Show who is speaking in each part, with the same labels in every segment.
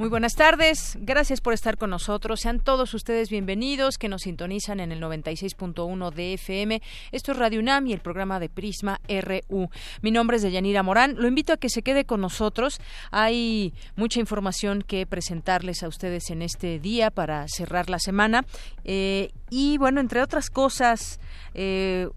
Speaker 1: Muy buenas tardes, gracias por estar con nosotros. Sean todos ustedes bienvenidos que nos sintonizan en el 96.1 de FM. Esto es Radio UNAM y el programa de Prisma RU. Mi nombre es Deyanira Morán. Lo invito a que se quede con nosotros. Hay mucha información que presentarles a ustedes en este día para cerrar la semana. Eh, y bueno, entre otras cosas, eh,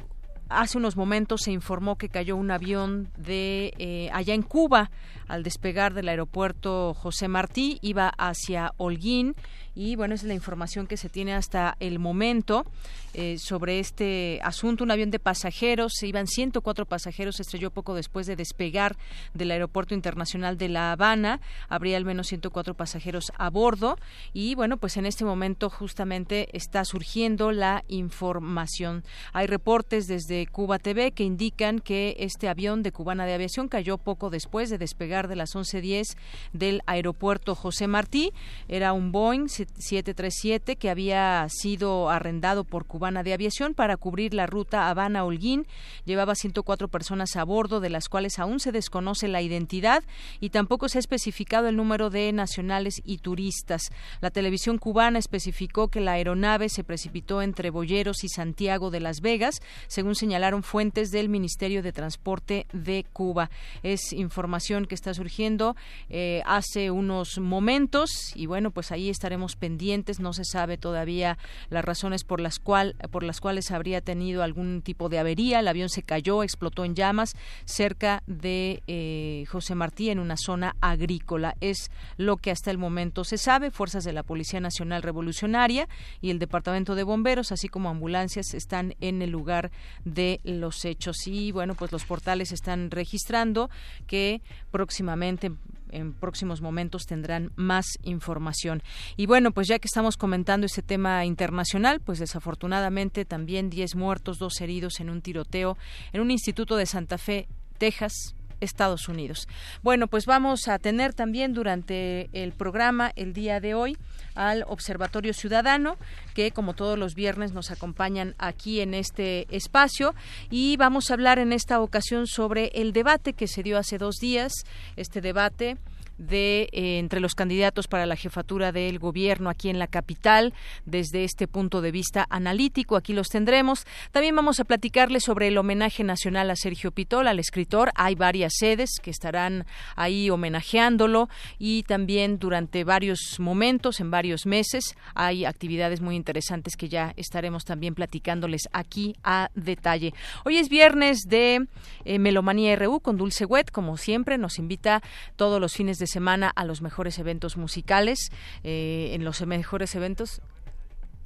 Speaker 1: hace unos momentos se informó que cayó un avión de eh, allá en Cuba. Al despegar del aeropuerto José Martí iba hacia Holguín y bueno, es la información que se tiene hasta el momento eh, sobre este asunto. Un avión de pasajeros, se iban 104 pasajeros, se estrelló poco después de despegar del Aeropuerto Internacional de La Habana. Habría al menos 104 pasajeros a bordo y bueno, pues en este momento justamente está surgiendo la información. Hay reportes desde Cuba TV que indican que este avión de Cubana de Aviación cayó poco después de despegar de las 11.10 del aeropuerto José Martí. Era un Boeing 737 que había sido arrendado por Cubana de Aviación para cubrir la ruta Habana-Holguín. Llevaba 104 personas a bordo, de las cuales aún se desconoce la identidad y tampoco se ha especificado el número de nacionales y turistas. La televisión cubana especificó que la aeronave se precipitó entre Boyeros y Santiago de Las Vegas, según señalaron fuentes del Ministerio de Transporte de Cuba. Es información que está surgiendo eh, hace unos momentos y bueno, pues ahí estaremos pendientes. No se sabe todavía las razones por las, cual, por las cuales habría tenido algún tipo de avería. El avión se cayó, explotó en llamas cerca de eh, José Martí en una zona agrícola. Es lo que hasta el momento se sabe. Fuerzas de la Policía Nacional Revolucionaria y el Departamento de Bomberos, así como ambulancias, están en el lugar de los hechos. Y bueno, pues los portales están registrando que próximamente en próximos momentos tendrán más información. Y bueno, pues ya que estamos comentando este tema internacional, pues desafortunadamente también 10 muertos, dos heridos en un tiroteo en un instituto de Santa Fe, Texas, Estados Unidos. Bueno, pues vamos a tener también durante el programa el día de hoy al Observatorio Ciudadano, que como todos los viernes nos acompañan aquí en este espacio y vamos a hablar en esta ocasión sobre el debate que se dio hace dos días, este debate de eh, entre los candidatos para la jefatura del gobierno aquí en la capital desde este punto de vista analítico. Aquí los tendremos. También vamos a platicarles sobre el homenaje nacional a Sergio Pitol, al escritor. Hay varias sedes que estarán ahí homenajeándolo y también durante varios momentos, en varios meses, hay actividades muy interesantes que ya estaremos también platicándoles aquí a detalle. Hoy es viernes de eh, Melomanía RU con Dulce Wet, como siempre, nos invita todos los fines de semana a los mejores eventos musicales, eh, en los mejores eventos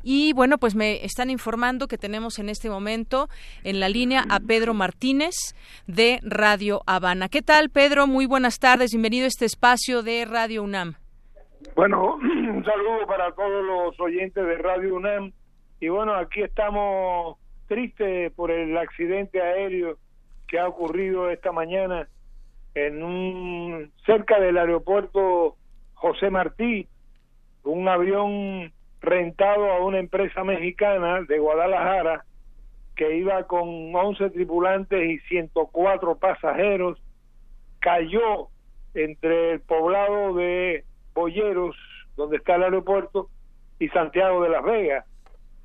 Speaker 1: y bueno, pues me están informando que tenemos en este momento en la línea a Pedro Martínez de Radio Habana. ¿Qué tal, Pedro? Muy buenas tardes. Bienvenido a este espacio de Radio UNAM.
Speaker 2: Bueno, un saludo para todos los oyentes de Radio UNAM. Y bueno, aquí estamos tristes por el accidente aéreo que ha ocurrido esta mañana en un cerca del aeropuerto José Martí, un avión rentado a una empresa mexicana de Guadalajara que iba con 11 tripulantes y 104 pasajeros, cayó entre el poblado de Boyeros, donde está el aeropuerto, y Santiago de Las Vegas.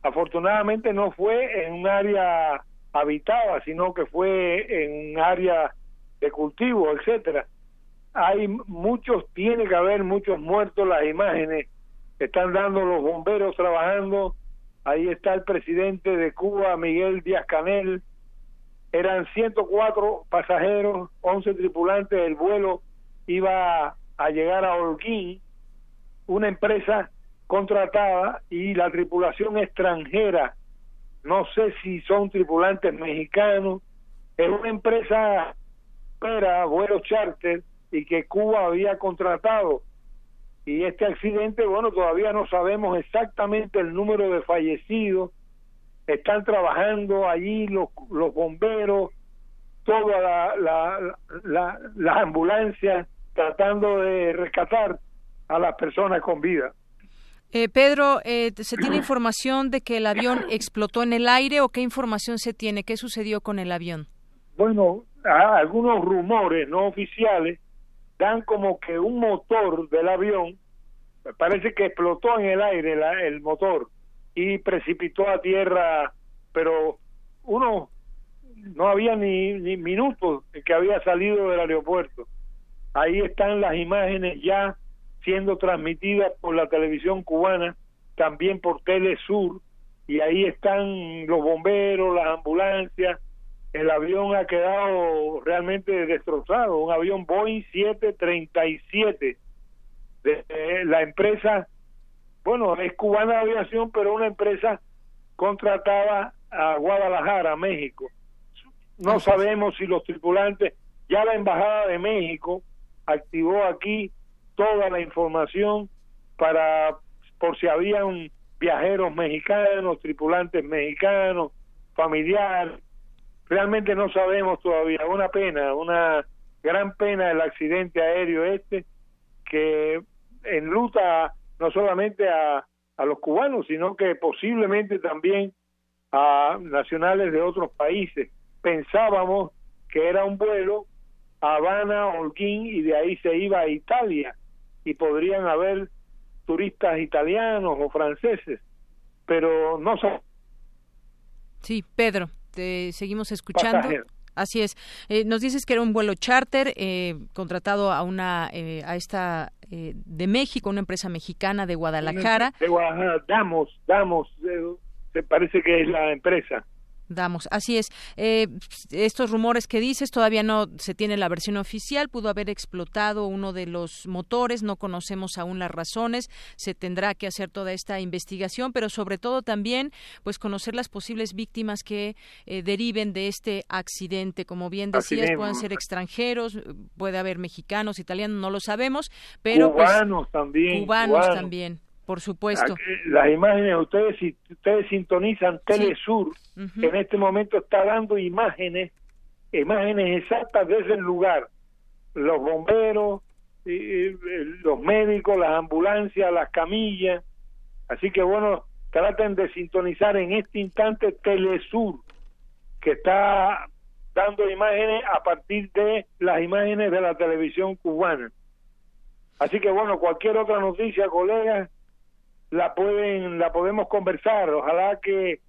Speaker 2: Afortunadamente no fue en un área habitada, sino que fue en un área de cultivo, etcétera. Hay muchos, tiene que haber muchos muertos, las imágenes están dando los bomberos trabajando, ahí está el presidente de Cuba, Miguel Díaz Canel, eran 104 pasajeros, 11 tripulantes, el vuelo iba a llegar a Holguín una empresa contratada y la tripulación extranjera, no sé si son tripulantes mexicanos, es una empresa para vuelos charter y que Cuba había contratado. Y este accidente, bueno, todavía no sabemos exactamente el número de fallecidos. Están trabajando allí los, los bomberos, toda la, la, la, las ambulancias tratando de rescatar a las personas con vida.
Speaker 1: Eh, Pedro, eh, ¿se tiene información de que el avión explotó en el aire o qué información se tiene? ¿Qué sucedió con el avión?
Speaker 2: Bueno, algunos rumores no oficiales dan como que un motor del avión parece que explotó en el aire el motor y precipitó a tierra, pero uno no había ni, ni minutos que había salido del aeropuerto. Ahí están las imágenes ya siendo transmitidas por la televisión cubana, también por Telesur, y ahí están los bomberos, las ambulancias, el avión ha quedado realmente destrozado, un avión Boeing 737 de eh, la empresa, bueno, es cubana de aviación, pero una empresa contratada a Guadalajara, México. No sabemos si los tripulantes, ya la Embajada de México activó aquí toda la información para, por si habían viajeros mexicanos, tripulantes mexicanos, familiares. Realmente no sabemos todavía. Una pena, una gran pena el accidente aéreo este que enluta no solamente a, los cubanos, sino que posiblemente también a nacionales de otros países. Pensábamos que era un vuelo a Habana, Holguín y de ahí se iba a Italia y podrían haber turistas italianos o franceses, pero no son.
Speaker 1: Sí, Pedro, te seguimos escuchando. Así es. Eh, nos dices que era un vuelo charter eh, contratado a una eh, a esta de México, una empresa mexicana de Guadalajara.
Speaker 2: De Guadalajara, Damos, Damos, se parece que es la empresa
Speaker 1: damos. Así es. Eh, estos rumores que dices todavía no se tiene la versión oficial. Pudo haber explotado uno de los motores. No conocemos aún las razones. Se tendrá que hacer toda esta investigación, pero sobre todo también, pues conocer las posibles víctimas que eh, deriven de este accidente. Como bien decías, pueden ser extranjeros, puede haber mexicanos, italianos, no lo sabemos, pero
Speaker 2: pues, cubanos también.
Speaker 1: cubanos. también. Por supuesto.
Speaker 2: Las imágenes, ustedes si ustedes sintonizan Telesur, en este momento está dando imágenes, imágenes exactas de ese lugar. Los bomberos, los médicos, las ambulancias, las camillas. Así que bueno, traten de sintonizar en este instante Telesur, que está dando imágenes a partir de las imágenes de la televisión cubana. Así que bueno, cualquier otra noticia, colegas, la pueden la podemos conversar. Ojalá que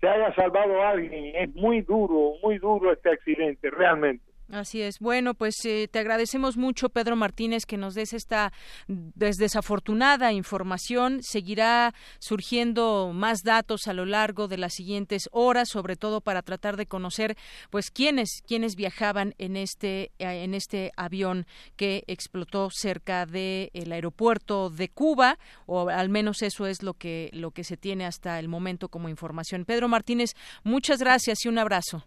Speaker 2: se haya salvado alguien. Es muy duro muy duro este accidente realmente
Speaker 1: Así es. Bueno, pues eh, te agradecemos mucho, Pedro Martínez, que nos des esta desafortunada información. Seguirá surgiendo más datos a lo largo de las siguientes horas, sobre todo para tratar de conocer, pues, quiénes, quiénes viajaban en este, eh, en este avión que explotó cerca del el aeropuerto de Cuba, o al menos eso es lo que, lo que se tiene hasta el momento como información. Pedro Martínez, muchas gracias y un abrazo.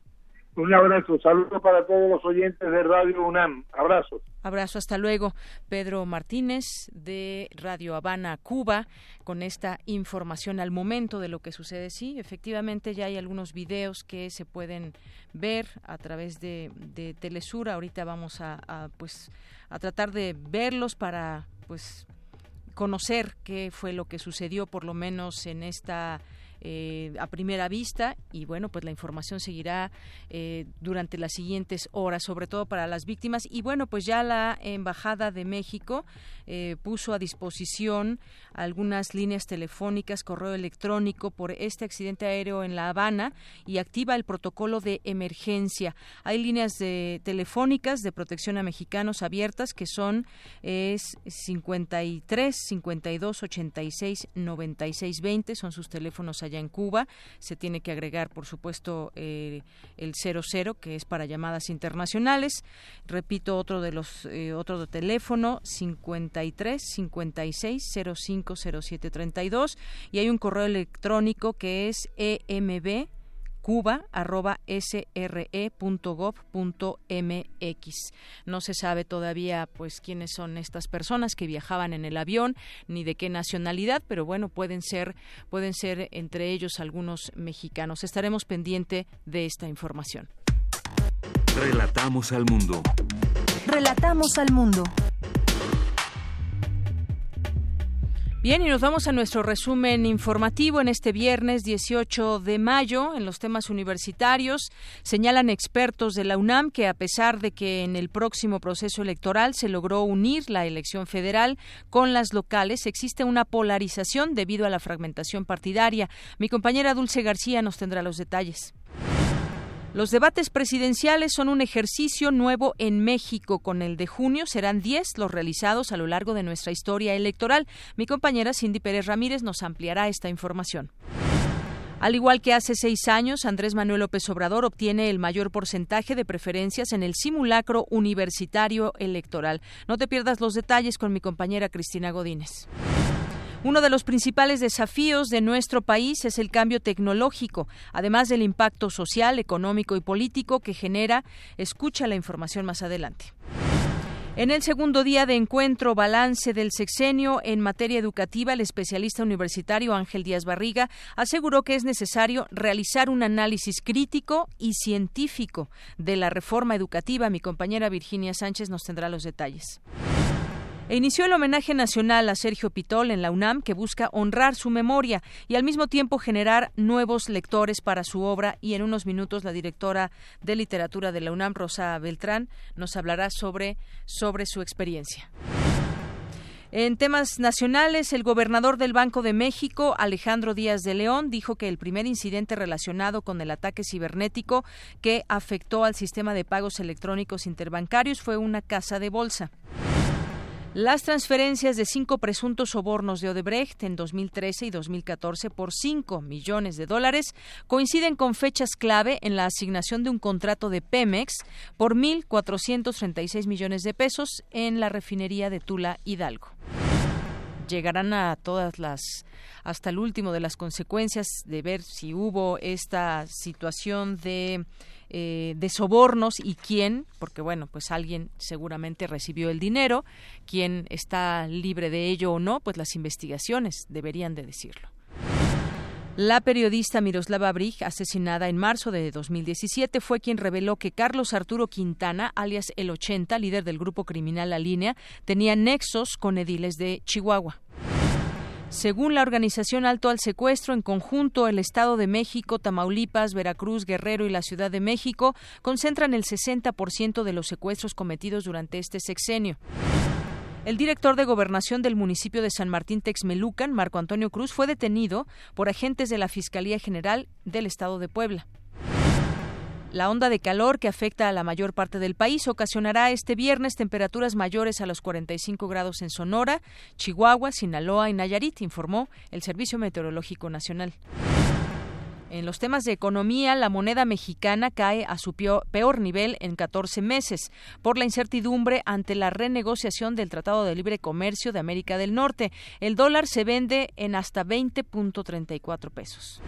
Speaker 2: Un abrazo, saludos para todos los oyentes de Radio UNAM. Abrazos.
Speaker 1: Abrazo, hasta luego. Pedro Martínez de Radio Habana, Cuba, con esta información al momento de lo que sucede. Sí, efectivamente ya hay algunos videos que se pueden ver a través de, de Telesur. Ahorita vamos a, a, pues, a tratar de verlos para pues conocer qué fue lo que sucedió, por lo menos en esta eh, a primera vista y bueno pues la información seguirá eh, durante las siguientes horas sobre todo para las víctimas. Y bueno pues ya la embajada de México eh, puso a disposición algunas líneas telefónicas correo electrónico por este accidente aéreo en La Habana y activa el protocolo de emergencia hay líneas de telefónicas de protección a mexicanos abiertas que son es 53 52 86 96 20 son sus teléfonos allá en Cuba. Se tiene que agregar, por supuesto, eh, el 00, que es para llamadas internacionales. Repito, otro de los, eh, otro de teléfono, 53 56 05 07 32. Y hay un correo electrónico que es emb cuba@sre.gov.mx. No se sabe todavía pues quiénes son estas personas que viajaban en el avión ni de qué nacionalidad, pero bueno, pueden ser pueden ser entre ellos algunos mexicanos. Estaremos pendiente de esta información.
Speaker 3: Relatamos al mundo.
Speaker 4: Relatamos al mundo.
Speaker 1: Bien, y nos vamos a nuestro resumen informativo en este viernes 18 de mayo en los temas universitarios. Señalan expertos de la UNAM que a pesar de que en el próximo proceso electoral se logró unir la elección federal con las locales, existe una polarización debido a la fragmentación partidaria. Mi compañera Dulce García nos tendrá los detalles. Los debates presidenciales son un ejercicio nuevo en México. Con el de junio serán 10 los realizados a lo largo de nuestra historia electoral. Mi compañera Cindy Pérez Ramírez nos ampliará esta información. Al igual que hace seis años, Andrés Manuel López Obrador obtiene el mayor porcentaje de preferencias en el simulacro universitario electoral. No te pierdas los detalles con mi compañera Cristina Godínez. Uno de los principales desafíos de nuestro país es el cambio tecnológico, además del impacto social, económico y político que genera. Escucha la información más adelante. En el segundo día de encuentro balance del sexenio en materia educativa, el especialista universitario Ángel Díaz Barriga aseguró que es necesario realizar un análisis crítico y científico de la reforma educativa. Mi compañera Virginia Sánchez nos tendrá los detalles e inició el homenaje nacional a Sergio Pitol en la UNAM, que busca honrar su memoria y al mismo tiempo generar nuevos lectores para su obra. Y en unos minutos la directora de literatura de la UNAM, Rosa Beltrán, nos hablará sobre, sobre su experiencia. En temas nacionales, el gobernador del Banco de México, Alejandro Díaz de León, dijo que el primer incidente relacionado con el ataque cibernético que afectó al sistema de pagos electrónicos interbancarios fue una casa de bolsa. Las transferencias de cinco presuntos sobornos de Odebrecht en 2013 y 2014 por 5 millones de dólares coinciden con fechas clave en la asignación de un contrato de Pemex por 1.436 millones de pesos en la refinería de Tula Hidalgo llegarán a todas las hasta el último de las consecuencias de ver si hubo esta situación de eh, de sobornos y quién, porque bueno, pues alguien seguramente recibió el dinero, quién está libre de ello o no, pues las investigaciones deberían de decirlo. La periodista Miroslava Brig, asesinada en marzo de 2017, fue quien reveló que Carlos Arturo Quintana, alias El 80, líder del grupo criminal La Línea, tenía nexos con ediles de Chihuahua. Según la organización Alto al Secuestro, en conjunto el Estado de México, Tamaulipas, Veracruz, Guerrero y la Ciudad de México concentran el 60% de los secuestros cometidos durante este sexenio. El director de gobernación del municipio de San Martín Texmelucan, Marco Antonio Cruz, fue detenido por agentes de la Fiscalía General del Estado de Puebla. La onda de calor que afecta a la mayor parte del país ocasionará este viernes temperaturas mayores a los 45 grados en Sonora, Chihuahua, Sinaloa y Nayarit, informó el Servicio Meteorológico Nacional. En los temas de economía, la moneda mexicana cae a su peor nivel en 14 meses por la incertidumbre ante la renegociación del Tratado de Libre Comercio de América del Norte. El dólar se vende en hasta 20.34 pesos.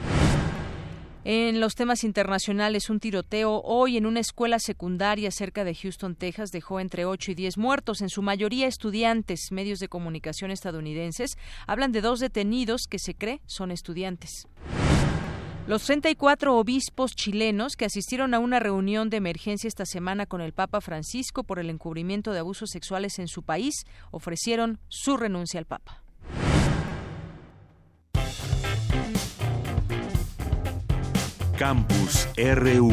Speaker 1: En los temas internacionales, un tiroteo hoy en una escuela secundaria cerca de Houston, Texas, dejó entre 8 y 10 muertos, en su mayoría estudiantes. Medios de comunicación estadounidenses hablan de dos detenidos que se cree son estudiantes. Los 34 obispos chilenos que asistieron a una reunión de emergencia esta semana con el Papa Francisco por el encubrimiento de abusos sexuales en su país ofrecieron su renuncia al Papa.
Speaker 3: Campus RU.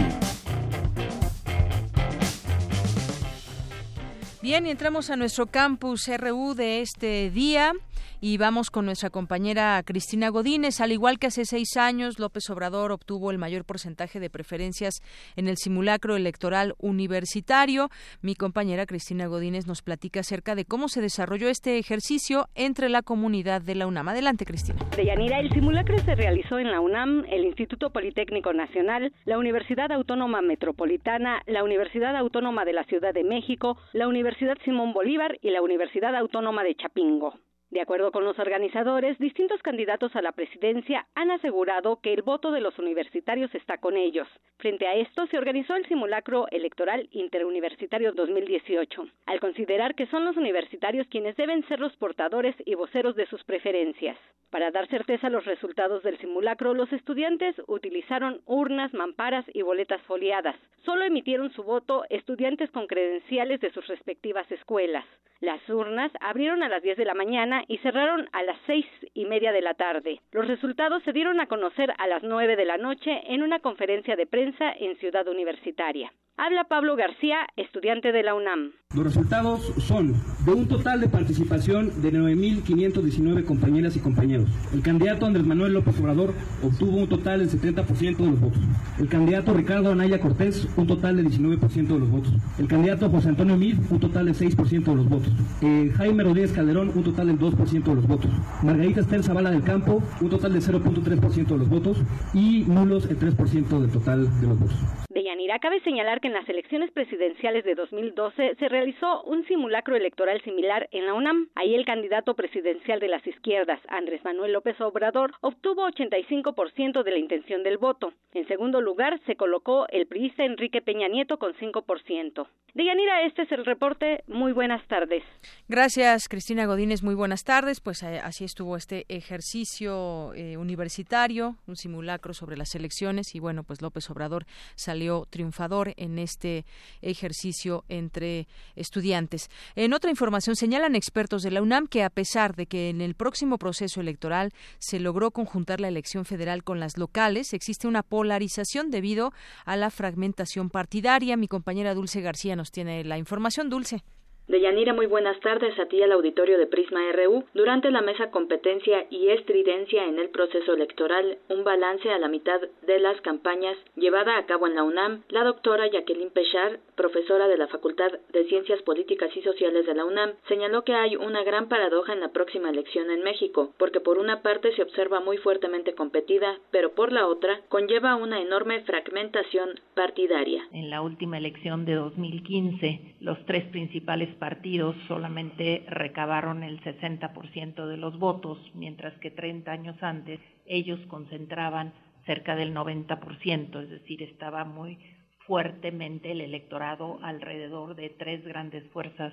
Speaker 1: Bien, y entramos a nuestro campus RU de este día Y vamos con nuestra compañera Cristina Godínez. Al igual que hace seis años, López Obrador obtuvo el mayor porcentaje de preferencias en el simulacro electoral universitario. Mi compañera Cristina Godínez nos platica acerca de cómo se desarrolló este ejercicio entre la comunidad de la UNAM. Adelante, Cristina.
Speaker 3: Deyanira, el simulacro se realizó en la UNAM, el Instituto Politécnico Nacional, la Universidad Autónoma Metropolitana, la Universidad Autónoma de la Ciudad de México, la Universidad Simón Bolívar y la Universidad Autónoma de Chapingo. De acuerdo con los organizadores, distintos candidatos a la presidencia han asegurado que el voto de los universitarios está con ellos. Frente a esto, se organizó el simulacro electoral interuniversitario 2018, al considerar que son los universitarios quienes deben ser los portadores y voceros de sus preferencias. Para dar certeza a los resultados del simulacro, los estudiantes utilizaron urnas, mamparas y boletas foliadas. Solo emitieron su voto estudiantes con credenciales de sus respectivas escuelas. Las urnas abrieron a las 10 de la mañana y cerraron a las seis y media de la tarde. Los resultados se dieron a conocer a las 9 de la noche en una conferencia de prensa en Ciudad Universitaria. Habla Pablo García, estudiante de la UNAM.
Speaker 5: Los resultados son de un total de participación de 9.519 compañeras y compañeros. El candidato Andrés Manuel López Obrador obtuvo un total del 70% de los votos. El candidato Ricardo Anaya Cortés un total de 19% de los votos. El candidato José Antonio Mid un total de 6% de los votos. Eh, Jaime Rodríguez Calderón un total del 2% de los votos. Margarita Estel Zavala del Campo un total de 0.3% de los votos y nulos el 3% del total de los votos.
Speaker 3: Yanira, cabe señalar que en las elecciones presidenciales de 2012 se realizó un simulacro electoral similar en la UNAM. Ahí el candidato presidencial de las izquierdas, Andrés Manuel López Obrador, obtuvo 85% de la intención del voto. En segundo lugar se colocó el priista Enrique Peña Nieto con 5%. De Yanira, este es el reporte. Muy buenas tardes.
Speaker 1: Gracias, Cristina Godínez. Muy buenas tardes. Pues eh, así estuvo este ejercicio eh, universitario, un simulacro sobre las elecciones y bueno, pues López Obrador salió triunfador en este ejercicio entre estudiantes. En otra información, señalan expertos de la UNAM que a pesar de que en el próximo proceso electoral se logró conjuntar la elección federal con las locales, existe una polarización debido a la fragmentación partidaria. Mi compañera Dulce García nos tiene la información. Dulce.
Speaker 6: Deyanira, muy buenas tardes a ti al auditorio de Prisma RU. Durante la mesa Competencia y Estridencia en el proceso electoral, un balance a la mitad de las campañas llevada a cabo en la UNAM, la doctora Jacqueline Pechar, profesora de la Facultad de Ciencias Políticas y Sociales de la UNAM, señaló que hay una gran paradoja en la próxima elección en México, porque por una parte se observa muy fuertemente competida, pero por la otra conlleva una enorme fragmentación partidaria.
Speaker 7: En la última elección de 2015, los tres principales partidos solamente recabaron el 60% de los votos, mientras que 30 años antes ellos concentraban cerca del 90%, es decir, estaba muy fuertemente el electorado alrededor de tres grandes fuerzas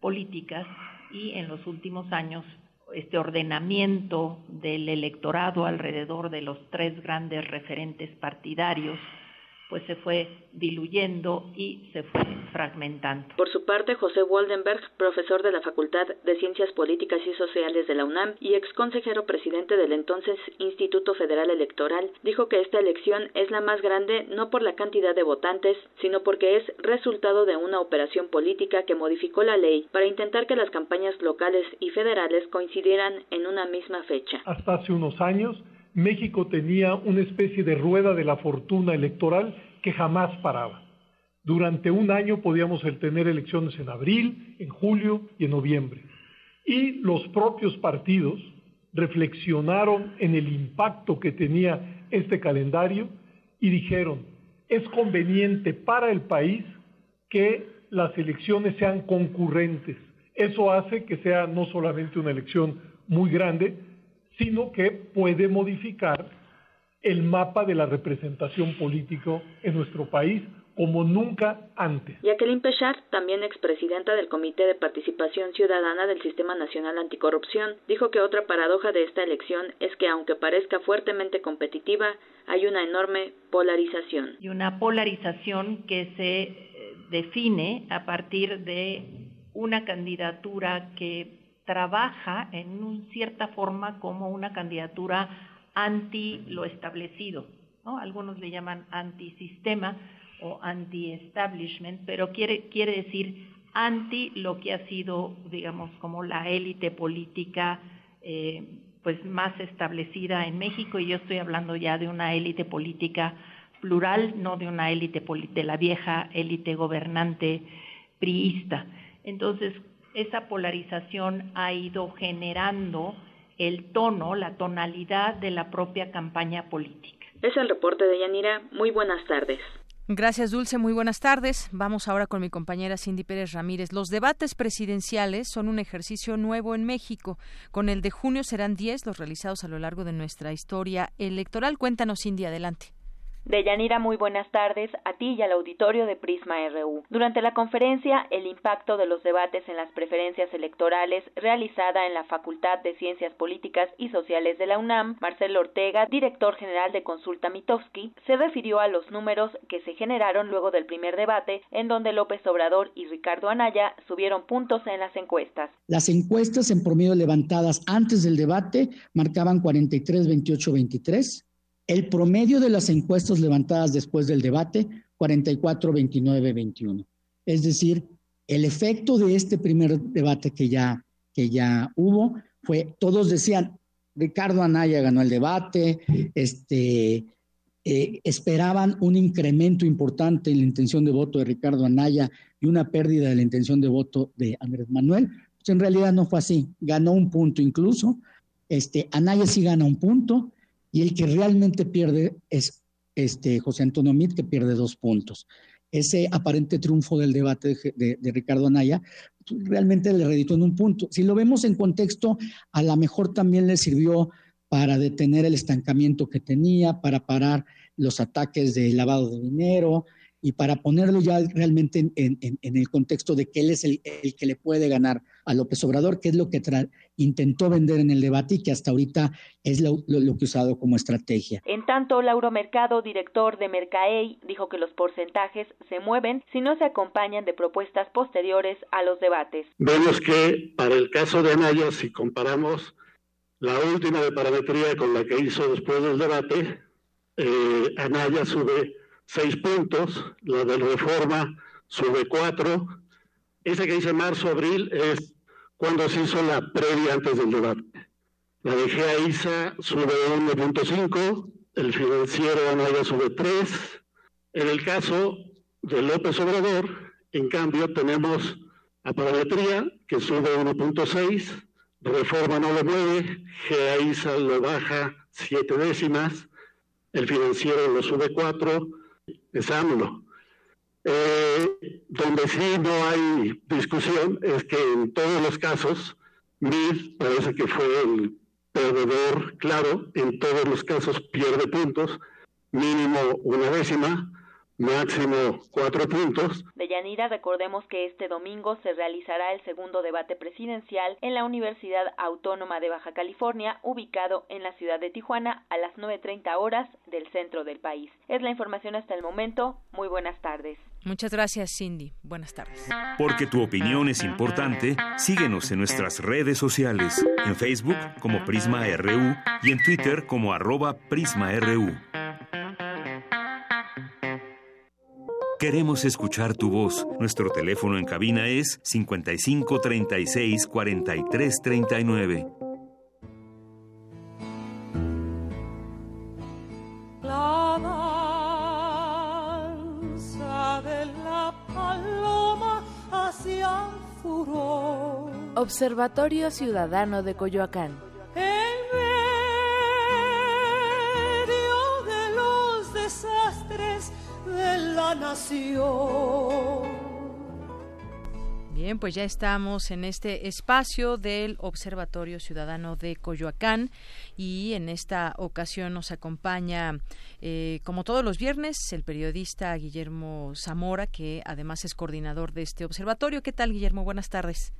Speaker 7: políticas y en los últimos años este ordenamiento del electorado alrededor de los tres grandes referentes partidarios pues se fue diluyendo y se fue fragmentando.
Speaker 6: Por su parte, José Waldenberg, profesor de la Facultad de Ciencias Políticas y Sociales de la UNAM y ex consejero presidente del entonces Instituto Federal Electoral, dijo que esta elección es la más grande no por la cantidad de votantes, sino porque es resultado de una operación política que modificó la ley para intentar que las campañas locales y federales coincidieran en una misma fecha.
Speaker 8: Hasta hace unos años, México tenía una especie de rueda de la fortuna electoral que jamás paraba. Durante un año podíamos tener elecciones en abril, en julio y en noviembre. Y los propios partidos reflexionaron en el impacto que tenía este calendario y dijeron, es conveniente para el país que las elecciones sean concurrentes. Eso hace que sea no solamente una elección muy grande, sino que puede modificar el mapa de la representación política en nuestro país como nunca antes.
Speaker 6: Jacqueline Pechard, también expresidenta del Comité de Participación Ciudadana del Sistema Nacional Anticorrupción, dijo que otra paradoja de esta elección es que aunque parezca fuertemente competitiva, hay una enorme polarización.
Speaker 7: Y una polarización que se eh, define a partir de una candidatura que trabaja en cierta forma como una candidatura anti lo establecido, ¿no? Algunos le llaman antisistema o anti-establishment, pero quiere, quiere decir anti lo que ha sido, digamos, como la élite política eh, pues más establecida en México y yo estoy hablando ya de una élite política plural, no de una élite de la vieja élite gobernante priista. Entonces, esa polarización ha ido generando el tono, la tonalidad de la propia campaña política.
Speaker 9: Es el reporte de Yanira. Muy buenas tardes.
Speaker 1: Gracias, Dulce. Muy buenas tardes. Vamos ahora con mi compañera Cindy Pérez Ramírez. Los debates presidenciales son un ejercicio nuevo en México. Con el de junio serán 10 los realizados a lo largo de nuestra historia electoral. Cuéntanos, Cindy, adelante.
Speaker 9: Deyanira, muy buenas tardes a ti y al auditorio de Prisma RU. Durante la conferencia El impacto de los debates en las preferencias electorales realizada en la Facultad de Ciencias Políticas y Sociales de la UNAM, Marcelo Ortega, director general de Consulta Mitowski, se refirió a los números que se generaron luego del primer debate en donde López Obrador y Ricardo Anaya subieron puntos en las encuestas.
Speaker 10: Las encuestas en promedio levantadas antes del debate marcaban 43, 28, 23 el promedio de las encuestas levantadas después del debate, 44, 29, 21. Es decir, el efecto de este primer debate que ya, que ya hubo fue, todos decían, Ricardo Anaya ganó el debate, este, eh, esperaban un incremento importante en la intención de voto de Ricardo Anaya y una pérdida de la intención de voto de Andrés Manuel. Pues en realidad no fue así, ganó un punto incluso, este, Anaya sí gana un punto, y el que realmente pierde es este José Antonio Mit, que pierde dos puntos. Ese aparente triunfo del debate de, Ricardo Anaya pues, realmente le reditó en un punto. Si lo vemos en contexto, a lo mejor también le sirvió para detener el estancamiento que tenía, para parar los ataques de lavado de dinero, y para ponerlo ya realmente en, el contexto de que él es el, que le puede ganar a López Obrador, que es lo que intentó vender en el debate y que hasta ahorita es lo, que ha usado como estrategia.
Speaker 9: En tanto, Lauro Mercado, director de Mercaey, dijo que los porcentajes se mueven si no se acompañan de propuestas posteriores a los debates.
Speaker 11: Vemos que para el caso de Anaya, si comparamos la última de parametría con la que hizo después del debate, eh, Anaya sube seis puntos, la de reforma sube cuatro. Esa que dice marzo-abril es cuando se hizo la previa antes del debate. La de GEA-ISA sube 1.5, el financiero Anaya sube 3. En el caso de López Obrador, en cambio, tenemos a parametría que sube 1.6, reforma no lo mueve, GEA-ISA lo baja 7 décimas, el financiero lo sube 4, es eh, donde sí no hay discusión es que en todos los casos, Mid parece que fue el perdedor claro, en todos los casos pierde puntos, mínimo una décima, máximo cuatro puntos.
Speaker 9: De Yanira, recordemos que este domingo se realizará el segundo debate presidencial en la Universidad Autónoma de Baja California, ubicado en la ciudad de Tijuana a las 9.30 horas del centro del país. Es la información hasta el momento. Muy buenas tardes.
Speaker 1: Muchas gracias, Cindy. Buenas tardes.
Speaker 12: Porque tu opinión es importante, síguenos en nuestras redes sociales, en Facebook como Prisma RU y en Twitter como arroba PrismaRU. Queremos escuchar tu voz. Nuestro teléfono en cabina es 55 36 43 39.
Speaker 13: La danza de la paloma hacia furor.
Speaker 14: Observatorio Ciudadano de Coyoacán.
Speaker 13: De la nación.
Speaker 1: Bien, pues ya estamos en este espacio del Observatorio Ciudadano de Coyoacán y en esta ocasión nos acompaña, eh, como todos los viernes, el periodista Guillermo Zamora, que además es coordinador de este observatorio. ¿Qué tal, Guillermo? Buenas tardes.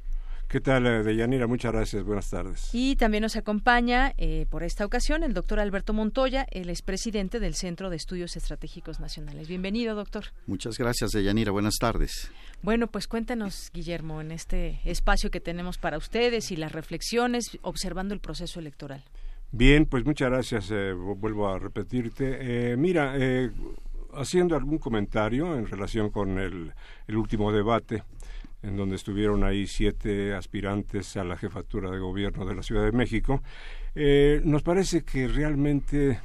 Speaker 15: ¿Qué tal, eh, Deyanira? Muchas gracias. Buenas tardes.
Speaker 1: Y también nos acompaña eh, por esta ocasión el doctor Alberto Montoya, el expresidente del Centro de Estudios Estratégicos Nacionales. Bienvenido, doctor.
Speaker 16: Muchas gracias, Deyanira. Buenas tardes.
Speaker 1: Bueno, pues cuéntanos, Guillermo, en este espacio que tenemos para ustedes y las reflexiones observando el proceso electoral.
Speaker 15: Bien, pues muchas gracias. Eh, vuelvo a repetirte. mira, haciendo algún comentario en relación con el último debate en donde estuvieron ahí siete aspirantes a la jefatura de gobierno de la Ciudad de México. Eh, nos parece que realmente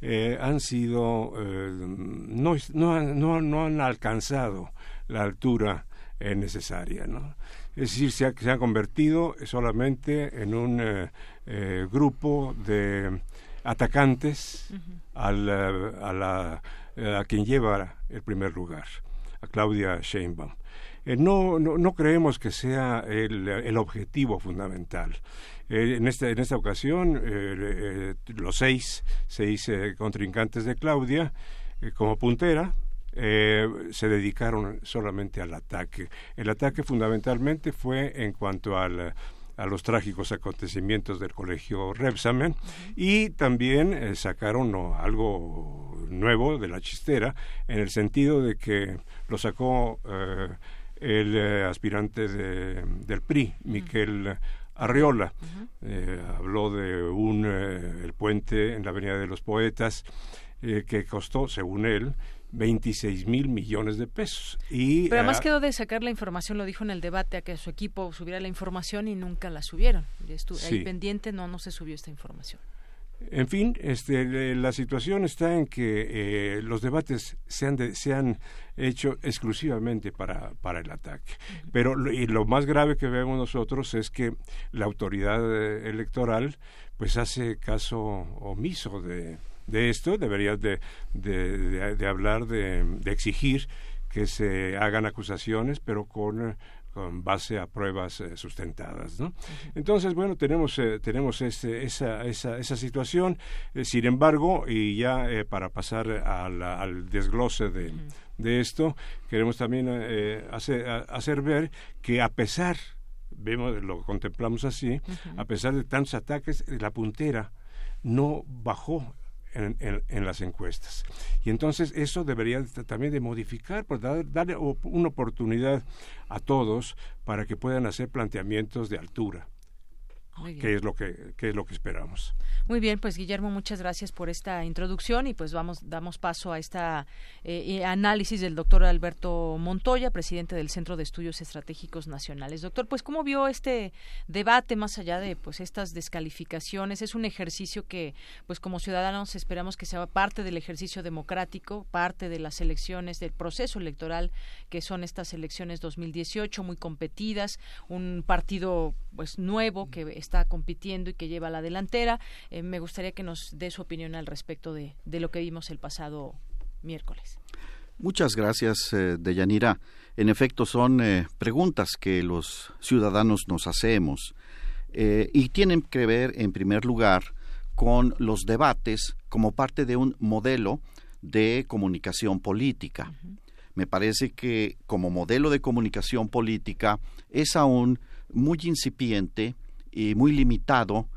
Speaker 15: eh, han sido, eh, no, no, no, han alcanzado la altura necesaria. ¿no? Es decir, se, se han convertido solamente en un grupo de atacantes al, a, la, a quien lleva el primer lugar, a Claudia Sheinbaum. Eh, no, no, no, creemos que sea el, el objetivo fundamental. Eh, en, esta, en esta ocasión, eh, los seis, seis contrincantes de Claudia, como puntera, se dedicaron solamente al ataque. El ataque fundamentalmente fue en cuanto al a los trágicos acontecimientos del colegio Repsamen y también sacaron algo nuevo de la chistera en el sentido de que lo sacó el eh, aspirante de, del PRI, Miquel Arriola. Eh, habló de un eh, el puente en la Avenida de los Poetas que costó, según él, 26 mil millones de pesos. Y,
Speaker 1: Pero además quedó de sacar la información, lo dijo en el debate, a que su equipo subiera la información y nunca la subieron. Estuvo ahí pendiente, no, no se subió esta información.
Speaker 15: En fin, este, la situación está en que eh, los debates se han, se han hecho exclusivamente para, para el ataque. Pero y lo más grave que vemos nosotros es que la autoridad eh, electoral pues hace caso omiso de, de esto, debería de, de, de hablar, de, exigir que se hagan acusaciones, pero con con base a pruebas eh, sustentadas. ¿no? Entonces, bueno, tenemos, eh, tenemos ese, esa, esa, esa, situación. Eh, sin embargo, y ya para pasar al desglose de, de, esto, queremos también hacer, hacer ver que a pesar, vemos, lo contemplamos así, a pesar de tantos ataques, la puntera no bajó en, las encuestas. Y entonces eso debería también de modificar, pues darle una oportunidad a todos para que puedan hacer planteamientos de altura que es lo que, es lo que esperamos.
Speaker 1: Muy bien, pues Guillermo, muchas gracias por esta introducción y pues vamos damos paso a esta eh, análisis del doctor Alberto Montoya, presidente del Centro de Estudios Estratégicos Nacionales. Doctor, pues cómo vio este debate más allá de pues estas descalificaciones, es un ejercicio que pues como ciudadanos esperamos que sea parte del ejercicio democrático, parte de las elecciones del proceso electoral que son estas elecciones 2018 muy competidas, un partido pues nuevo que está compitiendo y que lleva la delantera. Eh, me gustaría que nos dé su opinión al respecto de, lo que vimos el pasado miércoles.
Speaker 16: Muchas gracias, eh, Deyanira. En efecto, son eh, preguntas que los ciudadanos nos hacemos eh, y tienen que ver, en primer lugar, con los debates como parte de un modelo de comunicación política. Me parece que como modelo de comunicación política es aún muy incipiente y muy limitado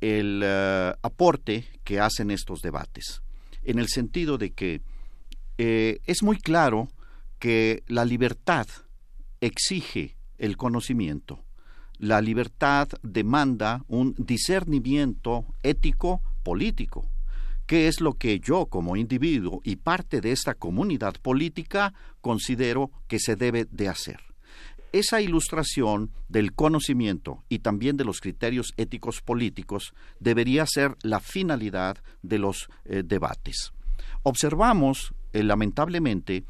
Speaker 16: el eh, aporte que hacen estos debates, en el sentido de que eh, es muy claro que la libertad exige el conocimiento, la libertad demanda un discernimiento ético político. ¿Qué es lo que yo como individuo y parte de esta comunidad política considero que se debe de hacer? Esa ilustración del conocimiento y también de los criterios éticos políticos debería ser la finalidad de los eh, debates. Observamos, eh, lamentablemente,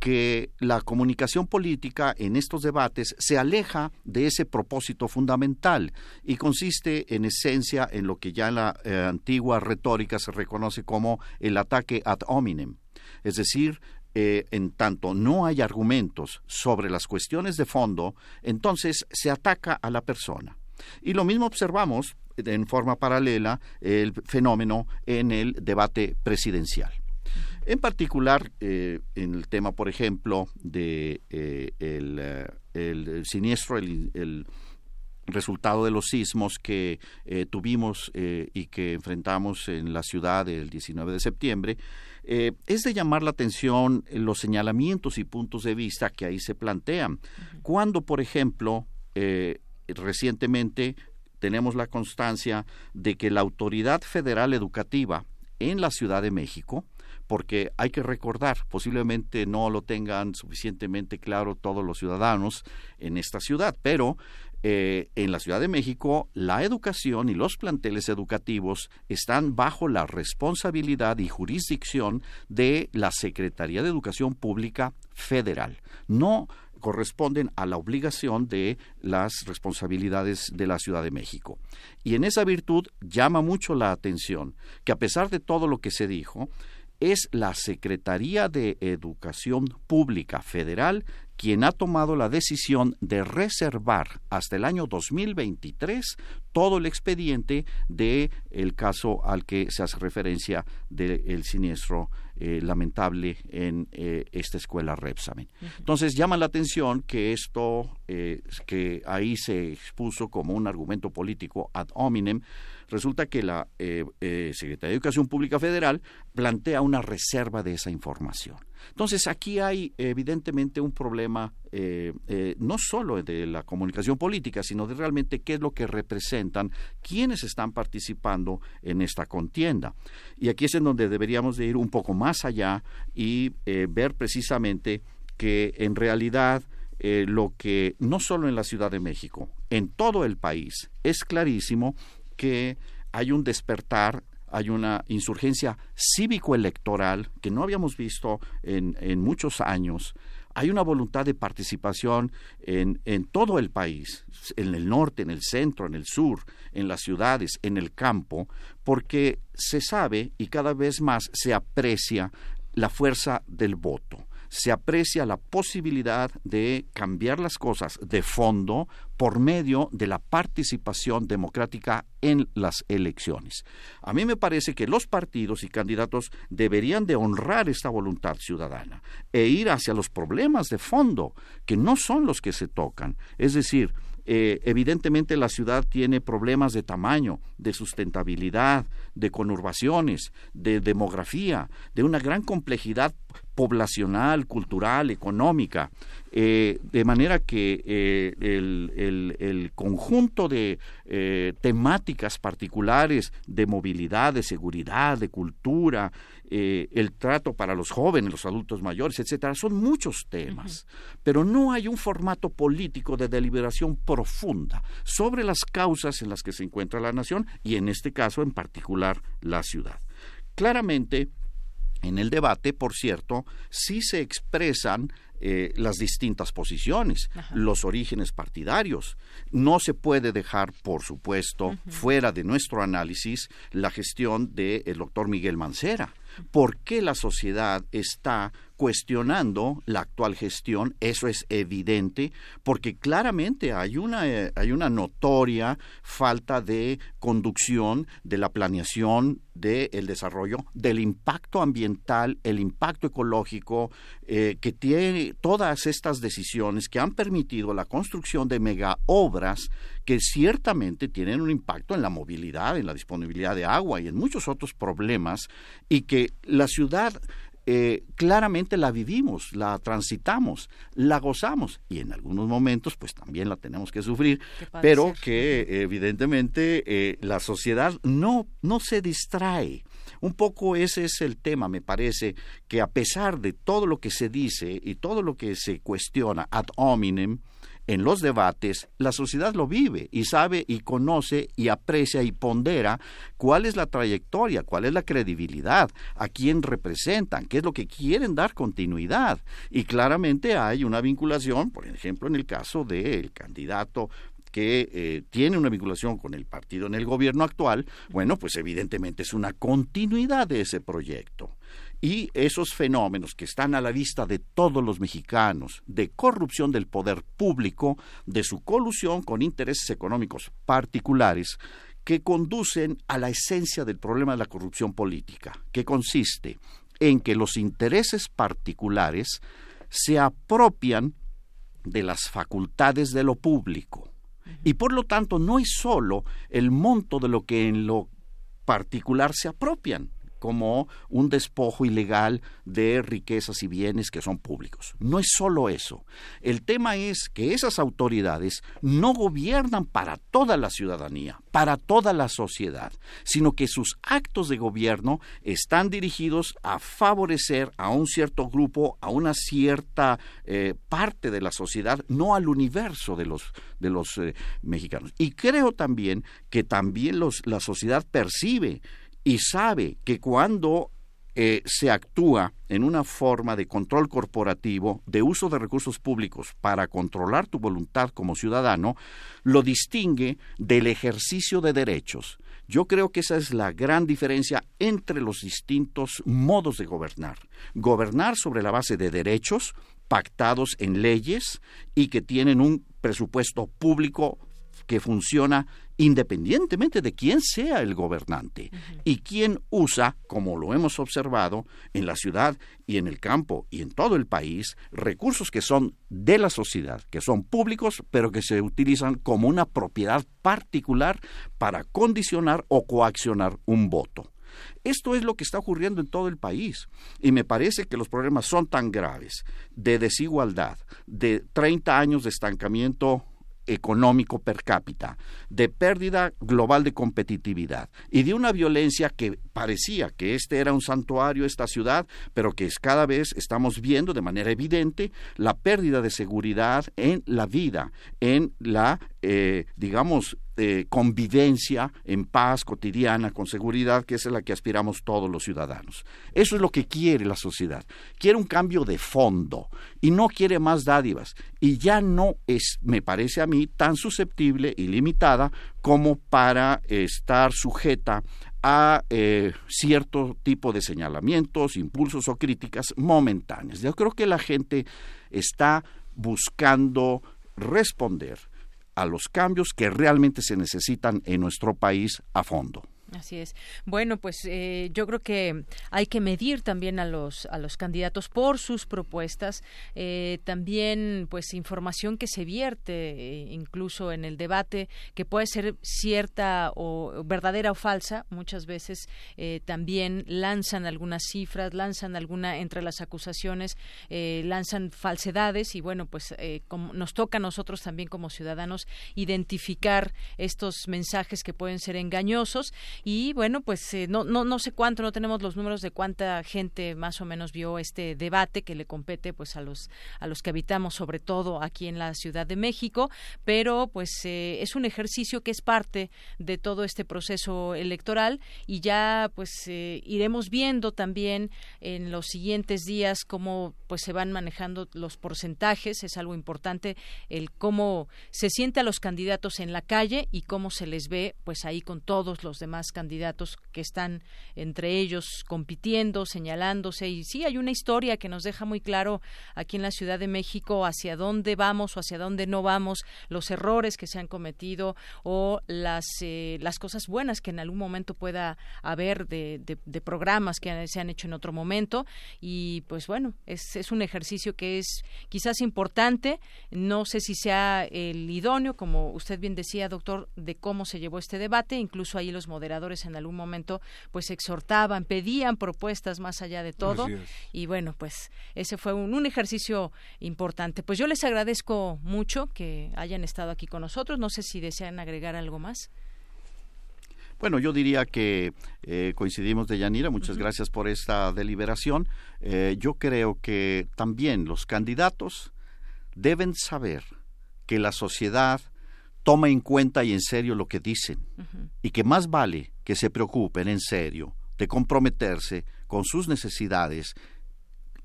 Speaker 16: que la comunicación política en estos debates se aleja de ese propósito fundamental y consiste en esencia en lo que ya en la eh, antigua retórica se reconoce como el ataque ad hominem, es decir, eh, en tanto no hay argumentos sobre las cuestiones de fondo, entonces se ataca a la persona. Y lo mismo observamos en forma paralela el fenómeno en el debate presidencial. En particular, eh, en el tema, por ejemplo, de eh, el, siniestro, el, resultado de los sismos que tuvimos y que enfrentamos en la ciudad el 19 de septiembre, eh, es de llamar la atención los señalamientos y puntos de vista que ahí se plantean. Cuando, por ejemplo, eh, recientemente tenemos la constancia de que la Autoridad Federal Educativa en la Ciudad de México porque hay que recordar, posiblemente no lo tengan suficientemente claro todos los ciudadanos en esta ciudad, pero eh, en la Ciudad de México la educación y los planteles educativos están bajo la responsabilidad y jurisdicción de la Secretaría de Educación Pública Federal. No corresponden a la obligación de las responsabilidades de la Ciudad de México. Y en esa virtud llama mucho la atención que a pesar de todo lo que se dijo, es la Secretaría de Educación Pública Federal quien ha tomado la decisión de reservar hasta el año 2023 todo el expediente del el caso al que se hace referencia del siniestro eh, lamentable en eh, esta escuela Repsamen. Entonces llama la atención que esto, eh, que ahí se expuso como un argumento político ad hominem, resulta que la Secretaría de Educación Pública Federal plantea una reserva de esa información. Entonces aquí hay evidentemente un problema eh, eh, no solo de la comunicación política, sino de realmente qué es lo que representan, quiénes están participando en esta contienda. Y aquí es en donde deberíamos de ir un poco más allá y eh, ver precisamente que en realidad lo que no solo en la Ciudad de México, en todo el país, es clarísimo que hay un despertar hay una insurgencia cívico-electoral que no habíamos visto en, en, muchos años. Hay una voluntad de participación en, en todo el país, en el norte, en el centro, en el sur, en las ciudades, en el campo, porque se sabe y cada vez más se aprecia la fuerza del voto se aprecia la posibilidad de cambiar las cosas de fondo por medio de la participación democrática en las elecciones. A mí me parece que los partidos y candidatos deberían de honrar esta voluntad ciudadana e ir hacia los problemas de fondo, que no son los que se tocan. Es decir, eh, evidentemente la ciudad tiene problemas de tamaño, de sustentabilidad, de conurbaciones, de demografía, de una gran complejidad poblacional, cultural, económica, eh, de manera que eh, el, conjunto de eh, temáticas particulares de movilidad, de seguridad, de cultura, el trato para los jóvenes, los adultos mayores, etcétera, son muchos temas, pero no hay un formato político de deliberación profunda sobre las causas en las que se encuentra la nación y en este caso en particular la ciudad. Claramente, en el debate, por cierto, sí se expresan eh, las distintas posiciones, los orígenes partidarios. No se puede dejar, por supuesto, fuera de nuestro análisis la gestión del doctor Miguel Mancera. ¿Por qué la sociedad está cuestionando la actual gestión, eso es evidente, porque claramente hay una, eh, hay una notoria falta de conducción de la planeación del desarrollo, del impacto ambiental, el impacto ecológico eh, que tiene todas estas decisiones que han permitido la construcción de mega obras que ciertamente tienen un impacto en la movilidad, en la disponibilidad de agua y en muchos otros problemas y que la ciudad eh, claramente la vivimos, la transitamos, la gozamos y en algunos momentos pues también la tenemos que sufrir, pero que evidentemente eh, la sociedad no, no se distrae. Un poco ese es el tema, me parece, que a pesar de todo lo que se dice y todo lo que se cuestiona ad hominem, en los debates, la sociedad lo vive y sabe y conoce y aprecia y pondera cuál es la trayectoria, cuál es la credibilidad, a quién representan, qué es lo que quieren dar continuidad. Y claramente hay una vinculación, por ejemplo, en el caso del candidato que eh, tiene una vinculación con el partido en el gobierno actual, bueno, pues evidentemente es una continuidad de ese proyecto. Y esos fenómenos que están a la vista de todos los mexicanos, de corrupción del poder público, de su colusión con intereses económicos particulares, que conducen a la esencia del problema de la corrupción política, que consiste en que los intereses particulares se apropian de las facultades de lo público. Y por lo tanto no es solo el monto de lo que en lo particular se apropian, como un despojo ilegal de riquezas y bienes que son públicos. No es solo eso. El tema es que esas autoridades no gobiernan para toda la ciudadanía, para toda la sociedad, sino que sus actos de gobierno están dirigidos a favorecer a un cierto grupo, a una cierta eh, parte de la sociedad, no al universo de los, de los eh, mexicanos. Y creo también que también los, la sociedad percibe y sabe que cuando eh, se actúa en una forma de control corporativo, de uso de recursos públicos para controlar tu voluntad como ciudadano, lo distingue del ejercicio de derechos. Yo creo que esa es la gran diferencia entre los distintos modos de gobernar. Gobernar sobre la base de derechos pactados en leyes y que tienen un presupuesto público que funciona independientemente de quién sea el gobernante y quién usa, como lo hemos observado en la ciudad y en el campo y en todo el país, recursos que son de la sociedad, que son públicos, pero que se utilizan como una propiedad particular para condicionar o coaccionar un voto. Esto es lo que está ocurriendo en todo el país y me parece que los problemas son tan graves de desigualdad, de 30 años de estancamiento económico per cápita, de pérdida global de competitividad y de una violencia que parecía que este era un santuario, esta ciudad, pero que es cada vez estamos viendo de manera evidente la pérdida de seguridad en la vida, en la, eh, digamos, eh, convivencia en paz cotidiana, con seguridad, que es a la que aspiramos todos los ciudadanos. Eso es lo que quiere la sociedad. Quiere un cambio de fondo y no quiere más dádivas. Y ya no es, me parece a mí, tan susceptible y limitada como para estar sujeta a eh, cierto tipo de señalamientos, impulsos o críticas momentáneas. Yo creo que la gente está buscando responder a los cambios que realmente se necesitan en nuestro país a fondo.
Speaker 1: Así es. Bueno, pues eh, yo creo que hay que medir también a los a los candidatos por sus propuestas, eh, también pues información que se vierte eh, incluso en el debate que puede ser cierta o verdadera o falsa. Muchas veces también lanzan algunas cifras, lanzan alguna entre las acusaciones, lanzan falsedades y bueno, pues como nos toca a nosotros también como ciudadanos identificar estos mensajes que pueden ser engañosos y bueno, pues eh, no, no, no sé cuánto, no tenemos los números de cuánta gente más o menos vio este debate que le compete pues a los, a los que habitamos sobre todo aquí en la Ciudad de México, pero pues eh, es un ejercicio que es parte de todo este proceso electoral y ya pues eh, iremos viendo también en los siguientes días cómo pues se van manejando los porcentajes, es algo importante el cómo se siente a los candidatos en la calle y cómo se les ve pues ahí con todos los demás candidatos que están entre ellos compitiendo, señalándose. Y sí, hay una historia que nos deja muy claro aquí en la Ciudad de México hacia dónde vamos o hacia dónde no vamos, los errores que se han cometido o las, eh, las cosas buenas que en algún momento pueda haber de, de, programas que se han hecho en otro momento. Y pues bueno, es, es un ejercicio que es quizás importante. No sé si sea el idóneo, como usted bien decía, doctor, de cómo se llevó este debate. Incluso ahí los moderadores en algún momento pues exhortaban, pedían propuestas más allá de todo y bueno, pues ese fue un, un, ejercicio importante. Pues yo les agradezco mucho que hayan estado aquí con nosotros. No sé si desean agregar algo más.
Speaker 16: Bueno, yo diría que eh, coincidimos de Yanira, muchas gracias por esta deliberación. Eh, yo creo que también los candidatos deben saber que la sociedad toma en cuenta y en serio lo que dicen y que más vale que se preocupen en serio de comprometerse con sus necesidades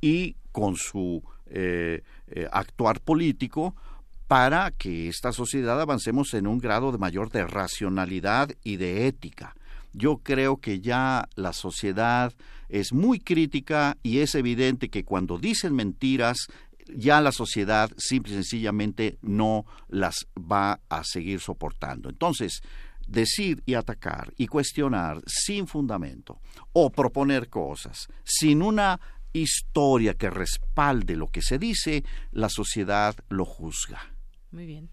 Speaker 16: y con su eh, eh, actuar político para que esta sociedad avancemos en un grado de mayor de racionalidad y de ética. Yo creo que ya la sociedad es muy crítica y es evidente que cuando dicen mentiras ya la sociedad simple y sencillamente no las va a seguir soportando. Entonces, decir y atacar y cuestionar sin fundamento o proponer cosas sin una historia que respalde lo que se dice, la sociedad lo juzga.
Speaker 1: Muy bien.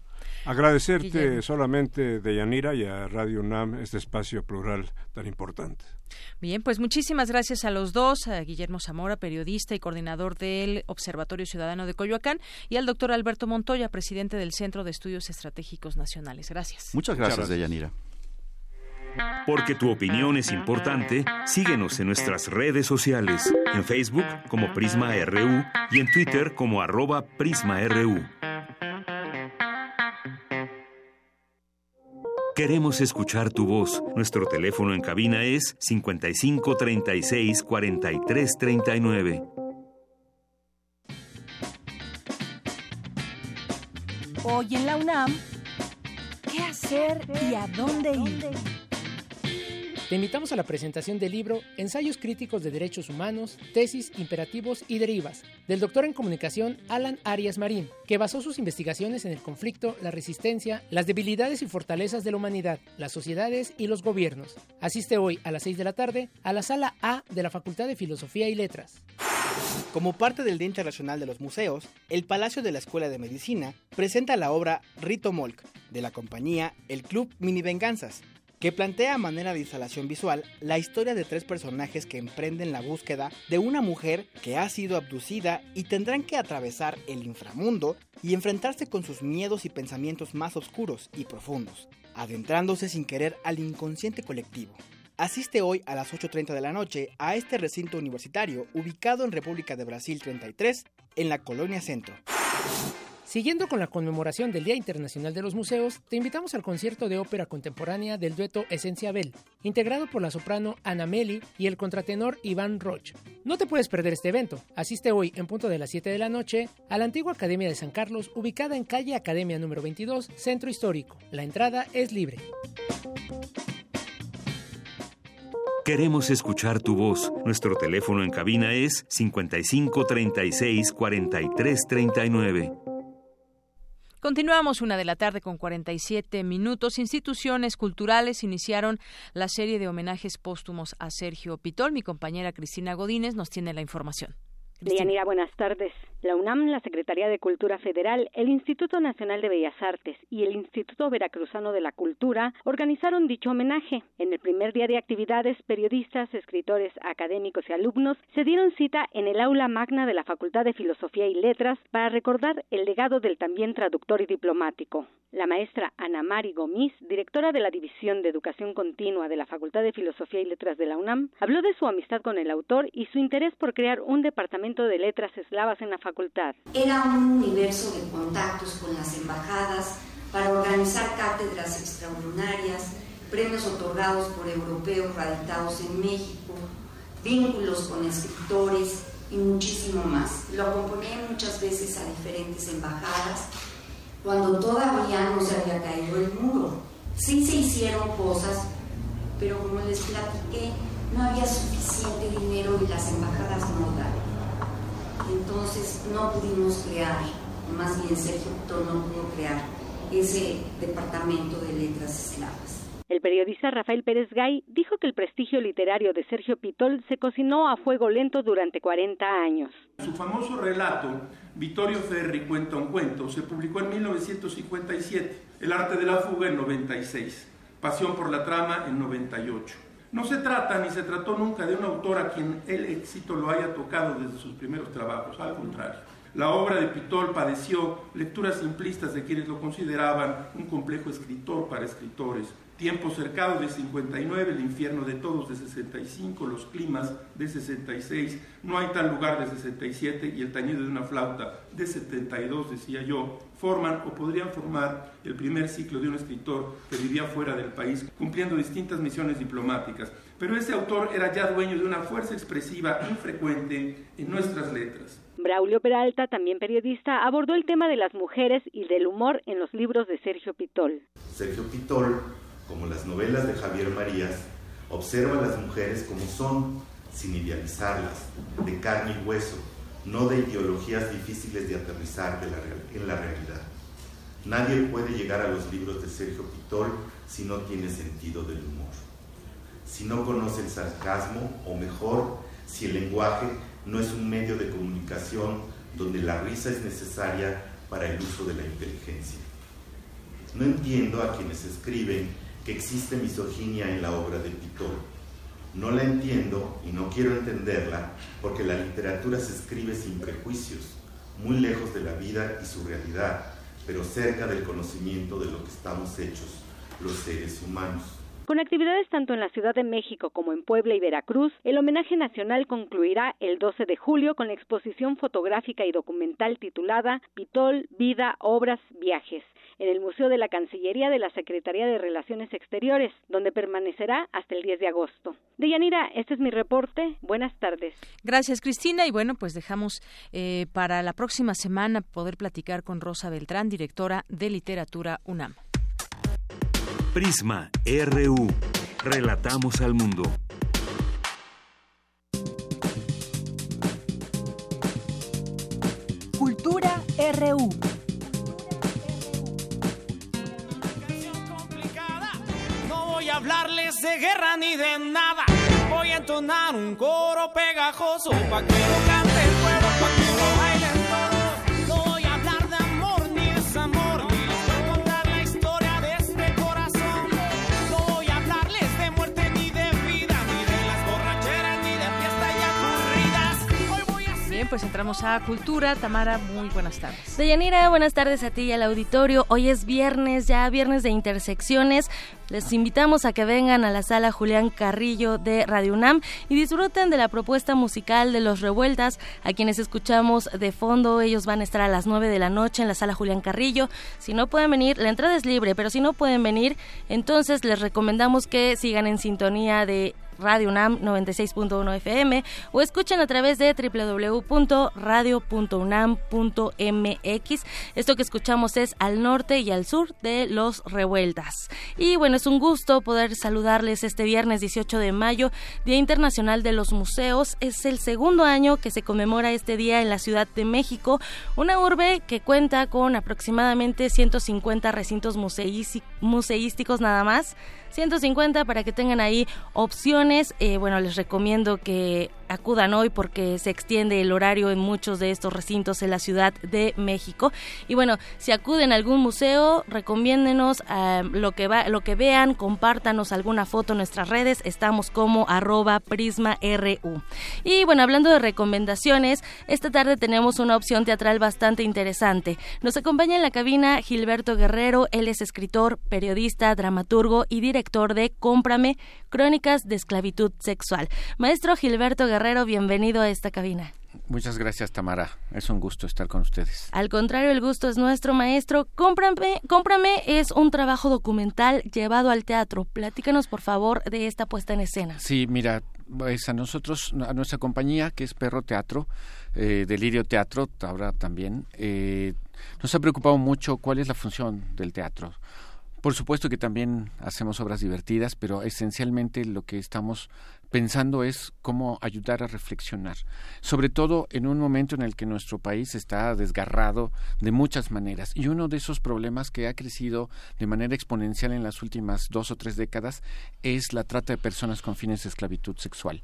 Speaker 15: Agradecerte solamente, Deyanira, y a Radio UNAM este espacio plural tan importante.
Speaker 1: Bien, pues muchísimas gracias a los dos, a Guillermo Zamora, periodista y coordinador del Observatorio Ciudadano de Coyoacán, y al doctor Alberto Montoya, presidente del Centro de Estudios Estratégicos Nacionales. Gracias.
Speaker 16: Muchas gracias, Deyanira.
Speaker 12: Porque tu opinión es importante, síguenos en nuestras redes sociales, en Facebook como Prisma RU y en Twitter como arroba PrismaRU. Queremos escuchar tu voz. Nuestro teléfono en cabina es 55 36 43 39.
Speaker 4: Hoy en la UNAM, ¿qué hacer y a dónde ir?
Speaker 17: Te invitamos a la presentación del libro Ensayos críticos de derechos humanos, tesis, imperativos y derivas, del doctor en comunicación Alan Arias Marín, que basó sus investigaciones en el conflicto, la resistencia, las debilidades y fortalezas de la humanidad, las sociedades y los gobiernos. Asiste hoy a las 6 de la tarde a la sala A de la Facultad de Filosofía y Letras.
Speaker 18: Como parte del Día Internacional de los Museos, el Palacio de la Escuela de Medicina presenta la obra Rito Molk, de la compañía El Club Mini Venganzas, que plantea a manera de instalación visual la historia de tres personajes que emprenden la búsqueda de una mujer que ha sido abducida y tendrán que atravesar el inframundo y enfrentarse con sus miedos y pensamientos más oscuros y profundos, adentrándose sin querer al inconsciente colectivo. Asiste hoy a las 8.30 de la noche a este recinto universitario ubicado en República de Brasil 33, en la Colonia Centro.
Speaker 17: Siguiendo con la conmemoración del Día Internacional de los Museos, te invitamos al concierto de ópera contemporánea del dueto Esencia Bell, integrado por la soprano Ana Meli y el contratenor Iván Roch. No te puedes perder este evento. Asiste hoy, en punto de las 7 de la noche, a la antigua Academia de San Carlos, ubicada en calle Academia número 22, Centro Histórico. La entrada es libre.
Speaker 12: Queremos escuchar tu voz. Nuestro teléfono en cabina es 55 36 43 39.
Speaker 1: Continuamos una de la tarde con 47 minutos. Instituciones culturales iniciaron la serie de homenajes póstumos a Sergio Pitol. Mi compañera Cristina Godínez nos tiene la información.
Speaker 3: Deyanira, buenas tardes. La UNAM, la Secretaría de Cultura Federal, el Instituto Nacional de Bellas Artes y el Instituto Veracruzano de la Cultura organizaron dicho homenaje. En el primer día de actividades, periodistas, escritores, académicos y alumnos se dieron cita en el aula magna de la Facultad de Filosofía y Letras para recordar el legado del también traductor y diplomático. La maestra Ana Mari Gomis, directora de la División de Educación Continua de la Facultad de Filosofía y Letras de la UNAM, habló de su amistad con el autor y su interés por crear un departamento de Letras Eslavas en la facultad.
Speaker 19: Era un universo de contactos con las embajadas para organizar cátedras extraordinarias, premios otorgados por europeos radicados en México, vínculos con escritores y muchísimo más. Lo acompañé muchas veces a diferentes embajadas cuando todavía no se había caído el muro. Sí se hicieron cosas, pero como les platiqué, no había suficiente dinero y las embajadas no daban entonces no pudimos crear, más bien Sergio Pitol no pudo crear ese departamento de letras eslavas.
Speaker 3: El periodista Rafael Pérez Gay dijo que el prestigio literario de Sergio Pitol se cocinó a fuego lento durante 40 años.
Speaker 20: Su famoso relato, Vittorio Ferri cuenta un cuento, se publicó en 1957, El arte de la fuga en 96, Pasión por la trama en 98. No se trata ni se trató nunca de un autor a quien el éxito lo haya tocado desde sus primeros trabajos, al contrario. La obra de Pitol padeció lecturas simplistas de quienes lo consideraban un complejo escritor para escritores, Tiempo cercado de 59, el infierno de todos de 65, los climas de 66, no hay tal lugar de 67 y el tañido de una flauta de 72, decía yo, forman o podrían formar el primer ciclo de un escritor que vivía fuera del país, cumpliendo distintas misiones diplomáticas. Pero ese autor era ya dueño de una fuerza expresiva infrecuente en nuestras letras.
Speaker 3: Braulio Peralta, también periodista, abordó el tema de las mujeres y del humor en los libros de Sergio Pitol.
Speaker 21: Sergio Pitol como las novelas de Javier Marías, observa a las mujeres como son, sin idealizarlas, de carne y hueso, no de ideologías difíciles de aterrizar en la realidad. Nadie puede llegar a los libros de Sergio Pitol si no tiene sentido del humor, si no conoce el sarcasmo, o mejor, si el lenguaje no es un medio de comunicación donde la risa es necesaria para el uso de la inteligencia. No entiendo a quienes escriben que existe misoginia en la obra de Pitol. No la entiendo y no quiero entenderla porque la literatura se escribe sin prejuicios, muy lejos de la vida y su realidad, pero cerca del conocimiento de lo que estamos hechos los seres humanos.
Speaker 3: Con actividades tanto en la Ciudad de México como en Puebla y Veracruz, el homenaje nacional concluirá el 12 de julio con la exposición fotográfica y documental titulada Pitol, Vida, Obras, Viajes, en el Museo de la Cancillería de la Secretaría de Relaciones Exteriores, donde permanecerá hasta el 10 de agosto. Deyanira, este es mi reporte. Buenas tardes.
Speaker 1: Gracias, Cristina. Y bueno, pues dejamos eh, para la próxima semana poder platicar con Rosa Beltrán, directora de Literatura UNAM.
Speaker 12: Prisma RU. Relatamos al mundo.
Speaker 4: Cultura RU.
Speaker 22: Hablarles de guerra ni de nada. Voy a entonar un coro pegajoso pa' que lo cante
Speaker 1: Pues entramos a Cultura. Tamara, muy buenas tardes.
Speaker 23: Deyanira, buenas tardes a ti y al auditorio. Hoy es viernes, ya viernes de intersecciones. Les invitamos a que vengan a la sala Julián Carrillo de Radio UNAM y disfruten de la propuesta musical de Los Revueltas, a quienes escuchamos de fondo. Ellos van a estar a las 9 de la noche en la sala Julián Carrillo. Si no pueden venir, la entrada es libre, pero si no pueden venir, entonces les recomendamos que sigan en sintonía de Radio UNAM 96.1 FM o escuchen a través de www.radio.unam.mx. Esto que escuchamos es al norte y al sur de Los Revueltas. Y bueno, es un gusto poder saludarles este viernes 18 de mayo, Día Internacional de los Museos. Es el segundo año que se conmemora este día en la Ciudad de México, una urbe que cuenta con aproximadamente 150 recintos museísticos nada más. 150 para que tengan ahí opciones. Eh, bueno, les recomiendo que acudan hoy porque se extiende el horario en muchos de estos recintos en la Ciudad de México. Y bueno, si acuden a algún museo, recomiéndenos ah, lo, que va, lo que vean, compártanos alguna foto en nuestras redes. Estamos como arroba prisma.ru. Y bueno, hablando de recomendaciones, esta tarde tenemos una opción teatral bastante interesante. Nos acompaña en la cabina Gilberto Guerrero. Él es escritor, periodista, dramaturgo y director de Cómprame, Crónicas de Esclavitud Sexual. Maestro Gilberto Guerrero, bienvenido a esta cabina.
Speaker 24: Muchas gracias, Tamara. Es un gusto estar con ustedes.
Speaker 23: Al contrario, el gusto es nuestro, maestro. Cómprame, Cómprame es un trabajo documental llevado al teatro. Platícanos, por favor, de esta puesta en escena.
Speaker 24: Sí, mira, pues a nosotros, a nuestra compañía, que es Perro Teatro, eh, Delirio Teatro, ahora también, eh, nos ha preocupado mucho cuál es la función del teatro. Por supuesto que también hacemos obras divertidas, pero esencialmente lo que estamos pensando es cómo ayudar a reflexionar, sobre todo en un momento en el que nuestro país está desgarrado de muchas maneras. Y uno de esos problemas que ha crecido de manera exponencial en las últimas dos o tres décadas es la trata de personas con fines de esclavitud sexual.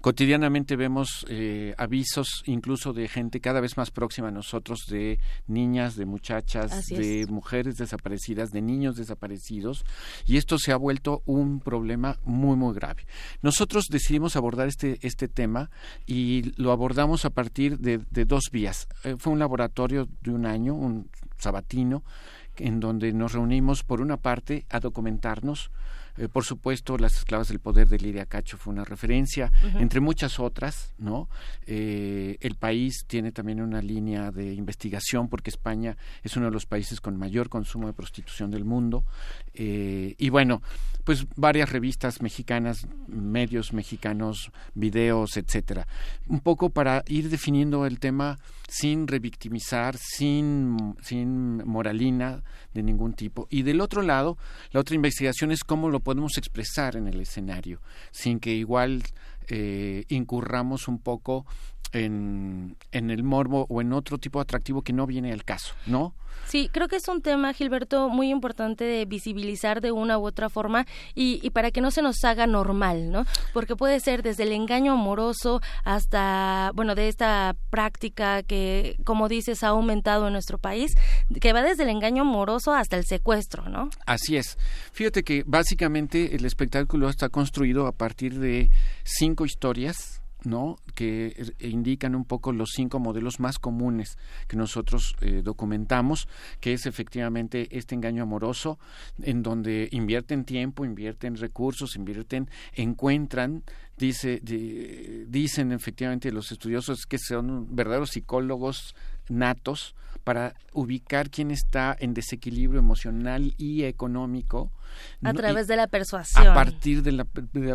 Speaker 24: Cotidianamente vemos eh, avisos incluso de gente cada vez más próxima a nosotros, de niñas, de muchachas,
Speaker 23: Así
Speaker 24: de
Speaker 23: es.
Speaker 24: mujeres desaparecidas, de niños desaparecidos, y esto se ha vuelto un problema muy, muy grave. Nosotros decidimos abordar este, este tema y lo abordamos a partir de, de dos vías. Eh, fue un laboratorio de un año, un sabatino, en donde nos reunimos por una parte a documentarnos, eh, por supuesto, Las esclavas del poder de Lidia Cacho fue una referencia, entre muchas otras, ¿no? Eh, el país tiene también una línea de investigación porque España es uno de los países con mayor consumo de prostitución del mundo. Eh, y bueno, pues varias revistas mexicanas, medios mexicanos, videos, etcétera. Un poco para ir definiendo el tema sin revictimizar, sin, sin moralina de ningún tipo. Y del otro lado, la otra investigación es cómo lo podemos expresar en el escenario, sin que igual eh, incurramos un poco en, en el morbo o en otro tipo de atractivo que no viene al caso, ¿no?
Speaker 23: Sí, creo que es un tema, Gilberto, muy importante de visibilizar de una u otra forma y, y, para que no se nos haga normal, ¿no? Porque puede ser desde el engaño amoroso hasta, bueno, de esta práctica que, como dices, ha aumentado en nuestro país, que va desde el engaño amoroso hasta el secuestro, ¿no?
Speaker 24: Así es. Fíjate que básicamente el espectáculo está construido a partir de cinco historias ¿no? que indican un poco los cinco modelos más comunes que nosotros eh, documentamos, que es efectivamente este engaño amoroso, en donde invierten tiempo, invierten recursos, invierten, encuentran, dice, dicen efectivamente los estudiosos que son verdaderos psicólogos natos para ubicar quién está en desequilibrio emocional y económico
Speaker 23: a través de la persuasión.
Speaker 24: A partir de la,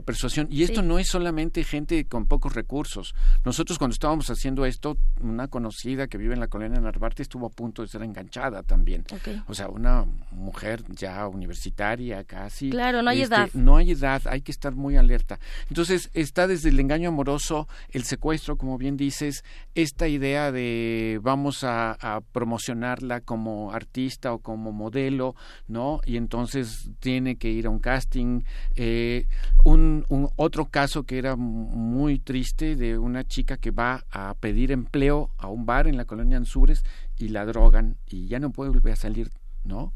Speaker 24: persuasión. Y esto no es solamente gente con pocos recursos. Nosotros cuando estábamos haciendo esto, una conocida que vive en la colonia Narvarte estuvo a punto de ser enganchada también. O sea, una mujer ya universitaria casi.
Speaker 23: Claro, no hay
Speaker 24: este,
Speaker 23: edad.
Speaker 24: No hay edad, hay que estar muy alerta. Entonces está desde el engaño amoroso, el secuestro, como bien dices, esta idea de vamos a, promocionarla como artista o como modelo, ¿no? Y entonces tiene que ir a un casting. Eh, un, otro caso que era muy triste de una chica que va a pedir empleo a un bar en la colonia Anzures y la drogan y ya no puede volver a salir, ¿no?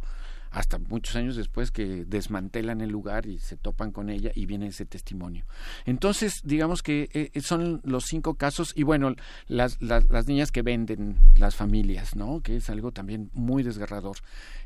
Speaker 24: Hasta muchos años después que desmantelan el lugar y se topan con ella y viene ese testimonio. Entonces, digamos que eh, eh, son los cinco casos y bueno, las, las, las, niñas que venden las familias, ¿no? Que es algo también muy desgarrador.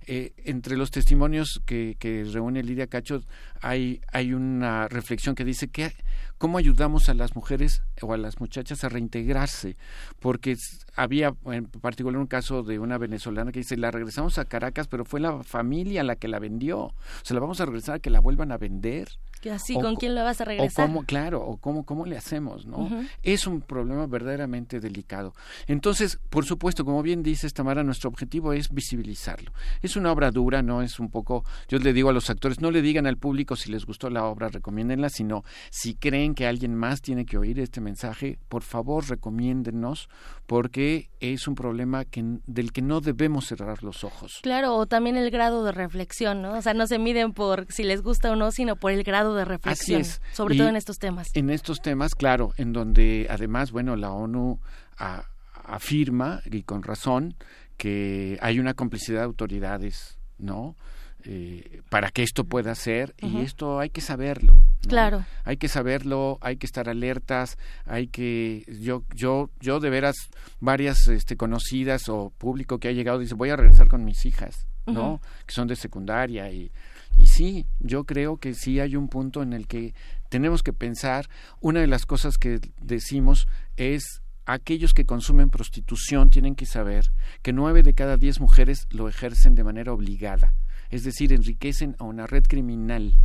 Speaker 24: Eh, entre los testimonios que, que reúne Lidia Cacho hay, hay una reflexión que dice que cómo ayudamos a las mujeres o a las muchachas a reintegrarse, porque había en particular un caso de una venezolana que dice, la regresamos a Caracas, pero fue la familia la que la vendió, se la vamos a regresar a que la vuelvan a vender
Speaker 23: así, ¿con quién lo vas a regresar?
Speaker 24: O cómo, claro, o cómo, cómo le hacemos, ¿no? Es un problema verdaderamente delicado. Entonces, por supuesto, como bien dice Tamara, nuestro objetivo es visibilizarlo. Es una obra dura, no es un poco, yo le digo a los actores, no le digan al público si les gustó la obra, recomiéndenla, sino si creen que alguien más tiene que oír este mensaje, por favor, recomiéndennos, porque es un problema que, del que no debemos cerrar los ojos.
Speaker 23: Claro, o también el grado de reflexión, ¿no? O sea, no se miden por si les gusta o no, sino por el grado de reflexión, sobre todo en estos temas.
Speaker 24: En estos temas, claro, en donde además, bueno, la ONU afirma, y con razón, que hay una complicidad de autoridades, ¿no? Eh, para que esto pueda ser y esto hay que saberlo
Speaker 23: claro.
Speaker 24: Hay que saberlo hay que estar alertas hay que yo yo yo de veras varias este conocidas o público que ha llegado dice voy a regresar con mis hijas no que son de secundaria y y sí, yo creo que sí hay un punto en el que tenemos que pensar, una de las cosas que decimos es aquellos que consumen prostitución tienen que saber que nueve de cada diez mujeres lo ejercen de manera obligada, es decir, enriquecen a una red criminal,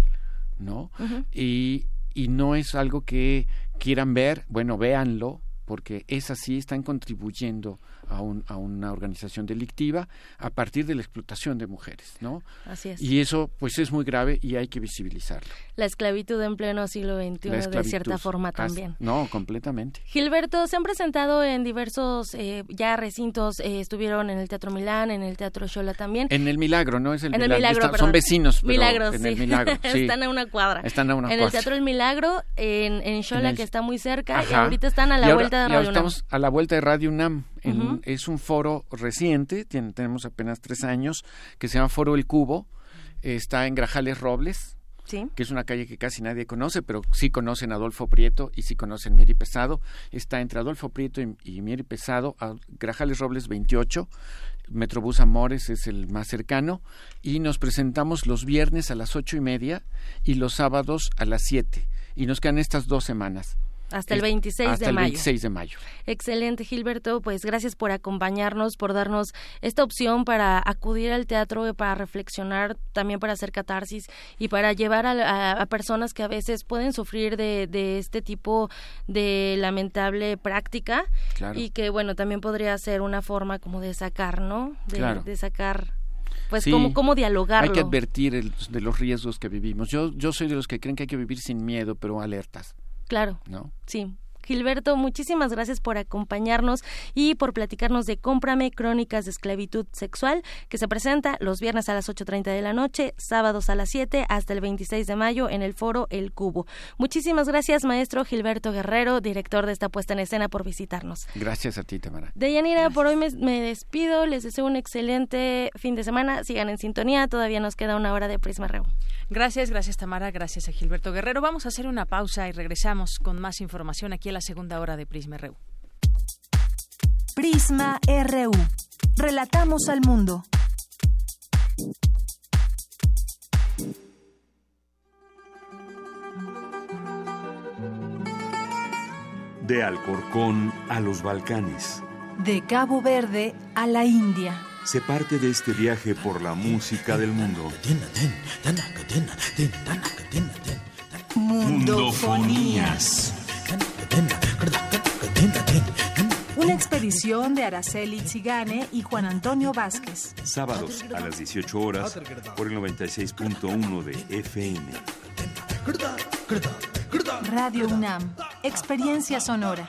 Speaker 24: ¿no? y, y no es algo que quieran ver, bueno, véanlo, porque es así, están contribuyendo a, un, a una organización delictiva a partir de la explotación de mujeres, ¿no?
Speaker 23: Así es.
Speaker 24: Y eso, pues, es muy grave y hay que visibilizarlo.
Speaker 23: La esclavitud en pleno siglo XXI, de cierta forma también.
Speaker 24: no, completamente.
Speaker 23: Gilberto, se han presentado en diversos ya recintos, eh, estuvieron en el Teatro Milán, en el Teatro Shola también.
Speaker 24: En el Milagro, ¿no? Es el,
Speaker 23: en
Speaker 24: Milagro.
Speaker 23: el Milagro
Speaker 24: son vecinos, pero
Speaker 23: Milagros,
Speaker 24: en
Speaker 23: sí.
Speaker 24: el Milagro, sí.
Speaker 23: están a una cuadra.
Speaker 24: Están a una
Speaker 23: En
Speaker 24: cuadra.
Speaker 23: el Teatro El Milagro, en, en Shola,
Speaker 24: el...
Speaker 23: que está muy cerca,
Speaker 24: Ajá.
Speaker 23: y ahorita están a la
Speaker 24: y ahora,
Speaker 23: vuelta de
Speaker 24: y
Speaker 23: Radio
Speaker 24: ahora
Speaker 23: UNAM.
Speaker 24: estamos a la vuelta de Radio UNAM. En,
Speaker 23: Uh -huh.
Speaker 24: Es un foro reciente, tiene, tenemos apenas tres años, que se llama Foro El Cubo. Está en Grajales Robles,
Speaker 23: ¿Sí?
Speaker 24: que es una calle que casi nadie conoce, pero sí conocen Adolfo Prieto y sí conocen Mieri Pesado. Está entre Adolfo Prieto y, y Mieri Pesado, a Grajales Robles 28. Metrobús Amores es el más cercano y nos presentamos los viernes a las ocho y media y los sábados a las siete y nos quedan estas dos semanas.
Speaker 23: Hasta el 26
Speaker 24: hasta
Speaker 23: de
Speaker 24: el
Speaker 23: mayo.
Speaker 24: 26 de mayo.
Speaker 23: Excelente, Gilberto. Pues gracias por acompañarnos, por darnos esta opción para acudir al teatro, para reflexionar, también para hacer catarsis y para llevar a, a, a personas que a veces pueden sufrir de, de, este tipo de lamentable práctica
Speaker 24: claro.
Speaker 23: y que, bueno, también podría ser una forma como de sacar, ¿no? De,
Speaker 24: claro.
Speaker 23: de sacar pues
Speaker 24: sí,
Speaker 23: cómo, cómo dialogarlo.
Speaker 24: Hay que advertir el, de los riesgos que vivimos. Yo, yo soy de los que creen que hay que vivir sin miedo, pero alertas.
Speaker 23: Claro.
Speaker 24: ¿No?
Speaker 23: Sí. Gilberto, muchísimas gracias por acompañarnos y por platicarnos de Cómprame Crónicas de Esclavitud Sexual, que se presenta los viernes a las 8.30 de la noche, sábados a las 7 hasta el 26 de mayo en el foro El Cubo. Muchísimas gracias, maestro Gilberto Guerrero, director de esta puesta en escena, por visitarnos.
Speaker 24: Gracias a ti, Tamara.
Speaker 23: Deyanira, por hoy me, me despido, les deseo un excelente fin de semana, sigan en sintonía, todavía nos queda una hora de Prisma Reu.
Speaker 1: Gracias, gracias Tamara, gracias a Gilberto Guerrero. Vamos a hacer una pausa y regresamos con más información aquí a la segunda hora de Prisma RU.
Speaker 4: Prisma RU. Relatamos al mundo.
Speaker 12: De Alcorcón a los Balcanes.
Speaker 4: De Cabo Verde a la India.
Speaker 12: Se parte de este viaje por la música del mundo. Mundofonías.
Speaker 4: Una expedición de Araceli Zigane y Juan Antonio Vázquez.
Speaker 12: Sábados a las 18 horas por el 96.1 de FM.
Speaker 4: Radio UNAM. Experiencia sonora.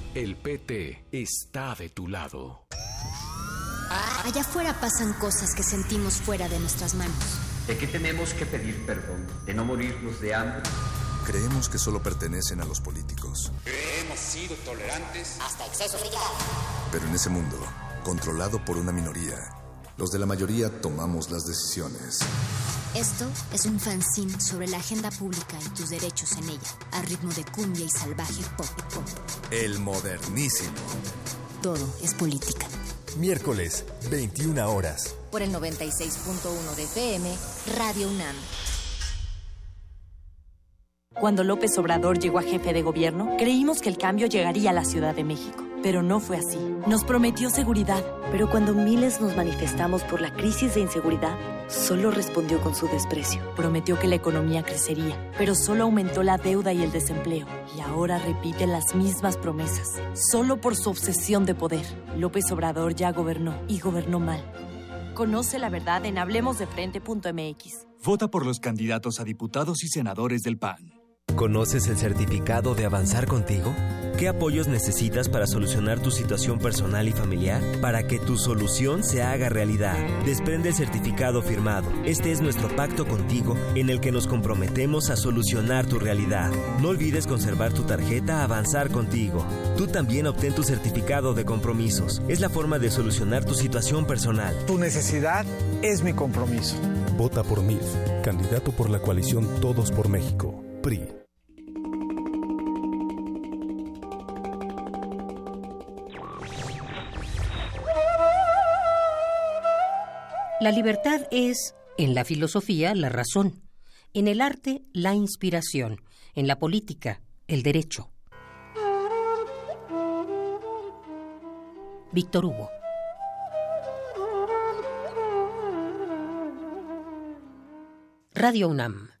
Speaker 25: El PT está de tu lado.
Speaker 26: Allá afuera pasan cosas que sentimos fuera de nuestras manos.
Speaker 27: ¿De qué tenemos que pedir perdón? ¿De no morirnos de hambre?
Speaker 28: Creemos que solo pertenecen a los políticos.
Speaker 27: Hemos sido tolerantes
Speaker 26: hasta exceso de
Speaker 28: Pero en ese mundo, controlado por una minoría, los de la mayoría tomamos las decisiones.
Speaker 26: Esto es un fanzine sobre la agenda pública y tus derechos en ella, a ritmo de cumbia y salvaje pop pop.
Speaker 28: El modernísimo.
Speaker 26: Todo es política.
Speaker 28: Miércoles, 21 horas.
Speaker 26: Por el 96.1 de FM, Radio UNAM.
Speaker 29: Cuando López Obrador llegó a jefe de gobierno, creímos que el cambio llegaría a la Ciudad de México. Pero no fue así. Nos prometió seguridad. Pero cuando miles nos manifestamos por la crisis de inseguridad, solo respondió con su desprecio. Prometió que la economía crecería, pero solo aumentó la deuda y el desempleo. Y ahora repite las mismas promesas. Solo por su obsesión de poder. López Obrador ya gobernó y gobernó mal. Conoce la verdad en hablemosdefrente.mx.
Speaker 30: Vota por los candidatos a diputados y senadores del PAN.
Speaker 31: ¿Conoces el certificado de avanzar contigo? ¿Qué apoyos necesitas para solucionar tu situación personal y familiar? Para que tu solución se haga realidad. Desprende el certificado firmado. Este es nuestro pacto contigo en el que nos comprometemos a solucionar tu realidad. No olvides conservar tu tarjeta Avanzar contigo. Tú también obtén tu certificado de compromisos. Es la forma de solucionar tu situación personal.
Speaker 32: Tu necesidad es mi compromiso.
Speaker 28: Vota por MILF, candidato por la coalición Todos por México.
Speaker 33: La libertad es, en la filosofía, la razón, en el arte, la inspiración, en la política, el derecho. Víctor Hugo. Radio UNAM.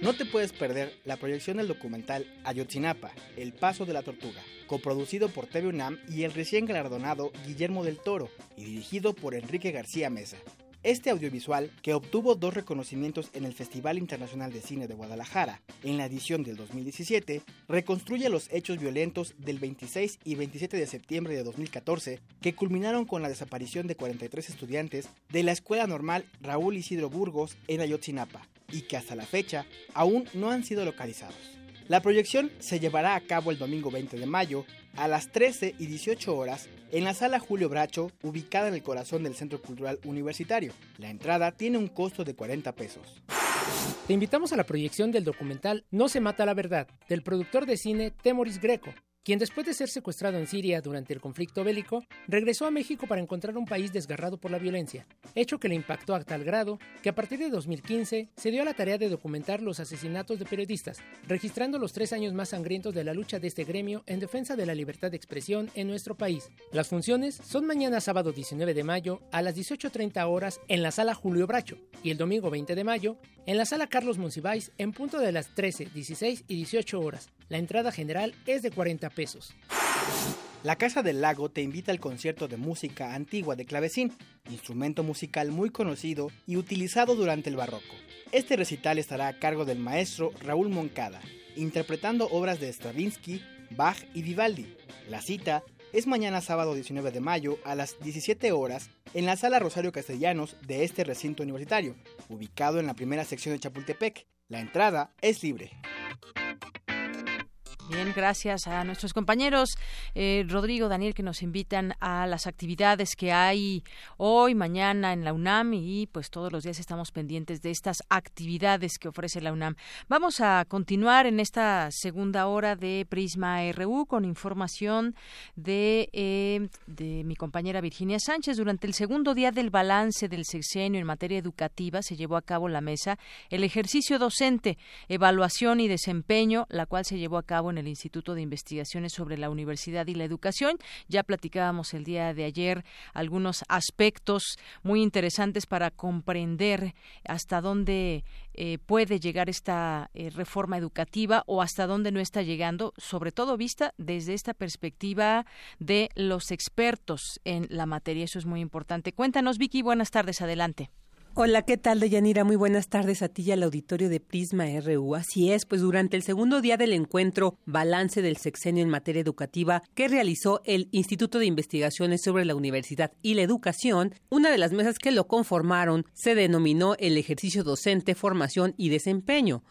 Speaker 34: No te puedes perder la proyección del documental Ayotzinapa, El Paso de la Tortuga, coproducido por TV UNAM y el recién galardonado Guillermo del Toro y dirigido por Enrique García Mesa. Este audiovisual, que obtuvo dos reconocimientos en el Festival Internacional de Cine de Guadalajara en la edición del 2017, reconstruye los hechos violentos del 26 y 27 de septiembre de 2014 que culminaron con la desaparición de 43 estudiantes de la Escuela Normal Raúl Isidro Burgos en Ayotzinapa y que hasta la fecha aún no han sido localizados. La proyección se llevará a cabo el domingo 20 de mayo a las 13 y 18 horas en la sala Julio Bracho, ubicada en el corazón del Centro Cultural Universitario. La entrada tiene un costo de 40 pesos.
Speaker 35: Te invitamos a la proyección del documental No se mata la verdad, del productor de cine Temoris Greco, quien después de ser secuestrado en Siria durante el conflicto bélico, regresó a México para encontrar un país desgarrado por la violencia, hecho que le impactó a tal grado que a partir de 2015 se dio a la tarea de documentar los asesinatos de periodistas, registrando los tres años más sangrientos de la lucha de este gremio en defensa de la libertad de expresión en nuestro país. Las funciones son mañana sábado 19 de mayo a las 18.30 horas en la sala Julio Bracho y el domingo 20 de mayo en la sala Carlos Monsiváis en punto de las 13, 16 y 18 horas. La entrada general es de 40 pesos.
Speaker 34: La Casa del Lago te invita al concierto de música antigua de clavecín, instrumento musical muy conocido y utilizado durante el barroco. Este recital estará a cargo del maestro Raúl Moncada, interpretando obras de Stravinsky, Bach y Vivaldi. La cita es mañana sábado 19 de mayo a las 17 horas en la sala Rosario Castellanos de este recinto universitario, ubicado en la primera sección de Chapultepec. La entrada es libre.
Speaker 1: Bien, gracias a nuestros compañeros eh, Rodrigo, Daniel, que nos invitan a las actividades que hay hoy, mañana en la UNAM y pues todos los días estamos pendientes de estas actividades que ofrece la UNAM. Vamos a continuar en esta segunda hora de Prisma RU con información de, eh, de mi compañera Virginia Sánchez. Durante el segundo día del balance del sexenio en materia educativa se llevó a cabo la mesa el ejercicio docente, evaluación y desempeño, la cual se llevó a cabo en el Instituto de Investigaciones sobre la Universidad y la Educación. Ya platicábamos el día de ayer algunos aspectos muy interesantes para comprender hasta dónde eh, puede llegar esta eh, reforma educativa o hasta dónde no está llegando, sobre todo vista desde esta perspectiva de los expertos en la materia. Eso es muy importante. Cuéntanos, Vicky, buenas tardes, adelante.
Speaker 36: Hola, ¿qué tal, Deyanira? Muy buenas tardes a ti y al auditorio de Prisma RU. Así es, pues durante el segundo día del encuentro Balance del Sexenio en Materia Educativa que realizó el Instituto de Investigaciones sobre la Universidad y la Educación, una de las mesas que lo conformaron se denominó el ejercicio docente, formación y desempeño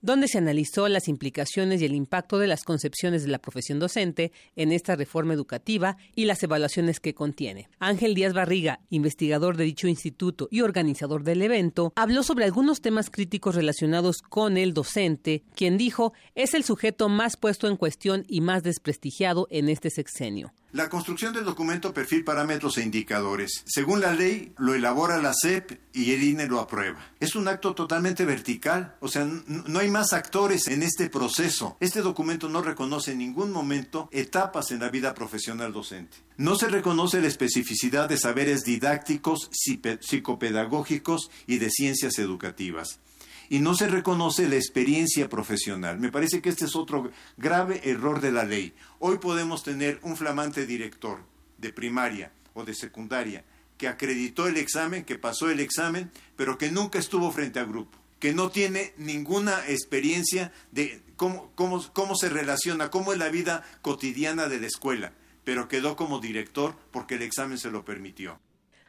Speaker 36: donde se analizó las implicaciones y el impacto de las concepciones de la profesión docente en esta reforma educativa y las evaluaciones que contiene. Ángel Díaz Barriga, investigador de dicho instituto y organizador del evento, habló sobre algunos temas críticos relacionados con el docente, quien dijo es el sujeto más puesto en cuestión y más desprestigiado en este sexenio.
Speaker 37: La construcción del documento perfil parámetros e indicadores. Según la ley, lo elabora la SEP y el INE lo aprueba. Es un acto totalmente vertical, o sea, no hay más actores en este proceso. Este documento no reconoce en ningún momento etapas en la vida profesional docente. No se reconoce la especificidad de saberes didácticos, psicopedagógicos y de ciencias educativas y no se reconoce la experiencia profesional. Me parece que este es otro grave error de la ley. Hoy podemos tener un flamante director de primaria o de secundaria que acreditó el examen, que pasó el examen, pero que nunca estuvo frente a grupo, que no tiene ninguna experiencia de cómo, cómo, cómo se relaciona, cómo es la vida cotidiana de la escuela, pero quedó como director porque el examen se lo permitió.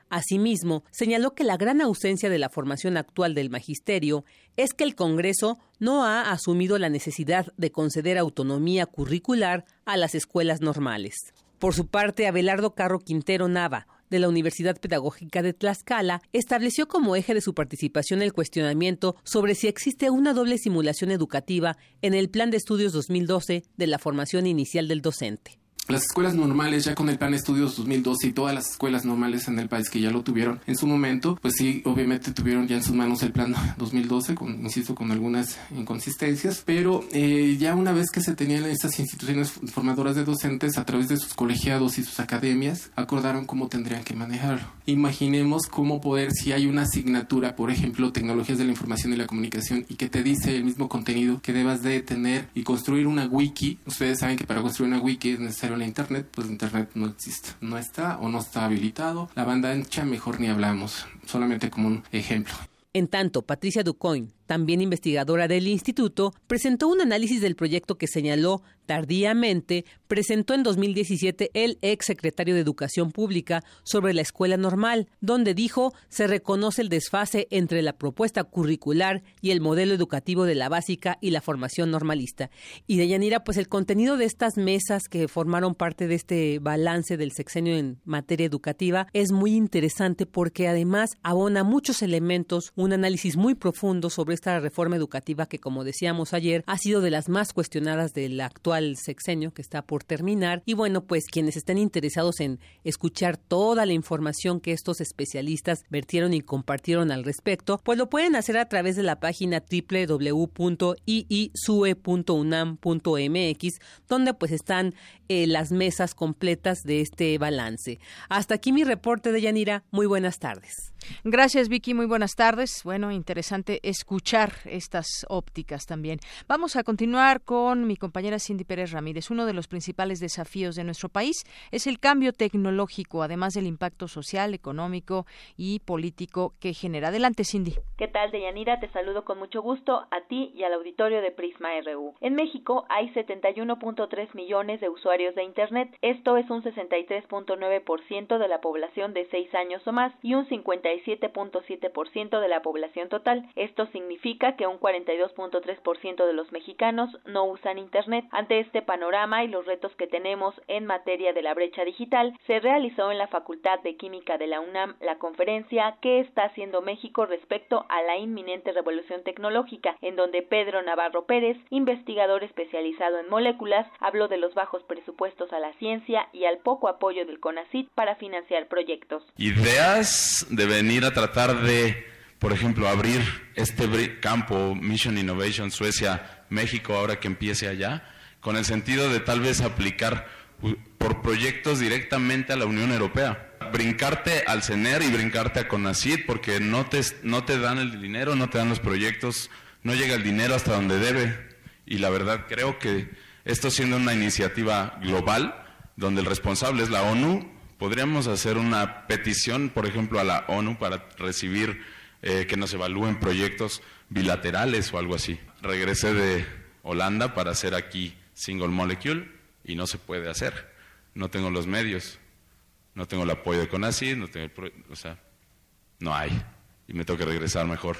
Speaker 36: Asimismo, señaló que la gran ausencia de la formación actual del magisterio es que el Congreso no ha asumido la necesidad de conceder autonomía curricular a las escuelas normales. Por su parte, Abelardo Carro Quintero Nava, de la Universidad Pedagógica de Tlaxcala, estableció como eje de su participación el cuestionamiento sobre si existe una doble simulación educativa en el Plan de Estudios 2012 de la formación inicial del docente.
Speaker 38: Las escuelas normales, ya con el Plan Estudios 2012 y todas las escuelas normales en el país que ya lo tuvieron en su momento, pues sí, obviamente tuvieron ya en sus manos el Plan 2012, con, insisto, con algunas inconsistencias, pero eh, ya una vez que se tenían estas instituciones formadoras de docentes a través de sus colegiados y sus academias, acordaron cómo tendrían que manejarlo. Imaginemos cómo poder, si hay una asignatura, por ejemplo, tecnologías de la información y la comunicación, y que te dice el mismo contenido que debas de tener y construir una wiki, ustedes saben que para construir una wiki es necesario la internet, pues internet no existe, no está o no está habilitado. La banda ancha mejor ni hablamos, solamente como un ejemplo.
Speaker 36: En tanto, Patricia Ducoin, también investigadora del instituto, presentó un análisis del proyecto que señaló tardíamente presentó en 2017 el ex secretario de Educación Pública sobre la escuela normal, donde dijo se reconoce el desfase entre la propuesta curricular y el modelo educativo de la básica y la formación normalista. Y de Yanira, pues el contenido de estas mesas que formaron parte de este balance del sexenio en materia educativa es muy interesante porque además abona muchos elementos, un análisis muy profundo sobre esta reforma educativa que, como decíamos ayer, ha sido de las más cuestionadas del actual sexenio que está por terminar. Y bueno, pues quienes estén interesados en escuchar toda la información que estos especialistas vertieron y compartieron al respecto, pues lo pueden hacer a través de la página www.iisue.unam.mx, donde pues están eh, las mesas completas de este balance. Hasta aquí mi reporte de Yanira. Muy buenas tardes.
Speaker 1: Gracias, Vicky. Muy buenas tardes. Bueno, interesante escuchar estas ópticas también. Vamos a continuar con mi compañera Cindy Pérez Ramírez. Uno de los principales desafíos de nuestro país es el cambio tecnológico, además del impacto social, económico y político que genera. Adelante, Cindy.
Speaker 9: ¿Qué tal, Deyanira? Te saludo con mucho gusto a ti y al auditorio de Prisma RU. En México hay 71.3 millones de usuarios de Internet. Esto es un 63.9% de la población de 6 años o más y un 57.7% de la población total. Esto significa que un 42.3% de los mexicanos no usan Internet. Ante este panorama y los retos que tenemos en materia de la brecha digital, se realizó en la Facultad de Química de la UNAM la conferencia ¿Qué está haciendo México respecto a la inminente revolución tecnológica? en donde Pedro Navarro Pérez, investigador especializado en moléculas, habló de los bajos presupuestos a la ciencia y al poco apoyo del CONACYT para financiar proyectos.
Speaker 39: Ideas de venir a tratar de, por ejemplo, abrir este campo Mission Innovation Suecia, México, ahora que empiece allá, con el sentido de tal vez aplicar por proyectos directamente a la Unión Europea. Brincarte al CENER y brincarte a CONACYT porque no te, no te dan el dinero, no te dan los proyectos, no llega el dinero hasta donde debe. Y la verdad creo que esto siendo una iniciativa global, donde el responsable es la ONU, podríamos hacer una petición, por ejemplo, a la ONU para recibir eh, que nos evalúen proyectos bilaterales o algo así. Regresé de Holanda para hacer aquí Single Molecule y no se puede hacer. No tengo los medios, no tengo el apoyo de CONACYT, no tengo o sea, no hay. Y me tengo que regresar mejor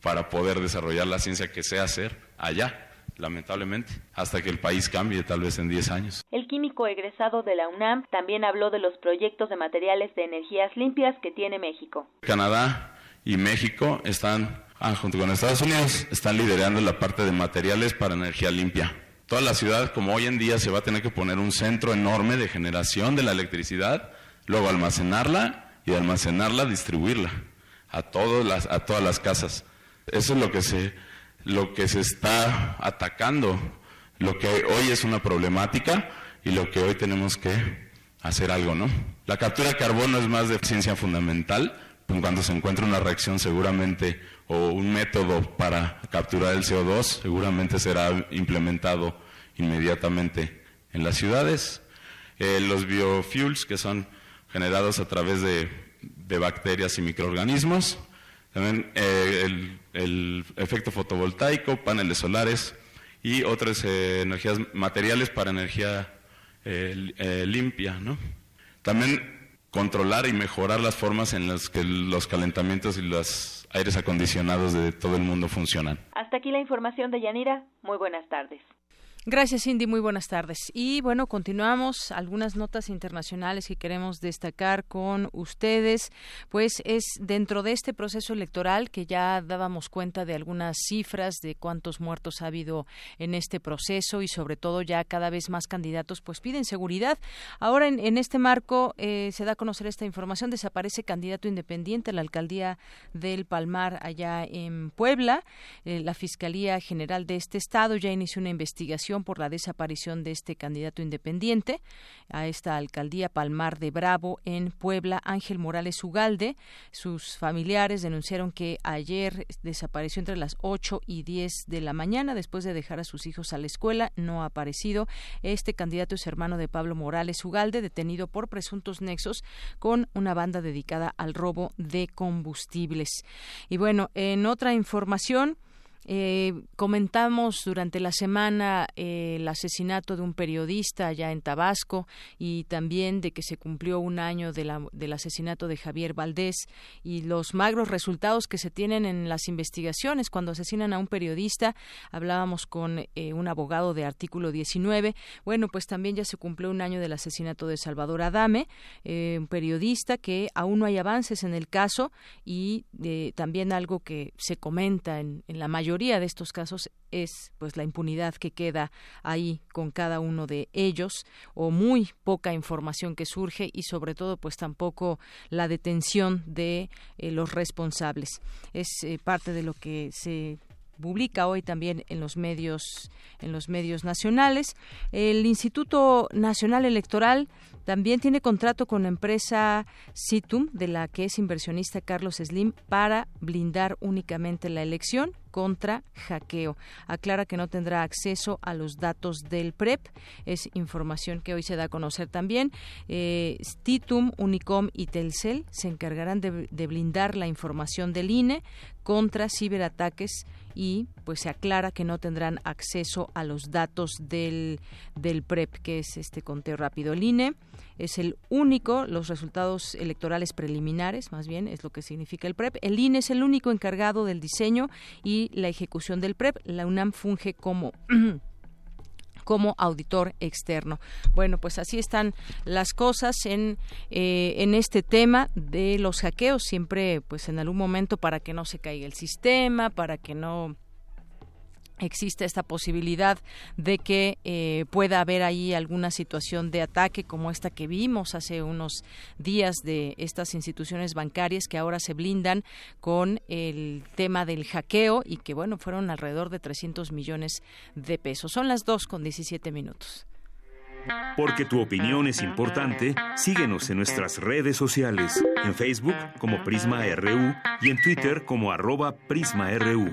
Speaker 39: para poder desarrollar la ciencia que sé hacer allá lamentablemente, hasta que el país cambie, tal vez en 10 años.
Speaker 9: El químico egresado de la UNAM también habló de los proyectos de materiales de energías limpias que tiene México.
Speaker 39: Canadá y México están, ah, junto con Estados Unidos, están liderando la parte de materiales para energía limpia toda la ciudad, como hoy en día, se va a tener que poner un centro enorme de generación de la electricidad, luego almacenarla y almacenarla, distribuirla a, todas las, a todas las casas. Eso es lo que, se, lo que se está atacando, lo que hoy es una problemática y lo que hoy tenemos que hacer algo, ¿no? La captura de carbono es más de ciencia fundamental, pues cuando se encuentra una reacción seguramente o un método para capturar el CO2 seguramente será implementado inmediatamente en las ciudades. Eh, los biofuels que son generados a través de, bacterias y microorganismos. También eh, el, efecto fotovoltaico, paneles solares y otras eh, energías materiales para energía limpia. ¿no? También controlar y mejorar las formas en las que los calentamientos y los aires acondicionados de todo el mundo funcionan.
Speaker 9: Hasta aquí la información de Yanira. Muy buenas tardes.
Speaker 1: Gracias, Cindy. Muy buenas tardes. Y bueno, continuamos. Algunas notas internacionales que queremos destacar con ustedes, pues es dentro de este proceso electoral que ya dábamos cuenta de algunas cifras de cuántos muertos ha habido en este proceso y sobre todo ya cada vez más candidatos pues piden seguridad. Ahora en, este marco eh, se da a conocer esta información. Desaparece candidato independiente a la alcaldía del Palmar allá en Puebla. Eh, la Fiscalía General de este estado ya inició una investigación por la desaparición de este candidato independiente a esta alcaldía Palmar de Bravo en Puebla, Ángel Morales Ugalde. Sus familiares denunciaron que ayer desapareció entre las 8 y 10 de la mañana después de dejar a sus hijos a la escuela. No ha aparecido. Este candidato es hermano de Pablo Morales Ugalde, detenido por presuntos nexos con una banda dedicada al robo de combustibles. Y bueno, en otra información, eh, comentamos durante la semana eh, el asesinato de un periodista allá en Tabasco y también de que se cumplió un año del asesinato de Javier Valdés y los magros resultados que se tienen en las investigaciones cuando asesinan a un periodista. Hablábamos con eh, un abogado de artículo 19. Bueno, pues también ya se cumplió un año del asesinato de Salvador Adame, un periodista que aún no hay avances en el caso y también algo que se comenta en, en la mayoría mayoría de estos casos es pues la impunidad que queda ahí con cada uno de ellos o muy poca información que surge y sobre todo pues tampoco la detención de eh, los responsables. Es eh, parte de lo que se publica hoy también en los medios en los medios nacionales el Instituto Nacional Electoral también tiene contrato con la empresa Citum, de la que es inversionista Carlos Slim, para blindar únicamente la elección contra hackeo. Aclara que no tendrá acceso a los datos del PREP. Es información que hoy se da a conocer también. Eh, Titum, Unicom y Telcel se encargarán de, de blindar la información del INE contra ciberataques y pues se aclara que no tendrán acceso a los datos del, del PREP, que es este conteo rápido. El INE es el único, los resultados electorales preliminares, más bien, es lo que significa el PREP. El INE es el único encargado del diseño y la ejecución del PREP. La UNAM funge como como auditor externo. Bueno, pues así están las cosas en, eh, en este tema de los hackeos, siempre pues en algún momento para que no se caiga el sistema, para que no existe esta posibilidad de que eh, pueda haber ahí alguna situación de ataque como esta que vimos hace unos días de estas instituciones bancarias que ahora se blindan con el tema del hackeo y que bueno fueron alrededor de 300 millones de pesos. Son las dos con 17 minutos.
Speaker 12: Porque tu opinión es importante, síguenos en nuestras redes sociales, en Facebook como Prisma RU y en Twitter como arroba PrismaRU.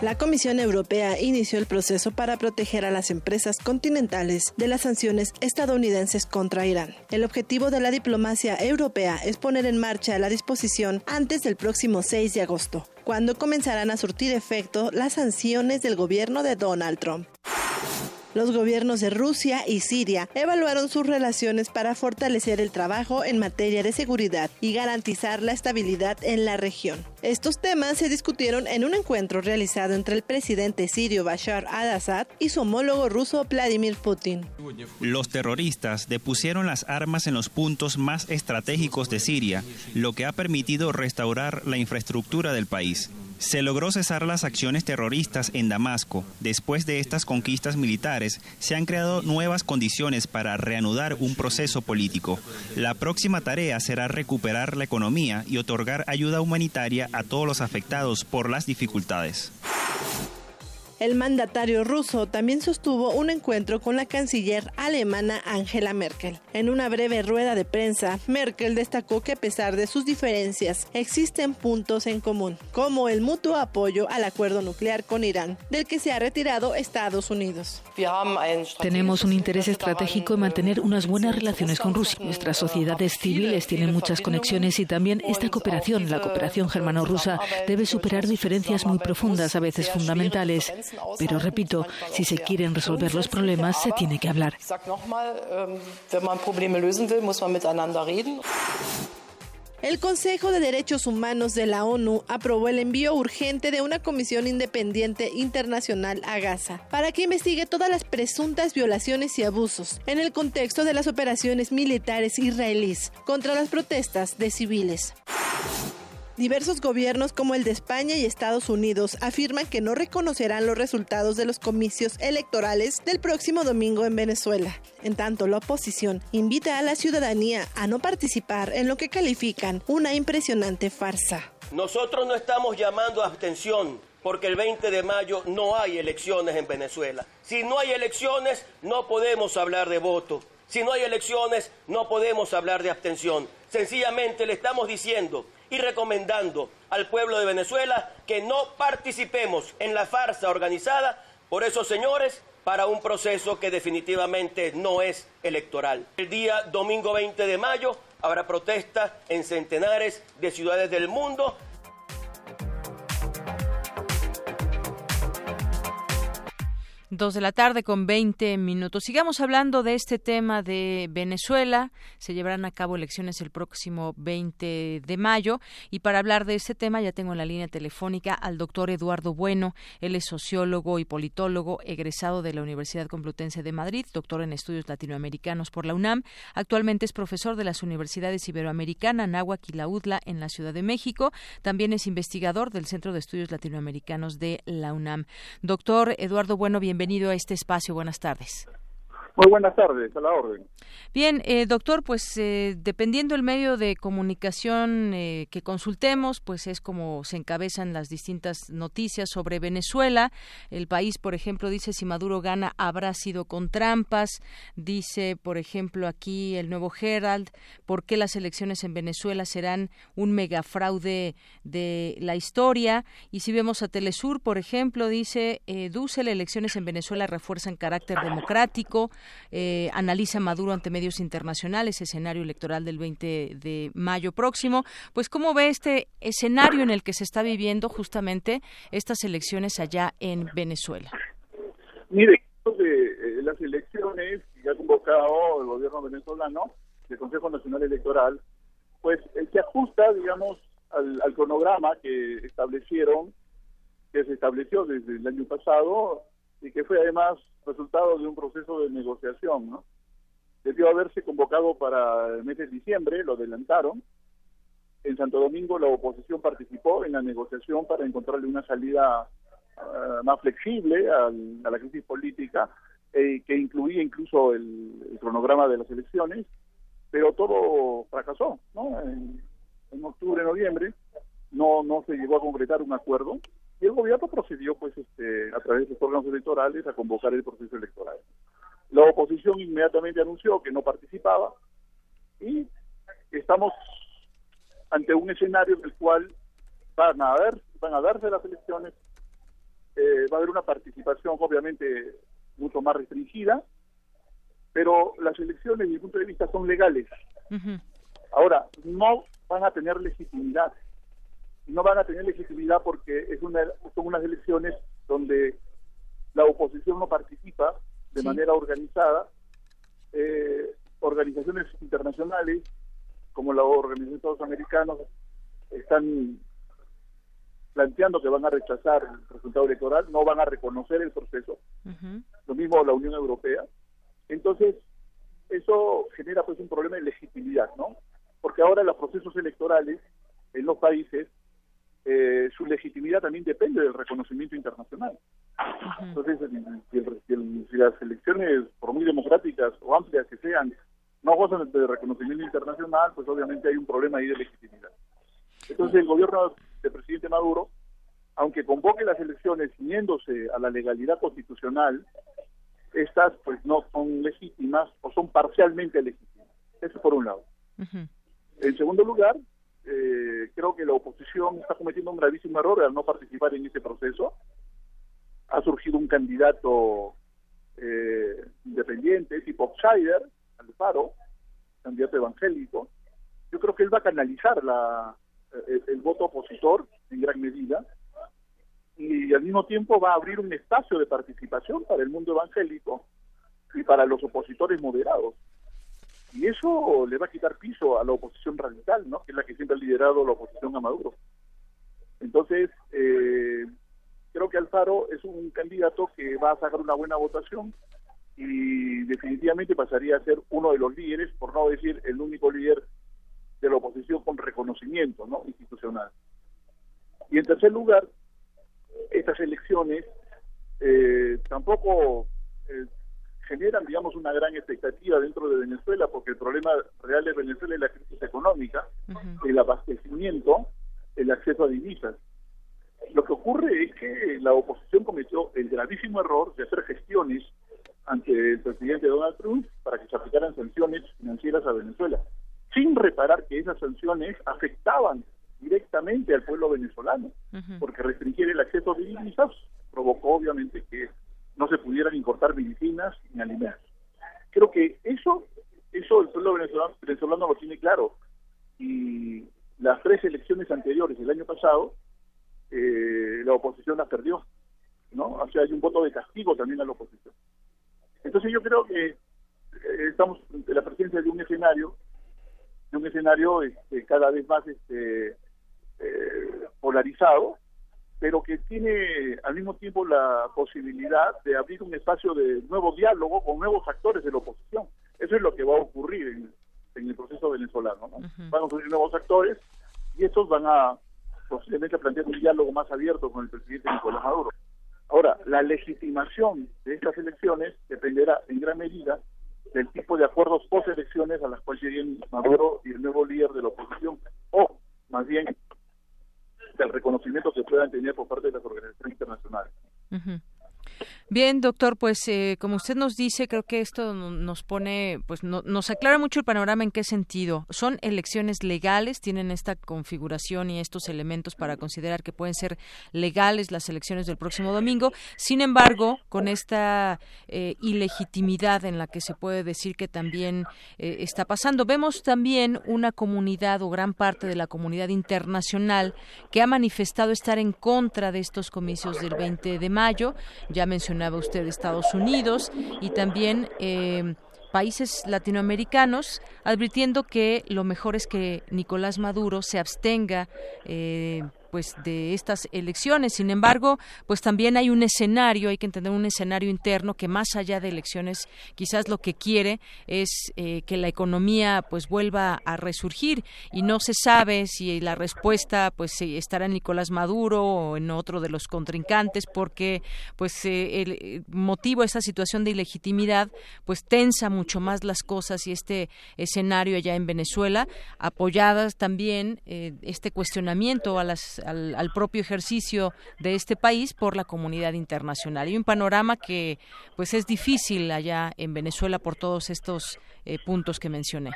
Speaker 40: La Comisión Europea inició el proceso para proteger a las empresas continentales de las sanciones estadounidenses contra Irán. El objetivo de la diplomacia europea es poner en marcha la disposición antes del próximo 6 de agosto, cuando comenzarán a surtir efecto las sanciones del gobierno de Donald Trump. Los gobiernos de Rusia y Siria evaluaron sus relaciones para fortalecer el trabajo en materia de seguridad y garantizar la estabilidad en la región. Estos temas se discutieron en un encuentro realizado entre el presidente sirio Bashar al-Assad y su homólogo ruso Vladimir Putin.
Speaker 41: Los terroristas depusieron las armas en los puntos más estratégicos de Siria, lo que ha permitido restaurar la infraestructura del país. Se logró cesar las acciones terroristas en Damasco. Después de estas conquistas militares, se han creado nuevas condiciones para reanudar un proceso político. La próxima tarea será recuperar la economía y otorgar ayuda humanitaria a todos los afectados por las dificultades.
Speaker 40: El mandatario ruso también sostuvo un encuentro con la canciller alemana Angela Merkel. En una breve rueda de prensa, Merkel destacó que a pesar de sus diferencias, existen puntos en común, como el mutuo apoyo al acuerdo nuclear con Irán, del que se ha retirado Estados Unidos.
Speaker 42: Tenemos un interés estratégico en mantener unas buenas relaciones con Rusia. Nuestras sociedades civiles tienen muchas conexiones y también esta cooperación, la cooperación germano-rusa, debe superar diferencias muy profundas, a veces fundamentales. Pero repito, si se quieren resolver los problemas, se tiene que hablar.
Speaker 40: El Consejo de Derechos Humanos de la ONU aprobó el envío urgente de una comisión independiente internacional a Gaza para que investigue todas las presuntas violaciones y abusos en el contexto de las operaciones militares israelíes contra las protestas de civiles. Diversos gobiernos como el de España y Estados Unidos afirman que no reconocerán los resultados de los comicios electorales del próximo domingo en Venezuela. En tanto, la oposición invita a la ciudadanía a no participar en lo que califican una impresionante farsa.
Speaker 43: Nosotros no estamos llamando a abstención porque el 20 de mayo no hay elecciones en Venezuela. Si no hay elecciones, no podemos hablar de voto. Si no hay elecciones, no podemos hablar de abstención. Sencillamente le estamos diciendo y recomendando al pueblo de Venezuela que no participemos en la farsa organizada por esos señores para un proceso que definitivamente no es electoral. El día domingo 20 de mayo habrá protestas en centenares de ciudades del mundo
Speaker 1: Dos de la tarde con 20 minutos. Sigamos hablando de este tema de Venezuela. Se llevarán a cabo elecciones el próximo 20 de mayo. Y para hablar de este tema ya tengo en la línea telefónica al doctor Eduardo Bueno. Él es sociólogo y politólogo egresado de la Universidad Complutense de Madrid, doctor en estudios latinoamericanos por la UNAM. Actualmente es profesor de las universidades Iberoamericana, Náhuac y en la Ciudad de México. También es investigador del Centro de Estudios Latinoamericanos de la UNAM. Doctor Eduardo Bueno, bienvenido bienvenido a este espacio. Buenas tardes.
Speaker 44: Muy buenas tardes, a la orden.
Speaker 1: Bien, eh, doctor, pues eh, dependiendo el medio de comunicación eh, que consultemos, pues es como se encabezan las distintas noticias sobre Venezuela. El país, por ejemplo, dice si Maduro gana habrá sido con trampas. Dice, por ejemplo, aquí el nuevo Herald, ¿por qué las elecciones en Venezuela serán un megafraude de la historia? Y si vemos a Telesur, por ejemplo, dice, eh, Duce, elecciones en Venezuela refuerzan carácter democrático eh, analiza Maduro ante internacionales, escenario electoral del 20 de mayo próximo. Pues, ¿cómo ve este escenario en el que se está viviendo justamente estas elecciones allá en Venezuela?
Speaker 44: Mire, eh, las elecciones que ha convocado el gobierno venezolano, el Consejo Nacional Electoral, pues se ajusta, digamos, al cronograma que establecieron, que se estableció desde el año pasado y que fue además resultado de un proceso de negociación, ¿no? Debió haberse convocado para el mes de diciembre, lo adelantaron. En Santo Domingo la oposición participó en la negociación para encontrarle una salida ah, más flexible a la crisis política, eh, que incluía incluso el, cronograma de las elecciones, pero todo fracasó, ¿no? En, en octubre, noviembre, no, no se llegó a concretar un acuerdo y el gobierno procedió pues este a través de los órganos electorales a convocar el proceso electoral. La oposición inmediatamente anunció que no participaba y estamos ante un escenario en el cual van a haber, van a darse las elecciones, eh, va a haber una participación obviamente mucho más restringida, pero las elecciones desde mi punto de vista son legales. Ahora, no van a tener legitimidad. No van a tener legitimidad porque es una, son unas elecciones donde la oposición no participa de manera organizada. Eh, organizaciones internacionales como la Organización de Estados Americanos están planteando que van a rechazar el resultado electoral, no van a reconocer el proceso. Lo mismo la Unión Europea. Entonces, eso genera pues un problema de legitimidad, ¿no? Porque ahora los procesos electorales en los países eh, su legitimidad también depende del reconocimiento internacional. Entonces, si, las elecciones, por muy democráticas o amplias que sean, no gozan de reconocimiento internacional, pues obviamente hay un problema ahí de legitimidad. Entonces, el gobierno del presidente Maduro aunque convoque las elecciones ciñéndose a la legalidad constitucional, estas pues no son legítimas o son parcialmente legítimas. Eso por un lado. En segundo lugar, eh, creo que la oposición está cometiendo un gravísimo error al no participar en este proceso. Ha surgido un candidato eh, independiente, tipo outsider, Alfaro, candidato evangélico. Yo creo que él va a canalizar la, eh, el voto opositor en gran medida y al mismo tiempo va a abrir un espacio de participación para el mundo evangélico y para los opositores moderados. Y eso le va a quitar piso a la oposición radical, ¿no? que es la que siempre ha liderado la oposición a Maduro. Entonces, eh, creo que Alfaro es un candidato que va a sacar una buena votación y definitivamente pasaría a ser uno de los líderes, por no decir el único líder de la oposición con reconocimiento ¿no? institucional. Y en tercer lugar, estas elecciones eh, tampoco eh, generan, digamos, una gran expectativa dentro de Venezuela, porque el problema real de Venezuela es la crisis económica, el abastecimiento, el acceso a divisas. Lo que ocurre es que la oposición cometió el gravísimo error de hacer gestiones ante el presidente Donald Trump para que se aplicaran sanciones financieras a Venezuela, sin reparar que esas sanciones afectaban directamente al pueblo venezolano, porque restringir el acceso a divisas provocó obviamente que no se pudieran importar medicinas ni alimentos. Creo que eso, eso el pueblo venezolano, venezolano lo tiene claro. Y las tres elecciones anteriores del año pasado, eh, la oposición las perdió, ¿no? O sea, hay un voto de castigo también a la oposición. Entonces yo creo que eh, estamos en la presencia de un escenario, de un escenario este, cada vez más este, eh, polarizado, pero que tiene al mismo tiempo la posibilidad de abrir un espacio de nuevo diálogo con nuevos actores de la oposición. Eso es lo que va a ocurrir en, el proceso venezolano. Van a surgir nuevos actores y estos van a posiblemente plantear un diálogo más abierto con el presidente Nicolás Maduro. Ahora, la legitimación de estas elecciones dependerá en gran medida del tipo de acuerdos post-elecciones a las cuales lleguen Maduro y el nuevo líder de la oposición, o más bien del reconocimiento que puedan tener por parte de las organizaciones internacionales.
Speaker 1: Bien, doctor, pues eh, como usted nos dice, creo que esto nos pone, pues nos aclara mucho el panorama en qué sentido. Son elecciones legales, tienen esta configuración y estos elementos para considerar que pueden ser legales las elecciones del próximo domingo. Sin embargo, con esta eh, ilegitimidad en la que se puede decir que también eh, está pasando, vemos también una comunidad o gran parte de la comunidad internacional que ha manifestado estar en contra de estos comicios del 20 de mayo. Ya mencioné mencionaba usted Estados Unidos y también eh, países latinoamericanos, advirtiendo que lo mejor es que Nicolás Maduro se abstenga eh, pues de estas elecciones. Sin embargo, pues también hay un escenario, hay que entender un escenario interno que más allá de elecciones, quizás lo que quiere es eh, que la economía pues vuelva a resurgir y no se sabe si la respuesta pues estará en Nicolás Maduro o en otro de los contrincantes porque pues eh, el motivo de esta situación de ilegitimidad pues tensa mucho más las cosas y este escenario allá en Venezuela apoyadas también eh, este cuestionamiento a las al, propio ejercicio de este país por la comunidad internacional. Y un panorama que pues es difícil allá en Venezuela por todos estos eh, puntos que mencioné.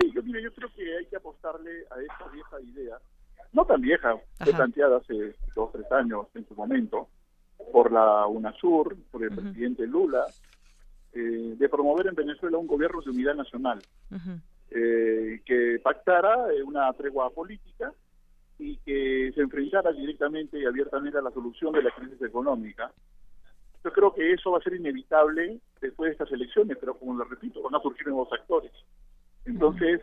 Speaker 44: Sí, yo, creo que hay que apostarle a esta vieja idea, no tan vieja, fue planteada hace dos o tres años en su momento, por la UNASUR, por el presidente Lula, eh, de promover en Venezuela un gobierno de unidad nacional, eh, que pactara una tregua política y que se enfrentara directamente y abiertamente a la solución de la crisis económica. Yo creo que eso va a ser inevitable después de estas elecciones, pero como lo repito, van a surgir nuevos actores. Entonces,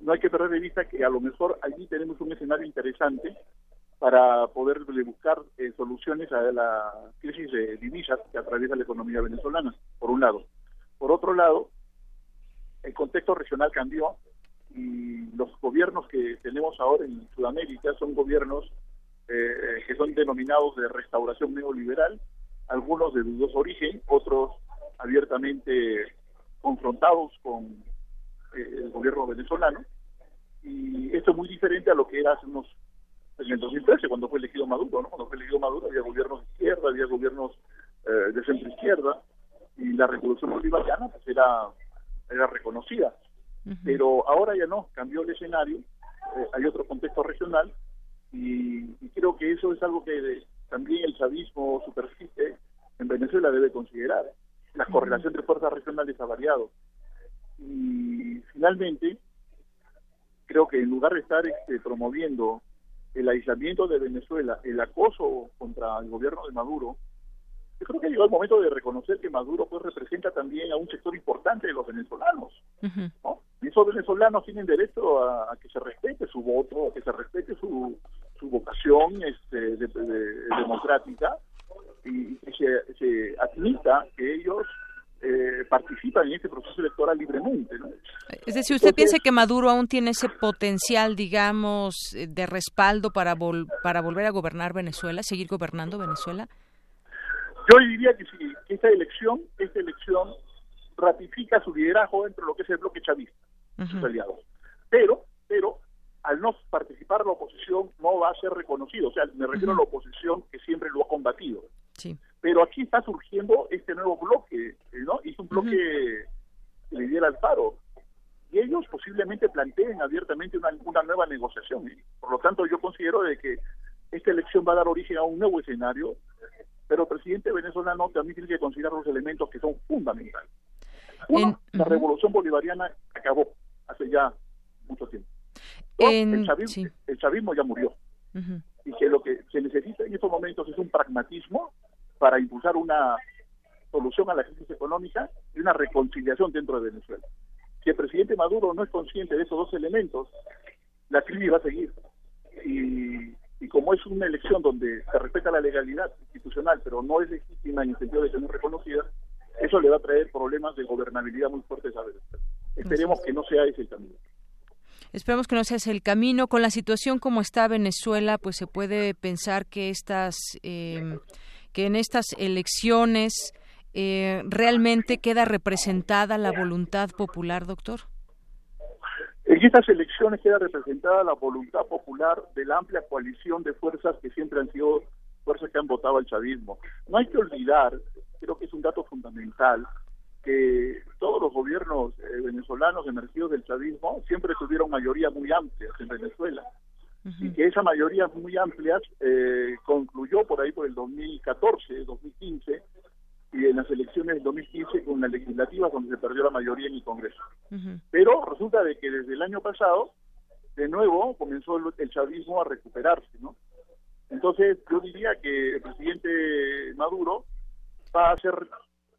Speaker 44: no hay que perder de vista que a lo mejor allí tenemos un escenario interesante para poder buscar eh, soluciones a la crisis de divisas que atraviesa la economía venezolana, por un lado. Por otro lado, el contexto regional cambió y los gobiernos que tenemos ahora en Sudamérica son gobiernos eh, que son denominados de restauración neoliberal, algunos de dudoso origen, otros abiertamente confrontados con eh, el gobierno venezolano. Y esto es muy diferente a lo que era hace unos en el 2013, cuando fue elegido Maduro, ¿no? Cuando fue elegido Maduro había gobiernos de izquierda, había gobiernos eh, de centro izquierda, y la revolución bolivariana pues era, era reconocida. Pero ahora ya no, cambió el escenario, eh, hay otro contexto regional, y, creo que eso es algo que también el chavismo superficie en Venezuela debe considerar. La correlación entre fuerzas regionales ha variado. Y finalmente, creo que en lugar de estar este, promoviendo el aislamiento de Venezuela, el acoso contra el gobierno de Maduro, yo creo que llegó el momento de reconocer que Maduro pues representa también a un sector importante de los venezolanos. Y esos venezolanos tienen derecho a, que se respete su voto, a que se respete su, su vocación este, democrática y que se, se admita que ellos eh, participan en este proceso electoral libremente. ¿no?
Speaker 1: Es decir, ¿usted piensa que Maduro aún tiene ese potencial, digamos, eh, de respaldo para, para volver a gobernar Venezuela, seguir gobernando Venezuela?
Speaker 44: Yo diría que sí, que esta elección, esta elección ratifica su liderazgo dentro de lo que es el bloque chavista, sus aliados. Pero, pero al no participar la oposición no va a ser reconocido, o sea, me refiero a la oposición que siempre lo ha combatido.
Speaker 1: Sí.
Speaker 44: Pero aquí está surgiendo este nuevo bloque, ¿no? Y es un bloque que lidera Alfaro. Y ellos posiblemente planteen abiertamente una, una nueva negociación. Por lo tanto, yo considero de que esta elección va a dar origen a un nuevo escenario, pero el presidente venezolano también tiene que considerar los elementos que son fundamentales. Uno, la revolución bolivariana acabó hace ya mucho tiempo. el, chavismo, ya murió. Y que lo que se necesita en estos momentos es un pragmatismo para impulsar una solución a la crisis económica y una reconciliación dentro de Venezuela. Si el presidente Maduro no es consciente de esos dos elementos, la crisis va a seguir. Y, como es una elección donde se respeta la legalidad institucional, pero no es legítima en el sentido de que no reconocida, eso le va a traer problemas de gobernabilidad muy fuertes a Venezuela. Esperemos que no sea ese el camino.
Speaker 1: Esperemos que no sea ese el camino. Con la situación como está Venezuela, pues se puede pensar que estas eh, que en estas elecciones eh, realmente queda representada la voluntad popular, doctor?
Speaker 44: En estas elecciones queda representada la voluntad popular de la amplia coalición de fuerzas que siempre han sido fuerzas que han votado al chavismo. No hay que olvidar, creo que es un dato fundamental, que todos los gobiernos eh, venezolanos emergidos del chavismo siempre tuvieron mayoría muy amplias en Venezuela y que esa mayoría muy amplia eh, concluyó por ahí por el 2014, 2015 y en las elecciones del 2015 con una legislativa donde se perdió la mayoría en el Congreso. Pero resulta de que desde el año pasado de nuevo comenzó el, chavismo a recuperarse, ¿no? Entonces yo diría que el presidente Maduro va a ser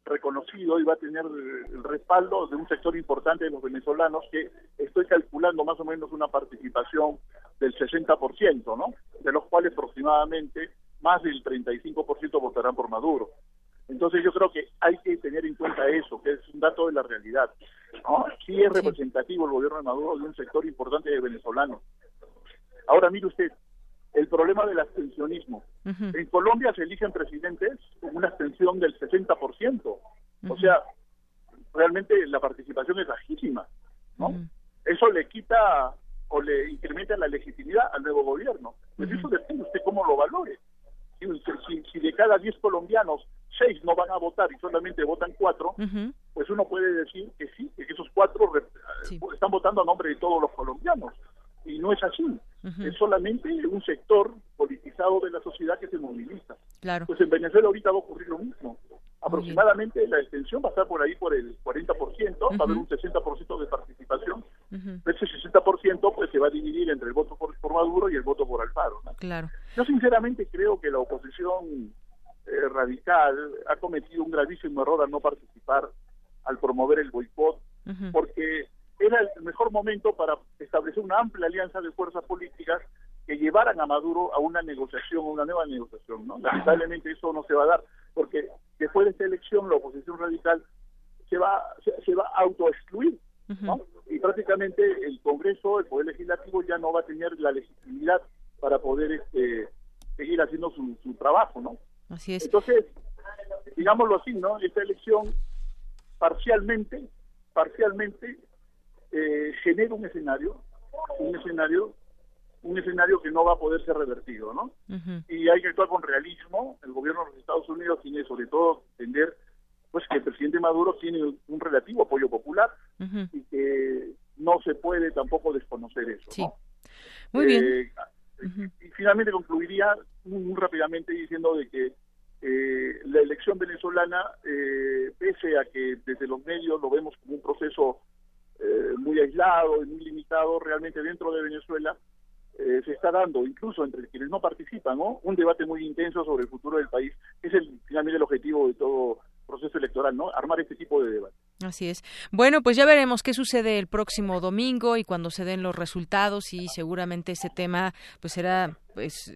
Speaker 44: reconocido y va a tener el respaldo de un sector importante de los venezolanos que estoy calculando más o menos una participación del 60%, ¿no? De los cuales aproximadamente más del 35% votarán por Maduro. Entonces yo creo que hay que tener en cuenta eso, que es un dato de la realidad. ¿no? Sí es representativo el gobierno de Maduro de un sector importante de venezolanos. Ahora mire usted, el problema del abstencionismo. En Colombia se eligen presidentes con una abstención del 60%. O sea, realmente la participación es bajísima. ¿no? Eso le quita o le incrementa la legitimidad al nuevo gobierno. Pues eso depende usted cómo lo valore. Si, si, de cada 10 colombianos, 6 no van a votar y solamente votan 4, pues uno puede decir que sí, que esos 4 están votando a nombre de todos los colombianos y no es así. Es solamente un sector politizado de la sociedad que se moviliza.
Speaker 1: Claro.
Speaker 44: Pues en Venezuela ahorita va a ocurrir lo mismo. Aproximadamente la extensión va a estar por ahí por el 40%, va a haber un 60% de participación. Ese 60% pues se va a dividir entre el voto por, Maduro y el voto por Alfaro.
Speaker 1: Claro.
Speaker 44: Yo sinceramente creo que la oposición eh, radical ha cometido un gravísimo error al no participar, al promover el boicot, porque era el mejor momento para establecer una amplia alianza de fuerzas políticas que llevaran a Maduro a una negociación, a una nueva negociación. ¿no? Lamentablemente eso no se va a dar, porque después de esta elección la oposición radical se va, se, va a autoexcluir. ¿no? Y prácticamente el Congreso, el Poder Legislativo ya no va a tener la legitimidad para poder este, seguir haciendo su, su trabajo, ¿no?
Speaker 1: Así es.
Speaker 44: Entonces, digámoslo así, ¿no? Esta elección parcialmente, parcialmente eh, genera un escenario, un escenario un escenario que no va a poder ser revertido, ¿no? Y hay que actuar con realismo. El gobierno de los Estados Unidos tiene sobre todo entender pues que el presidente Maduro tiene un relativo apoyo popular y que no se puede tampoco desconocer eso.
Speaker 1: Sí. Muy bien. Eh,
Speaker 44: y finalmente concluiría muy, rápidamente diciendo de que eh, la elección venezolana, eh, pese a que desde los medios lo vemos como un proceso muy aislado y muy limitado, realmente dentro de Venezuela se está dando, incluso entre quienes no participan, ¿no? un debate muy intenso sobre el futuro del país, es el, finalmente el objetivo de todo proceso electoral, ¿no? Armar este tipo de debate.
Speaker 1: Así es. Bueno, pues ya veremos qué sucede el próximo domingo y cuando se den los resultados y seguramente ese tema pues será pues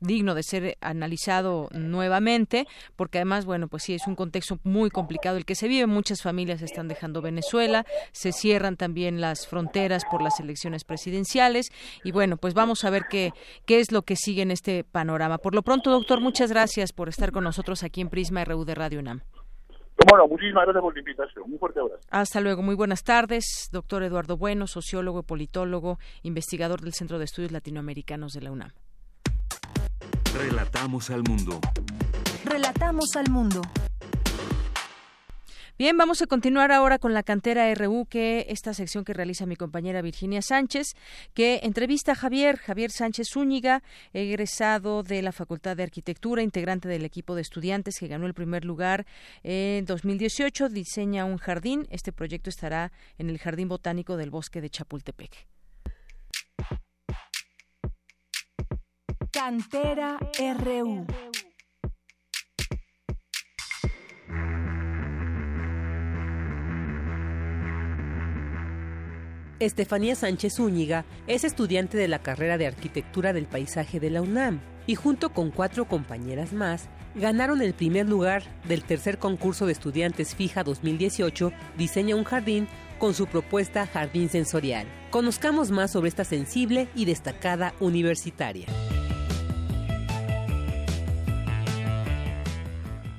Speaker 1: digno de ser analizado nuevamente, porque además, bueno, pues sí es un contexto muy complicado el que se vive, muchas familias están dejando Venezuela, se cierran también las fronteras por las elecciones presidenciales y bueno, pues vamos a ver qué qué es lo que sigue en este panorama. Por lo pronto, doctor, muchas gracias por estar con nosotros aquí en Prisma RU de Radio UNAM.
Speaker 44: Bueno, muchísimas gracias por la invitación. Un fuerte abrazo.
Speaker 1: Hasta luego. Muy buenas tardes, doctor Eduardo Bueno, sociólogo, politólogo, investigador del Centro de Estudios Latinoamericanos de la UNAM.
Speaker 12: Relatamos al mundo.
Speaker 4: Relatamos al mundo.
Speaker 1: Bien, vamos a continuar ahora con la cantera RU, que esta sección que realiza mi compañera Virginia Sánchez, que entrevista a Javier, Javier Sánchez Zúñiga, egresado de la Facultad de Arquitectura, integrante del equipo de estudiantes que ganó el primer lugar en 2018, diseña un jardín. Este proyecto estará en el Jardín Botánico del Bosque de Chapultepec.
Speaker 4: Cantera RU.
Speaker 36: Estefanía Sánchez Zúñiga es estudiante de la carrera de Arquitectura del Paisaje de la UNAM y junto con cuatro compañeras más ganaron el primer lugar del tercer concurso de estudiantes fija 2018 Diseña un jardín con su propuesta Jardín Sensorial. Conozcamos más sobre esta sensible y destacada universitaria.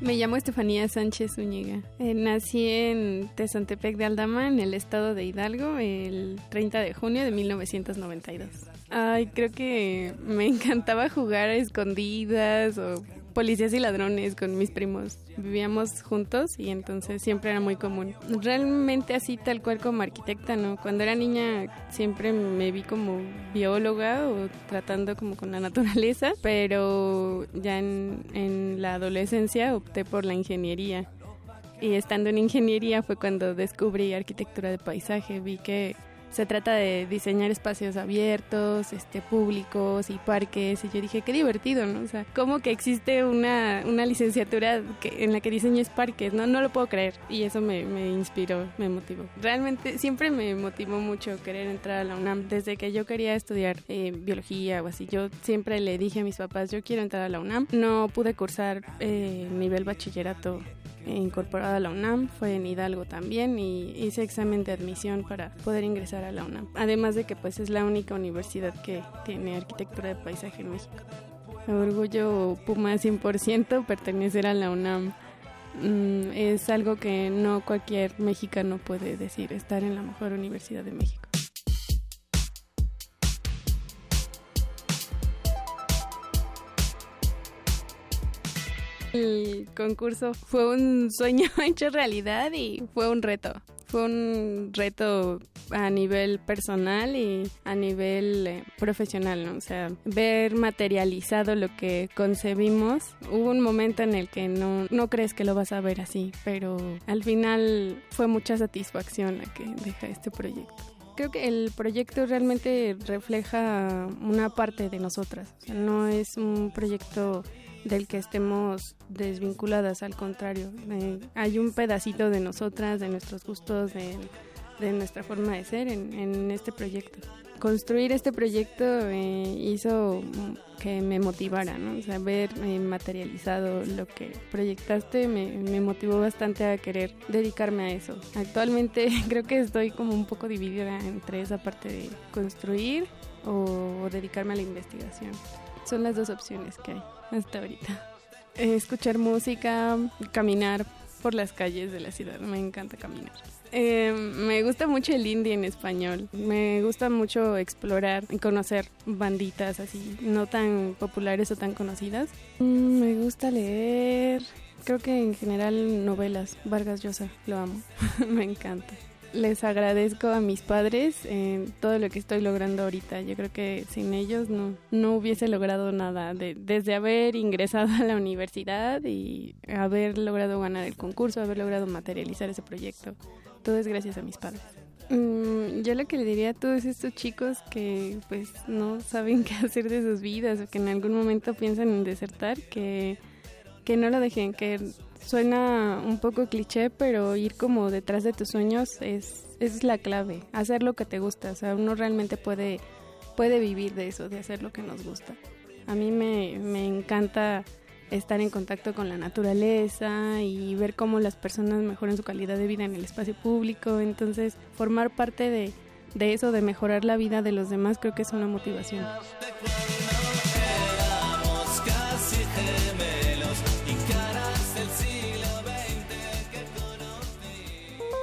Speaker 45: Me llamo Estefanía Sánchez Zúñiga. Eh, nací en Tezantepec de Aldama, en el estado de Hidalgo, el 30 de junio de 1992. Ay, creo que me encantaba jugar a escondidas o policías y ladrones con mis primos. Vivíamos juntos y entonces siempre era muy común. Realmente así tal cual como arquitecta, ¿no? Cuando era niña siempre me vi como bióloga o tratando como con la naturaleza, pero ya en, la adolescencia opté por la ingeniería. Y estando en ingeniería fue cuando descubrí arquitectura de paisaje. Vi que se trata de diseñar espacios abiertos, este, públicos y parques. Y yo dije, qué divertido, ¿no? O sea, ¿cómo que existe una, una licenciatura que, en la que diseñes parques? No, no lo puedo creer. Y eso me, me inspiró, me motivó. Realmente siempre me motivó mucho querer entrar a la UNAM. Desde que yo quería estudiar eh, biología o así, yo siempre le dije a mis papás, yo quiero entrar a la UNAM. No pude cursar eh, nivel bachillerato incorporada a la UNAM, fue en Hidalgo también y hice examen de admisión para poder ingresar a la UNAM. Además de que pues es la única universidad que tiene arquitectura de paisaje en México. Orgullo Puma 100% pertenecer a la UNAM. Mm, es algo que no cualquier mexicano puede decir, estar en la mejor universidad de México. El concurso fue un sueño hecho realidad y fue un reto. Fue un reto a nivel personal y a nivel eh, profesional, ¿no? O sea, ver materializado lo que concebimos. Hubo un momento en el que no, no crees que lo vas a ver así, pero al final fue mucha satisfacción la que deja este proyecto creo que el proyecto realmente refleja una parte de nosotras. No es un proyecto del que estemos desvinculadas, al contrario, eh, hay un pedacito de nosotras, de nuestros gustos, de, nuestra forma de ser en, este proyecto. Construir este proyecto eh, hizo que me motivara, ¿no? O sea, ver eh, materializado lo que proyectaste me, me, motivó bastante a querer dedicarme a eso. Actualmente creo que estoy como un poco dividida entre esa parte de construir o dedicarme a la investigación. Son las dos opciones que hay hasta ahorita. escuchar música, caminar por las calles de la ciudad, me encanta caminar. Eh, me gusta mucho el indie en español, me gusta mucho explorar y conocer banditas así, no tan populares o tan conocidas. Mm, me gusta leer, creo que en general novelas, Vargas Llosa, lo amo, me encanta les agradezco a mis padres en todo lo que estoy logrando ahorita. Yo creo que sin ellos no, no hubiese logrado nada. desde haber ingresado a la universidad y haber logrado ganar el concurso, haber logrado materializar ese proyecto. Todo es gracias a mis padres. Mm, yo lo que le diría a todos estos chicos que pues no saben qué hacer de sus vidas o que en algún momento piensan en desertar, que, que no lo dejen, que Suena un poco cliché, pero ir como detrás de tus sueños es, es la clave. Hacer lo que te gusta. O sea, uno realmente puede, puede vivir de eso, de hacer lo que nos gusta. A mí me, me encanta estar en contacto con la naturaleza y ver cómo las personas mejoran su calidad de vida en el espacio público. Entonces, formar parte de, de eso, de mejorar la vida de los demás, creo que es una motivación.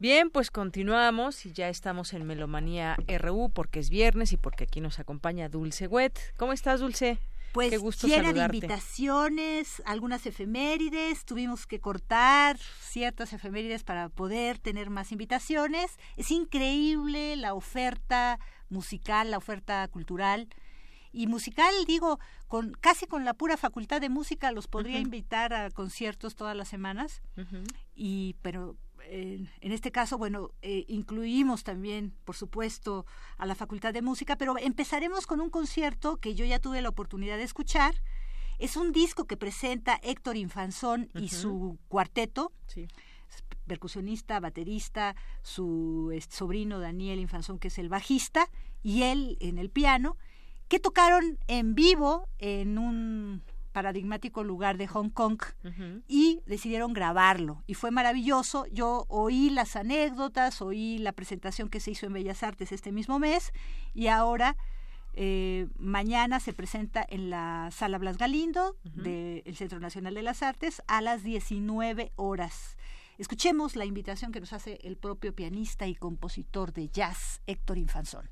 Speaker 1: Bien, pues continuamos y ya estamos en Melomanía RU porque es viernes y porque aquí nos acompaña Dulce Wet. ¿Cómo estás, Dulce?
Speaker 46: Pues Qué gusto llena de invitaciones, algunas efemérides, tuvimos que cortar ciertas efemérides para poder tener más invitaciones. Es increíble la oferta musical, la oferta cultural y musical, digo, con casi con la pura facultad de música los podría invitar a conciertos todas las semanas. Y pero en este caso, bueno, eh, incluimos también, por supuesto, a la Facultad de Música, pero empezaremos con un concierto que yo ya tuve la oportunidad de escuchar. Es un disco que presenta Héctor Infanzón y su cuarteto. percusionista, baterista, su sobrino Daniel Infanzón, que es el bajista, y él en el piano, que tocaron en vivo en un paradigmático lugar de Hong Kong y decidieron grabarlo y fue maravilloso. Yo oí las anécdotas, oí la presentación que se hizo en Bellas Artes este mismo mes y ahora eh, mañana se presenta en la Sala Blas Galindo del Centro Nacional de las Artes a las 19 horas. Escuchemos la invitación que nos hace el propio pianista y compositor de jazz, Héctor Infanzón.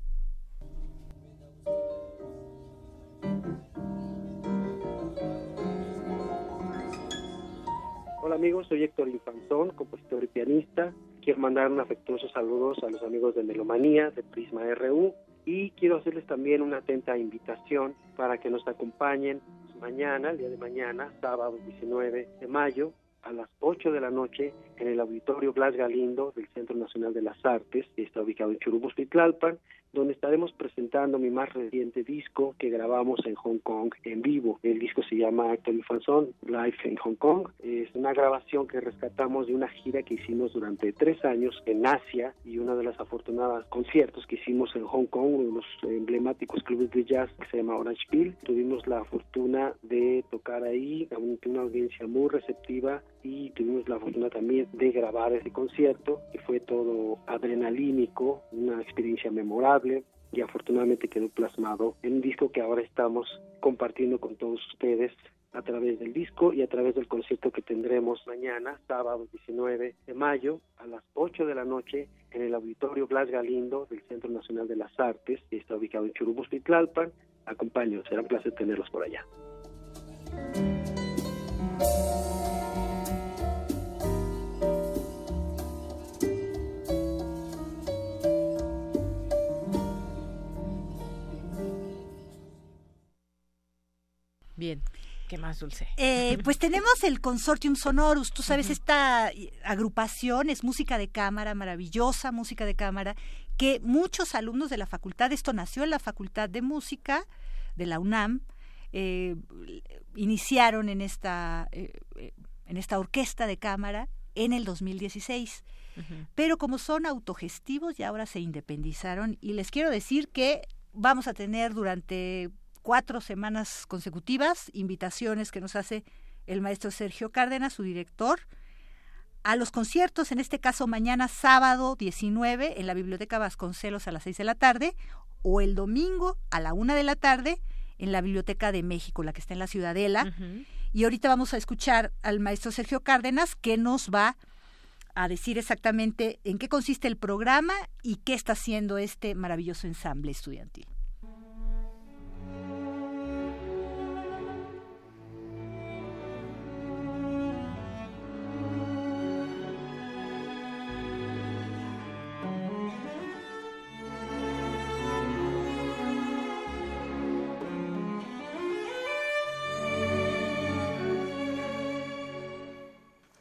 Speaker 47: Hola amigos, soy Héctor Infanzón, compositor y pianista. Quiero mandar un afectuoso saludos a los amigos de Melomanía, de Prisma RU, y quiero hacerles también una atenta invitación para que nos acompañen mañana, el día de mañana, sábado 19 de mayo, a las 8 de la noche en el Auditorio Blas Galindo del Centro Nacional de las Artes, que está ubicado en Churubusco Tlalpan, donde estaremos presentando mi más reciente disco que grabamos en Hong Kong en vivo. El disco se llama Actor Infanzón Live en Hong Kong. Es una grabación que rescatamos de una gira que hicimos durante tres años en Asia y una de las afortunadas conciertos que hicimos en Hong Kong, uno de los emblemáticos clubes de jazz que se llama Orangeville. Tuvimos la fortuna de tocar ahí, una audiencia muy receptiva y tuvimos la fortuna también de grabar ese concierto, que fue todo adrenalínico, una experiencia memorable y afortunadamente quedó plasmado en un disco que ahora estamos compartiendo con todos ustedes a través del disco y a través del concierto que tendremos mañana, sábado 19 de mayo, a las 8 de la noche, en el Auditorio Blas Galindo del Centro Nacional de las Artes, que está ubicado en Churubusco y Tlalpan. Acompaño, será un placer tenerlos por allá.
Speaker 1: ¿Qué más, Dulce?
Speaker 46: Eh, pues tenemos el Consortium Sonorus. Tú sabes, esta agrupación es música de cámara, maravillosa música de cámara, que muchos alumnos de la facultad, esto nació en la Facultad de Música de la UNAM, eh, iniciaron en esta, eh, en esta orquesta de cámara en el 2016. Pero como son autogestivos y ahora se independizaron y les quiero decir que vamos a tener durante cuatro semanas consecutivas invitaciones que nos hace el maestro Sergio Cárdenas, su director, a los conciertos, en este caso mañana sábado 19 en la Biblioteca Vasconcelos a las 6 de la tarde o el domingo a la 1 de la tarde en la Biblioteca de México, la que está en la Ciudadela. Y ahorita vamos a escuchar al maestro Sergio Cárdenas que nos va a decir exactamente en qué consiste el programa y qué está haciendo este maravilloso ensamble estudiantil.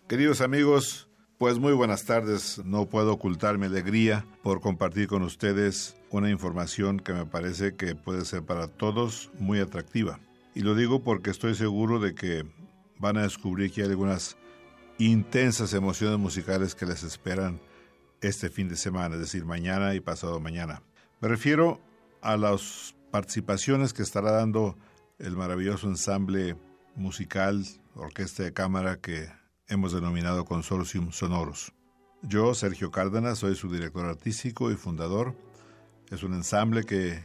Speaker 48: Queridos amigos, pues muy buenas tardes. No puedo ocultar mi alegría por compartir con ustedes una información que me parece que puede ser para todos muy atractiva. Y lo digo porque estoy seguro de que van a descubrir que hay algunas intensas emociones musicales que les esperan este fin de semana, es decir, mañana y pasado mañana. Me refiero a las participaciones que estará dando el maravilloso ensamble musical, orquesta de cámara que hemos denominado Consortium Sonoros. Yo, Sergio Cárdenas, soy su director artístico y fundador. Es un ensamble que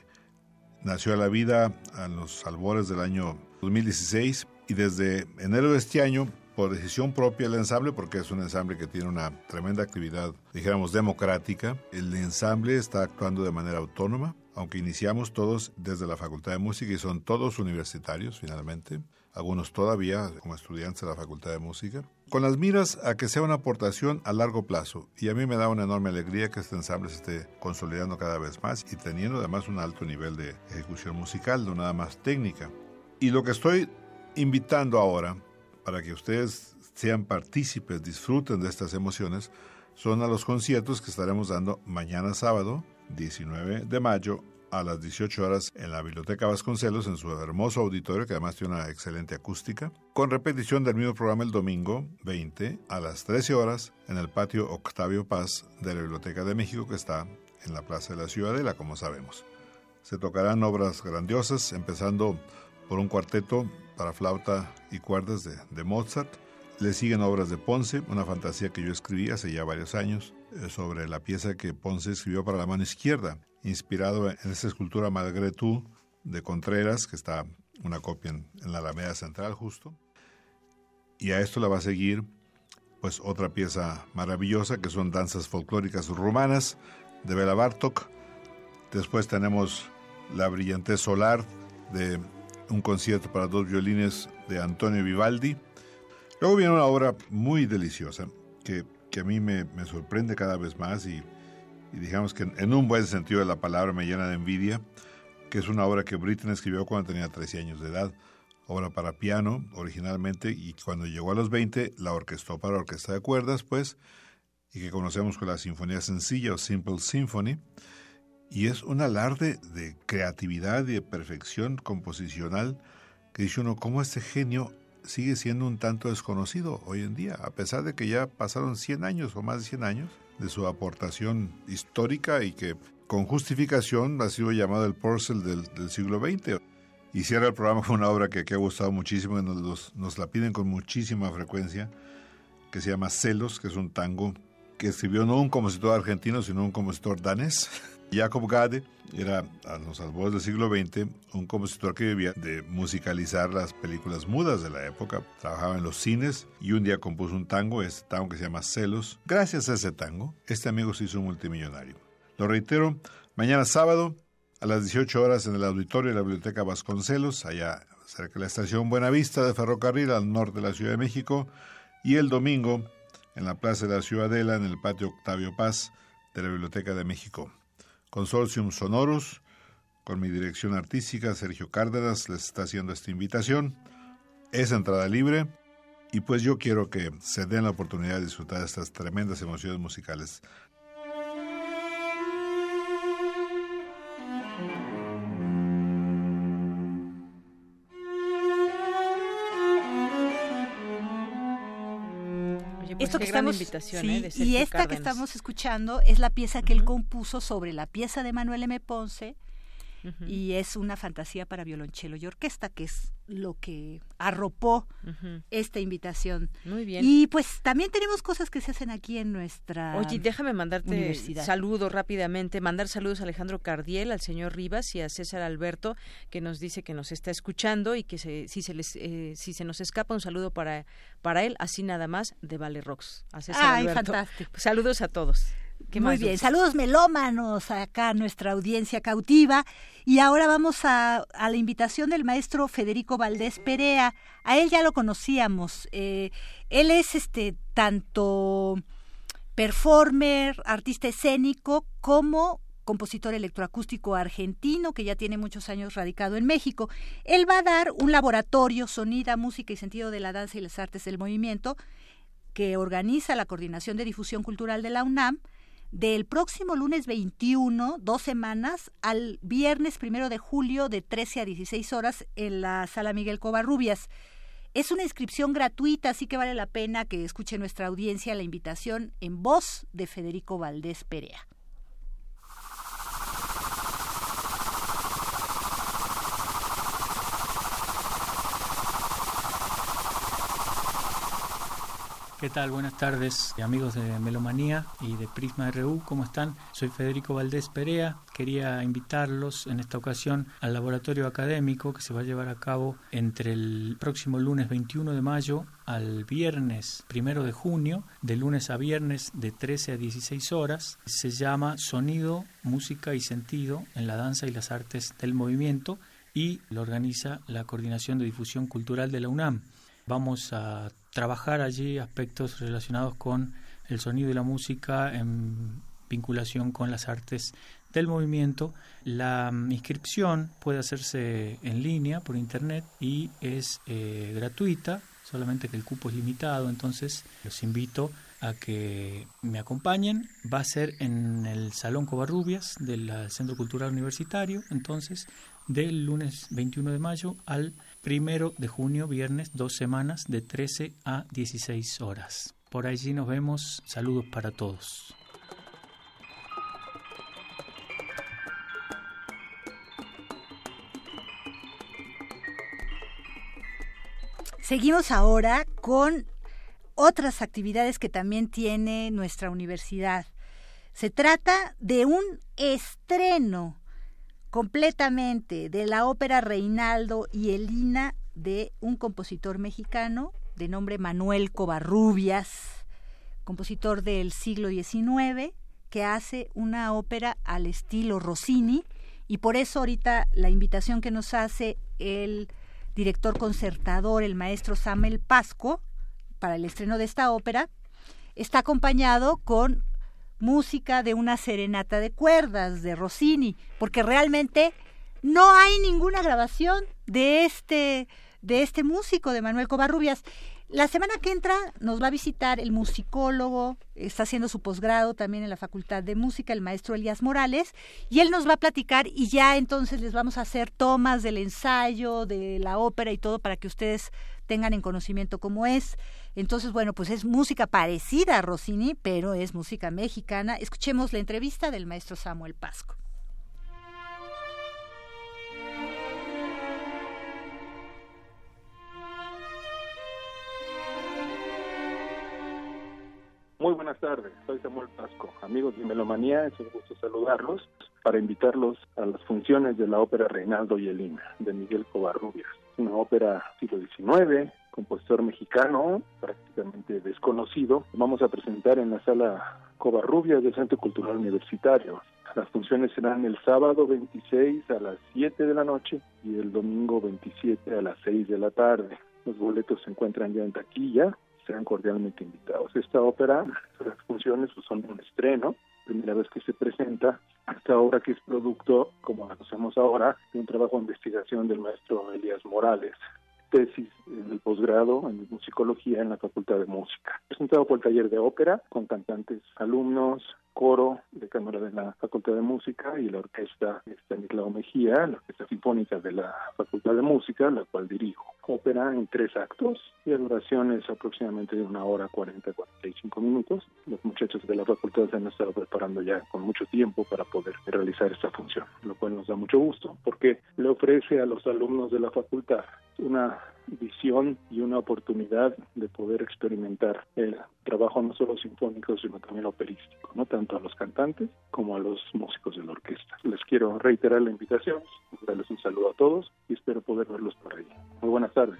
Speaker 48: nació a la vida a los albores del año 2016 y desde enero de este año, por decisión propia el ensamble, porque es un ensamble que tiene una tremenda actividad, dijéramos, democrática, el ensamble está actuando de manera autónoma, aunque iniciamos todos desde la Facultad de Música y son todos universitarios finalmente algunos todavía como estudiantes de la Facultad de Música, con las miras a que sea una aportación a largo plazo. Y a mí me da una enorme alegría que este ensamble se esté consolidando cada vez más y teniendo además un alto nivel de ejecución musical, no nada más técnica. Y lo que estoy invitando ahora, para que ustedes sean partícipes, disfruten de estas emociones, son a los conciertos que estaremos dando mañana sábado, 19 de mayo, a las 18 horas en la Biblioteca Vasconcelos, en su hermoso auditorio, que además tiene una excelente acústica, con repetición del mismo programa el domingo 20 a las 13 horas en el patio Octavio Paz de la Biblioteca de México, que está en la Plaza de la Ciudadela, como sabemos. Se tocarán obras grandiosas, empezando por un cuarteto para flauta y cuerdas de, de Mozart. Le siguen obras de Ponce, una fantasía que yo escribí hace ya varios años eh, sobre la pieza que Ponce escribió para la mano izquierda inspirado en esa escultura Malgré tú de Contreras, que está una copia en, la Alameda Central justo. Y a esto la va a seguir pues otra pieza maravillosa que son danzas folclóricas rumanas de Bela Bartok. Después tenemos La brillantez solar de un concierto para dos violines de Antonio Vivaldi. Luego viene una obra muy deliciosa que, que a mí me, me sorprende cada vez más y y digamos que en un buen sentido de la palabra me llena de envidia, que es una obra que Britten escribió cuando tenía 13 años de edad, obra para piano originalmente, y cuando llegó a los 20 la orquestó para orquesta de cuerdas, pues, y que conocemos con la Sinfonía Sencilla o Simple Symphony, y es un alarde de creatividad y de perfección composicional que dice uno, ¿cómo este genio sigue siendo un tanto desconocido hoy en día? A pesar de que ya pasaron 100 años o más de 100 años, de su aportación histórica y que con justificación ha sido llamado el Purcell del, siglo XX. Y cierra el programa con una obra que, que ha gustado muchísimo, y nos, nos la piden con muchísima frecuencia, que se llama Celos, que es un tango que escribió no un compositor argentino, sino un compositor danés. Jacob Gade era a los albores del siglo XX un compositor que vivía de musicalizar las películas mudas de la época. Trabajaba en los cines y un día compuso un tango, este tango que se llama Celos. Gracias a ese tango, este amigo se hizo multimillonario. Lo reitero, mañana sábado a las 18 horas en el auditorio de la Biblioteca Vasconcelos, allá cerca de la estación Buenavista de Ferrocarril al norte de la Ciudad de México, y el domingo en la Plaza de la Ciudadela, en el patio Octavio Paz de la Biblioteca de México. Consortium Sonoros, con mi dirección artística, Sergio Cárdenas, les está haciendo esta invitación. Es entrada libre y pues yo quiero que se den la oportunidad de disfrutar de estas tremendas emociones musicales.
Speaker 46: Esto que estamos
Speaker 1: ¿eh?
Speaker 46: y esta que estamos escuchando es la pieza que él compuso sobre la pieza de Manuel M. Ponce y es una fantasía para violonchelo y orquesta, que es lo que arropó esta invitación.
Speaker 1: Muy bien.
Speaker 46: Y pues también tenemos cosas que se hacen aquí en nuestra
Speaker 1: Oye, déjame mandarte saludos rápidamente, mandar saludos a Alejandro Cardiel, al señor Rivas y a César Alberto, que nos dice que nos está escuchando y que si se les eh, si se nos escapa un saludo para para él, así nada más de Vale Rocks. A César
Speaker 46: Ay, fantástico.
Speaker 1: Saludos a todos.
Speaker 46: Muy bien, saludos melómanos acá nuestra audiencia cautiva. Y ahora vamos a, a, la invitación del maestro Federico Valdés Perea. A él ya lo conocíamos. Eh, él es este tanto performer, artista escénico, como compositor electroacústico argentino que ya tiene muchos años radicado en México. Él va a dar un laboratorio Sonida, Música y Sentido de la Danza y las Artes del Movimiento que organiza la Coordinación de Difusión Cultural de la UNAM del próximo lunes 21, dos semanas, al viernes primero de julio de 13 a 16 horas en la Sala Miguel Covarrubias. Es una inscripción gratuita, así que vale la pena que escuche nuestra audiencia la invitación en voz de Federico Valdés Perea.
Speaker 49: ¿Qué tal? Buenas tardes, amigos de Melomanía y de Prisma RU. ¿Cómo están? Soy Federico Valdés Perea. Quería invitarlos en esta ocasión al laboratorio académico que se va a llevar a cabo entre el próximo lunes 21 de mayo al viernes 1 de junio, de lunes a viernes de 13 a 16 horas. Se llama Sonido, Música y Sentido en la Danza y las Artes del Movimiento y lo organiza la Coordinación de Difusión Cultural de la UNAM. Vamos a trabajar allí aspectos relacionados con el sonido y la música en vinculación con las artes del movimiento. La mm, inscripción puede hacerse en línea por internet y es eh, gratuita, solamente que el cupo es limitado, entonces los invito a que me acompañen. Va a ser en el Salón Covarrubias del Centro Cultural Universitario, entonces del lunes 21 de mayo al primero de junio, viernes, dos semanas de 13 a 16 horas. Por allí nos vemos. Saludos para todos.
Speaker 46: Seguimos ahora con otras actividades que también tiene nuestra universidad. Se trata de un estreno completamente de la ópera Reinaldo y Elina de un compositor mexicano de nombre Manuel Covarrubias, compositor del siglo XIX, que hace una ópera al estilo Rossini. Y por eso ahorita la invitación que nos hace el director concertador, el maestro Samuel Pasco, para el estreno de esta ópera, está acompañado con música de una serenata de cuerdas de Rossini, porque realmente no hay ninguna grabación de este de este músico de Manuel Covarrubias. La semana que entra nos va a visitar el musicólogo, está haciendo su posgrado también en la Facultad de Música, el maestro Elías Morales, y él nos va a platicar y ya entonces les vamos a hacer tomas del ensayo, de la ópera y todo para que ustedes tengan en conocimiento cómo es. Entonces, bueno, pues es música parecida a Rossini, pero es música mexicana. Escuchemos la entrevista del maestro Samuel Pasco.
Speaker 50: Muy buenas tardes, soy Samuel Pasco. Amigos de Melomanía, es un gusto saludarlos para invitarlos a las funciones de la ópera Reinaldo y Elina de Miguel Covarrubias. Una ópera siglo XIX, compositor mexicano prácticamente desconocido. Vamos a presentar en la sala Covarrubias del Centro Cultural Universitario. Las funciones serán el sábado 26 a las 7 de la noche y el domingo 27 a las 6 de la tarde. Los boletos se encuentran ya en taquilla sean cordialmente invitados. Esta ópera, las funciones pues, son un estreno, primera vez que se presenta, esta obra que es producto, como la conocemos ahora, de un trabajo de investigación del maestro Elías Morales, tesis del posgrado en musicología en la Facultad de Música. Presentado por el taller de ópera con cantantes alumnos, coro de cámara de la Facultad de Música y la orquesta Estanislao Mejía, la orquesta sinfónica de la Facultad de Música, la cual dirijo. Ópera en tres actos y la duración es aproximadamente de una hora 40, 45 minutos. Los muchachos de la facultad se han estado preparando ya con mucho tiempo para poder realizar esta función, lo cual nos da mucho gusto porque le ofrece a los alumnos de la facultad una visión y una oportunidad de poder experimentar el trabajo no solo sinfónico sino también operístico, no tanto a los cantantes como a los músicos de la orquesta. Les quiero reiterar la invitación, darles un saludo a todos y espero poder verlos por ahí. Muy buenas tardes.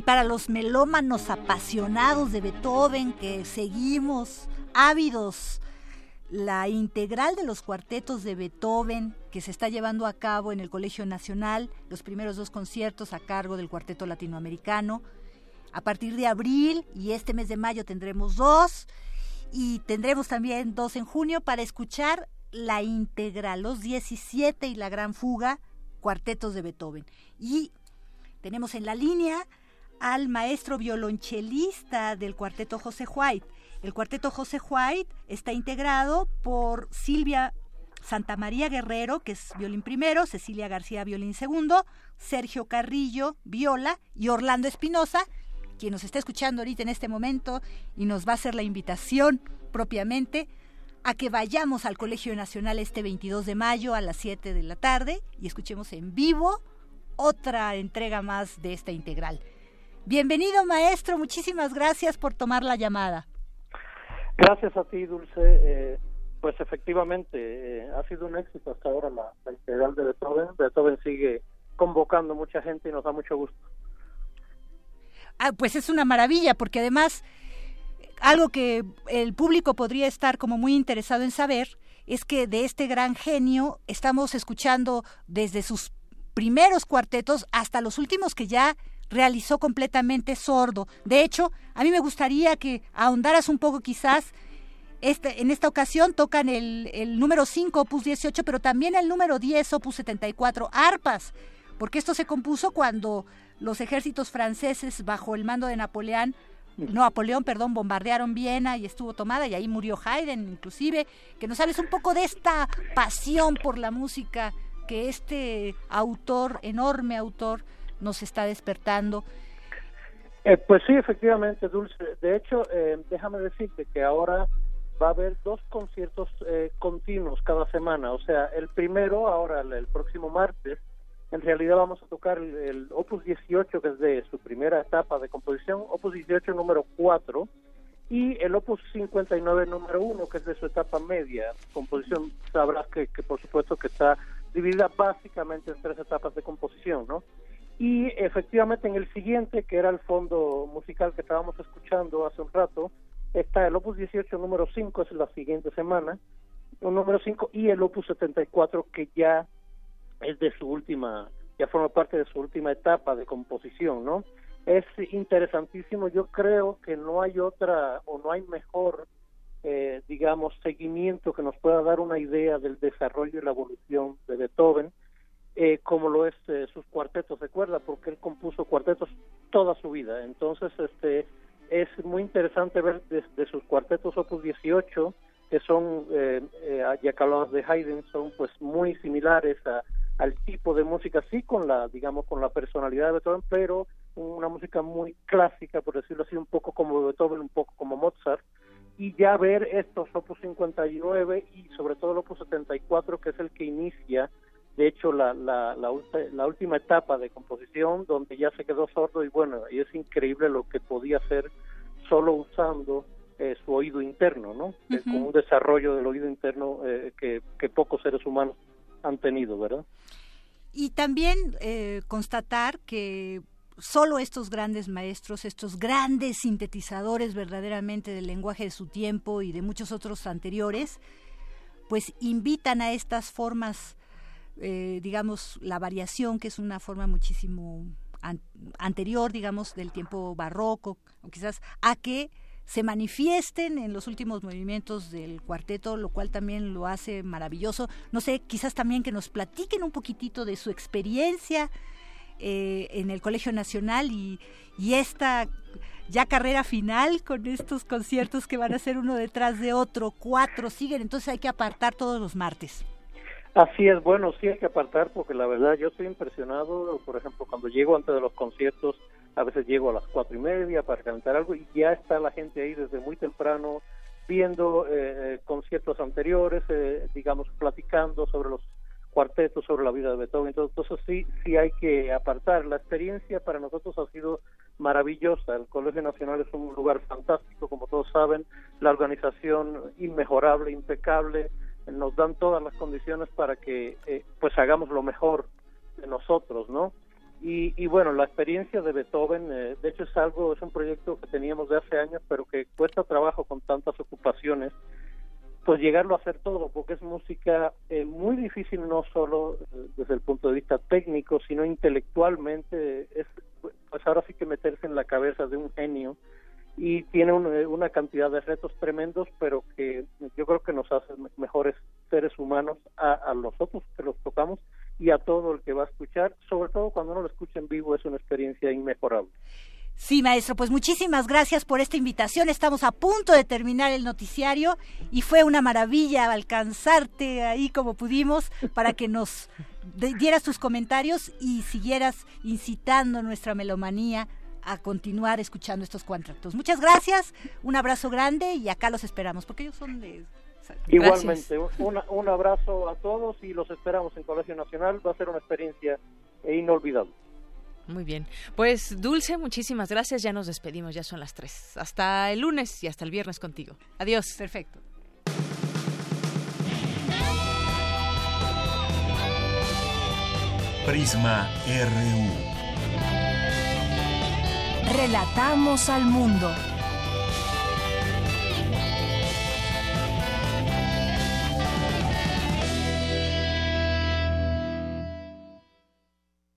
Speaker 46: Y para los melómanos apasionados de Beethoven que seguimos ávidos la integral de los cuartetos de Beethoven que se está llevando a cabo en el Colegio Nacional, los primeros dos conciertos a cargo del Cuarteto Latinoamericano. A partir de abril y este mes de mayo tendremos dos y tendremos también dos en junio para escuchar la integral, los 17 y la gran fuga, cuartetos de Beethoven. Y tenemos en la línea al maestro violonchelista del cuarteto José White. El cuarteto José White está integrado por Silvia Santa María Guerrero, que es violín primero, Cecilia García, violín segundo, Sergio Carrillo, viola, y Orlando Espinosa, quien nos está escuchando ahorita en este momento y nos va a hacer la invitación propiamente a que vayamos al Colegio Nacional este 22 de mayo a las 7 de la tarde y escuchemos en vivo otra entrega más de esta integral. Bienvenido maestro, muchísimas gracias por tomar la llamada.
Speaker 51: Gracias a ti, Dulce. Eh, pues efectivamente, eh, ha sido un éxito hasta ahora la, integral de Beethoven. Beethoven sigue convocando mucha gente y nos da mucho gusto.
Speaker 46: Ah, pues es una maravilla, porque además algo que el público podría estar como muy interesado en saber es que de este gran genio estamos escuchando desde sus primeros cuartetos hasta los últimos que ya realizó completamente sordo. De hecho, a mí me gustaría que ahondaras un poco quizás, este, en esta ocasión tocan el, el número 5, opus 18, pero también el número 10, opus 74, arpas, porque esto se compuso cuando los ejércitos franceses bajo el mando de Napoleón no, Napoleón, perdón, bombardearon Viena y estuvo tomada y ahí murió Haydn inclusive, que nos hables un poco de esta pasión por la música que este autor, enorme autor, nos está despertando.
Speaker 51: Eh, pues sí, efectivamente, Dulce. De hecho, eh, déjame decirte que ahora va a haber dos conciertos eh, continuos cada semana. O sea, el primero, ahora el, próximo martes, en realidad vamos a tocar el, Opus 18, que es de su primera etapa de composición, Opus 18 número 4, y el Opus 59 número 1, que es de su etapa media. Composición, sabrás que, que por supuesto que está dividida básicamente en tres etapas de composición, ¿no? Y efectivamente en el siguiente, que era el fondo musical que estábamos escuchando hace un rato, está el Opus 18 número 5, es la siguiente semana, el número 5, y el Opus 74, que ya es de su última, ya forma parte de su última etapa de composición, ¿no? Es interesantísimo, yo creo que no hay otra o no hay mejor, eh, digamos, seguimiento que nos pueda dar una idea del desarrollo y la evolución de Beethoven, eh, como lo es eh, sus cuartetos de cuerda, porque él compuso cuartetos toda su vida. Entonces, este es muy interesante ver desde sus cuartetos Opus 18, que son, eh, eh, ya que hablamos de Haydn, son pues muy similares a, al tipo de música, sí con la, digamos, con la personalidad de Beethoven, pero una música muy clásica, por decirlo así, un poco como Beethoven, un poco como Mozart, y ya ver estos Opus 59 y sobre todo el Opus 74, que es el que inicia de hecho la, la, la, última etapa de composición donde ya se quedó sordo y bueno, y es increíble lo que podía hacer solo usando eh, su oído interno, ¿no? con un desarrollo del oído interno eh, que, que, pocos seres humanos han tenido, ¿verdad?
Speaker 46: Y también eh, constatar que solo estos grandes maestros, estos grandes sintetizadores verdaderamente del lenguaje de su tiempo y de muchos otros anteriores, pues invitan a estas formas eh, digamos, la variación, que es una forma muchísimo anterior, digamos, del tiempo barroco, o quizás a que se manifiesten en los últimos movimientos del cuarteto, lo cual también lo hace maravilloso. No sé, quizás también que nos platiquen un poquitito de su experiencia eh, en el Colegio Nacional y, y esta ya carrera final con estos conciertos que van a ser uno detrás de otro, cuatro siguen, entonces hay que apartar todos los martes.
Speaker 51: Así es, bueno, sí hay que apartar porque la verdad yo estoy impresionado, por ejemplo, cuando llego antes de los conciertos, a veces llego a las cuatro y media para calentar algo y ya está la gente ahí desde muy temprano viendo eh, eh, conciertos anteriores, eh, digamos, platicando sobre los cuartetos, sobre la vida de Beethoven, entonces sí, sí hay que apartar. La experiencia para nosotros ha sido maravillosa, el Colegio Nacional es un lugar fantástico, como todos saben, la organización inmejorable, impecable, nos dan todas las condiciones para que eh, pues hagamos lo mejor de nosotros, ¿no? Y, bueno, la experiencia de Beethoven, eh, de hecho es algo, es un proyecto que teníamos de hace años, pero que cuesta trabajo con tantas ocupaciones, pues llegarlo a hacer todo, porque es música eh, muy difícil no solo desde el punto de vista técnico, sino intelectualmente, es pues ahora sí que meterse en la cabeza de un genio y tiene una cantidad de retos tremendos, pero que yo creo que nos hace mejores seres humanos a, a los otros que los tocamos y a todo el que va a escuchar, sobre todo cuando uno lo escucha en vivo, es una experiencia inmejorable.
Speaker 46: Sí, maestro, pues muchísimas gracias por esta invitación. Estamos a punto de terminar el noticiario y fue una maravilla alcanzarte ahí como pudimos para que nos dieras tus comentarios y siguieras incitando nuestra melomanía a continuar escuchando estos contratos. Muchas gracias, un abrazo grande y acá los esperamos, porque ellos son de...
Speaker 51: Igualmente, un, abrazo a todos y los esperamos en Colegio Nacional, va a ser una experiencia inolvidable.
Speaker 1: Muy bien. Pues Dulce, muchísimas gracias. Ya nos despedimos, ya son las tres. Hasta el lunes y hasta el viernes contigo. Adiós.
Speaker 46: Perfecto.
Speaker 12: Prisma RU.
Speaker 4: Relatamos al mundo.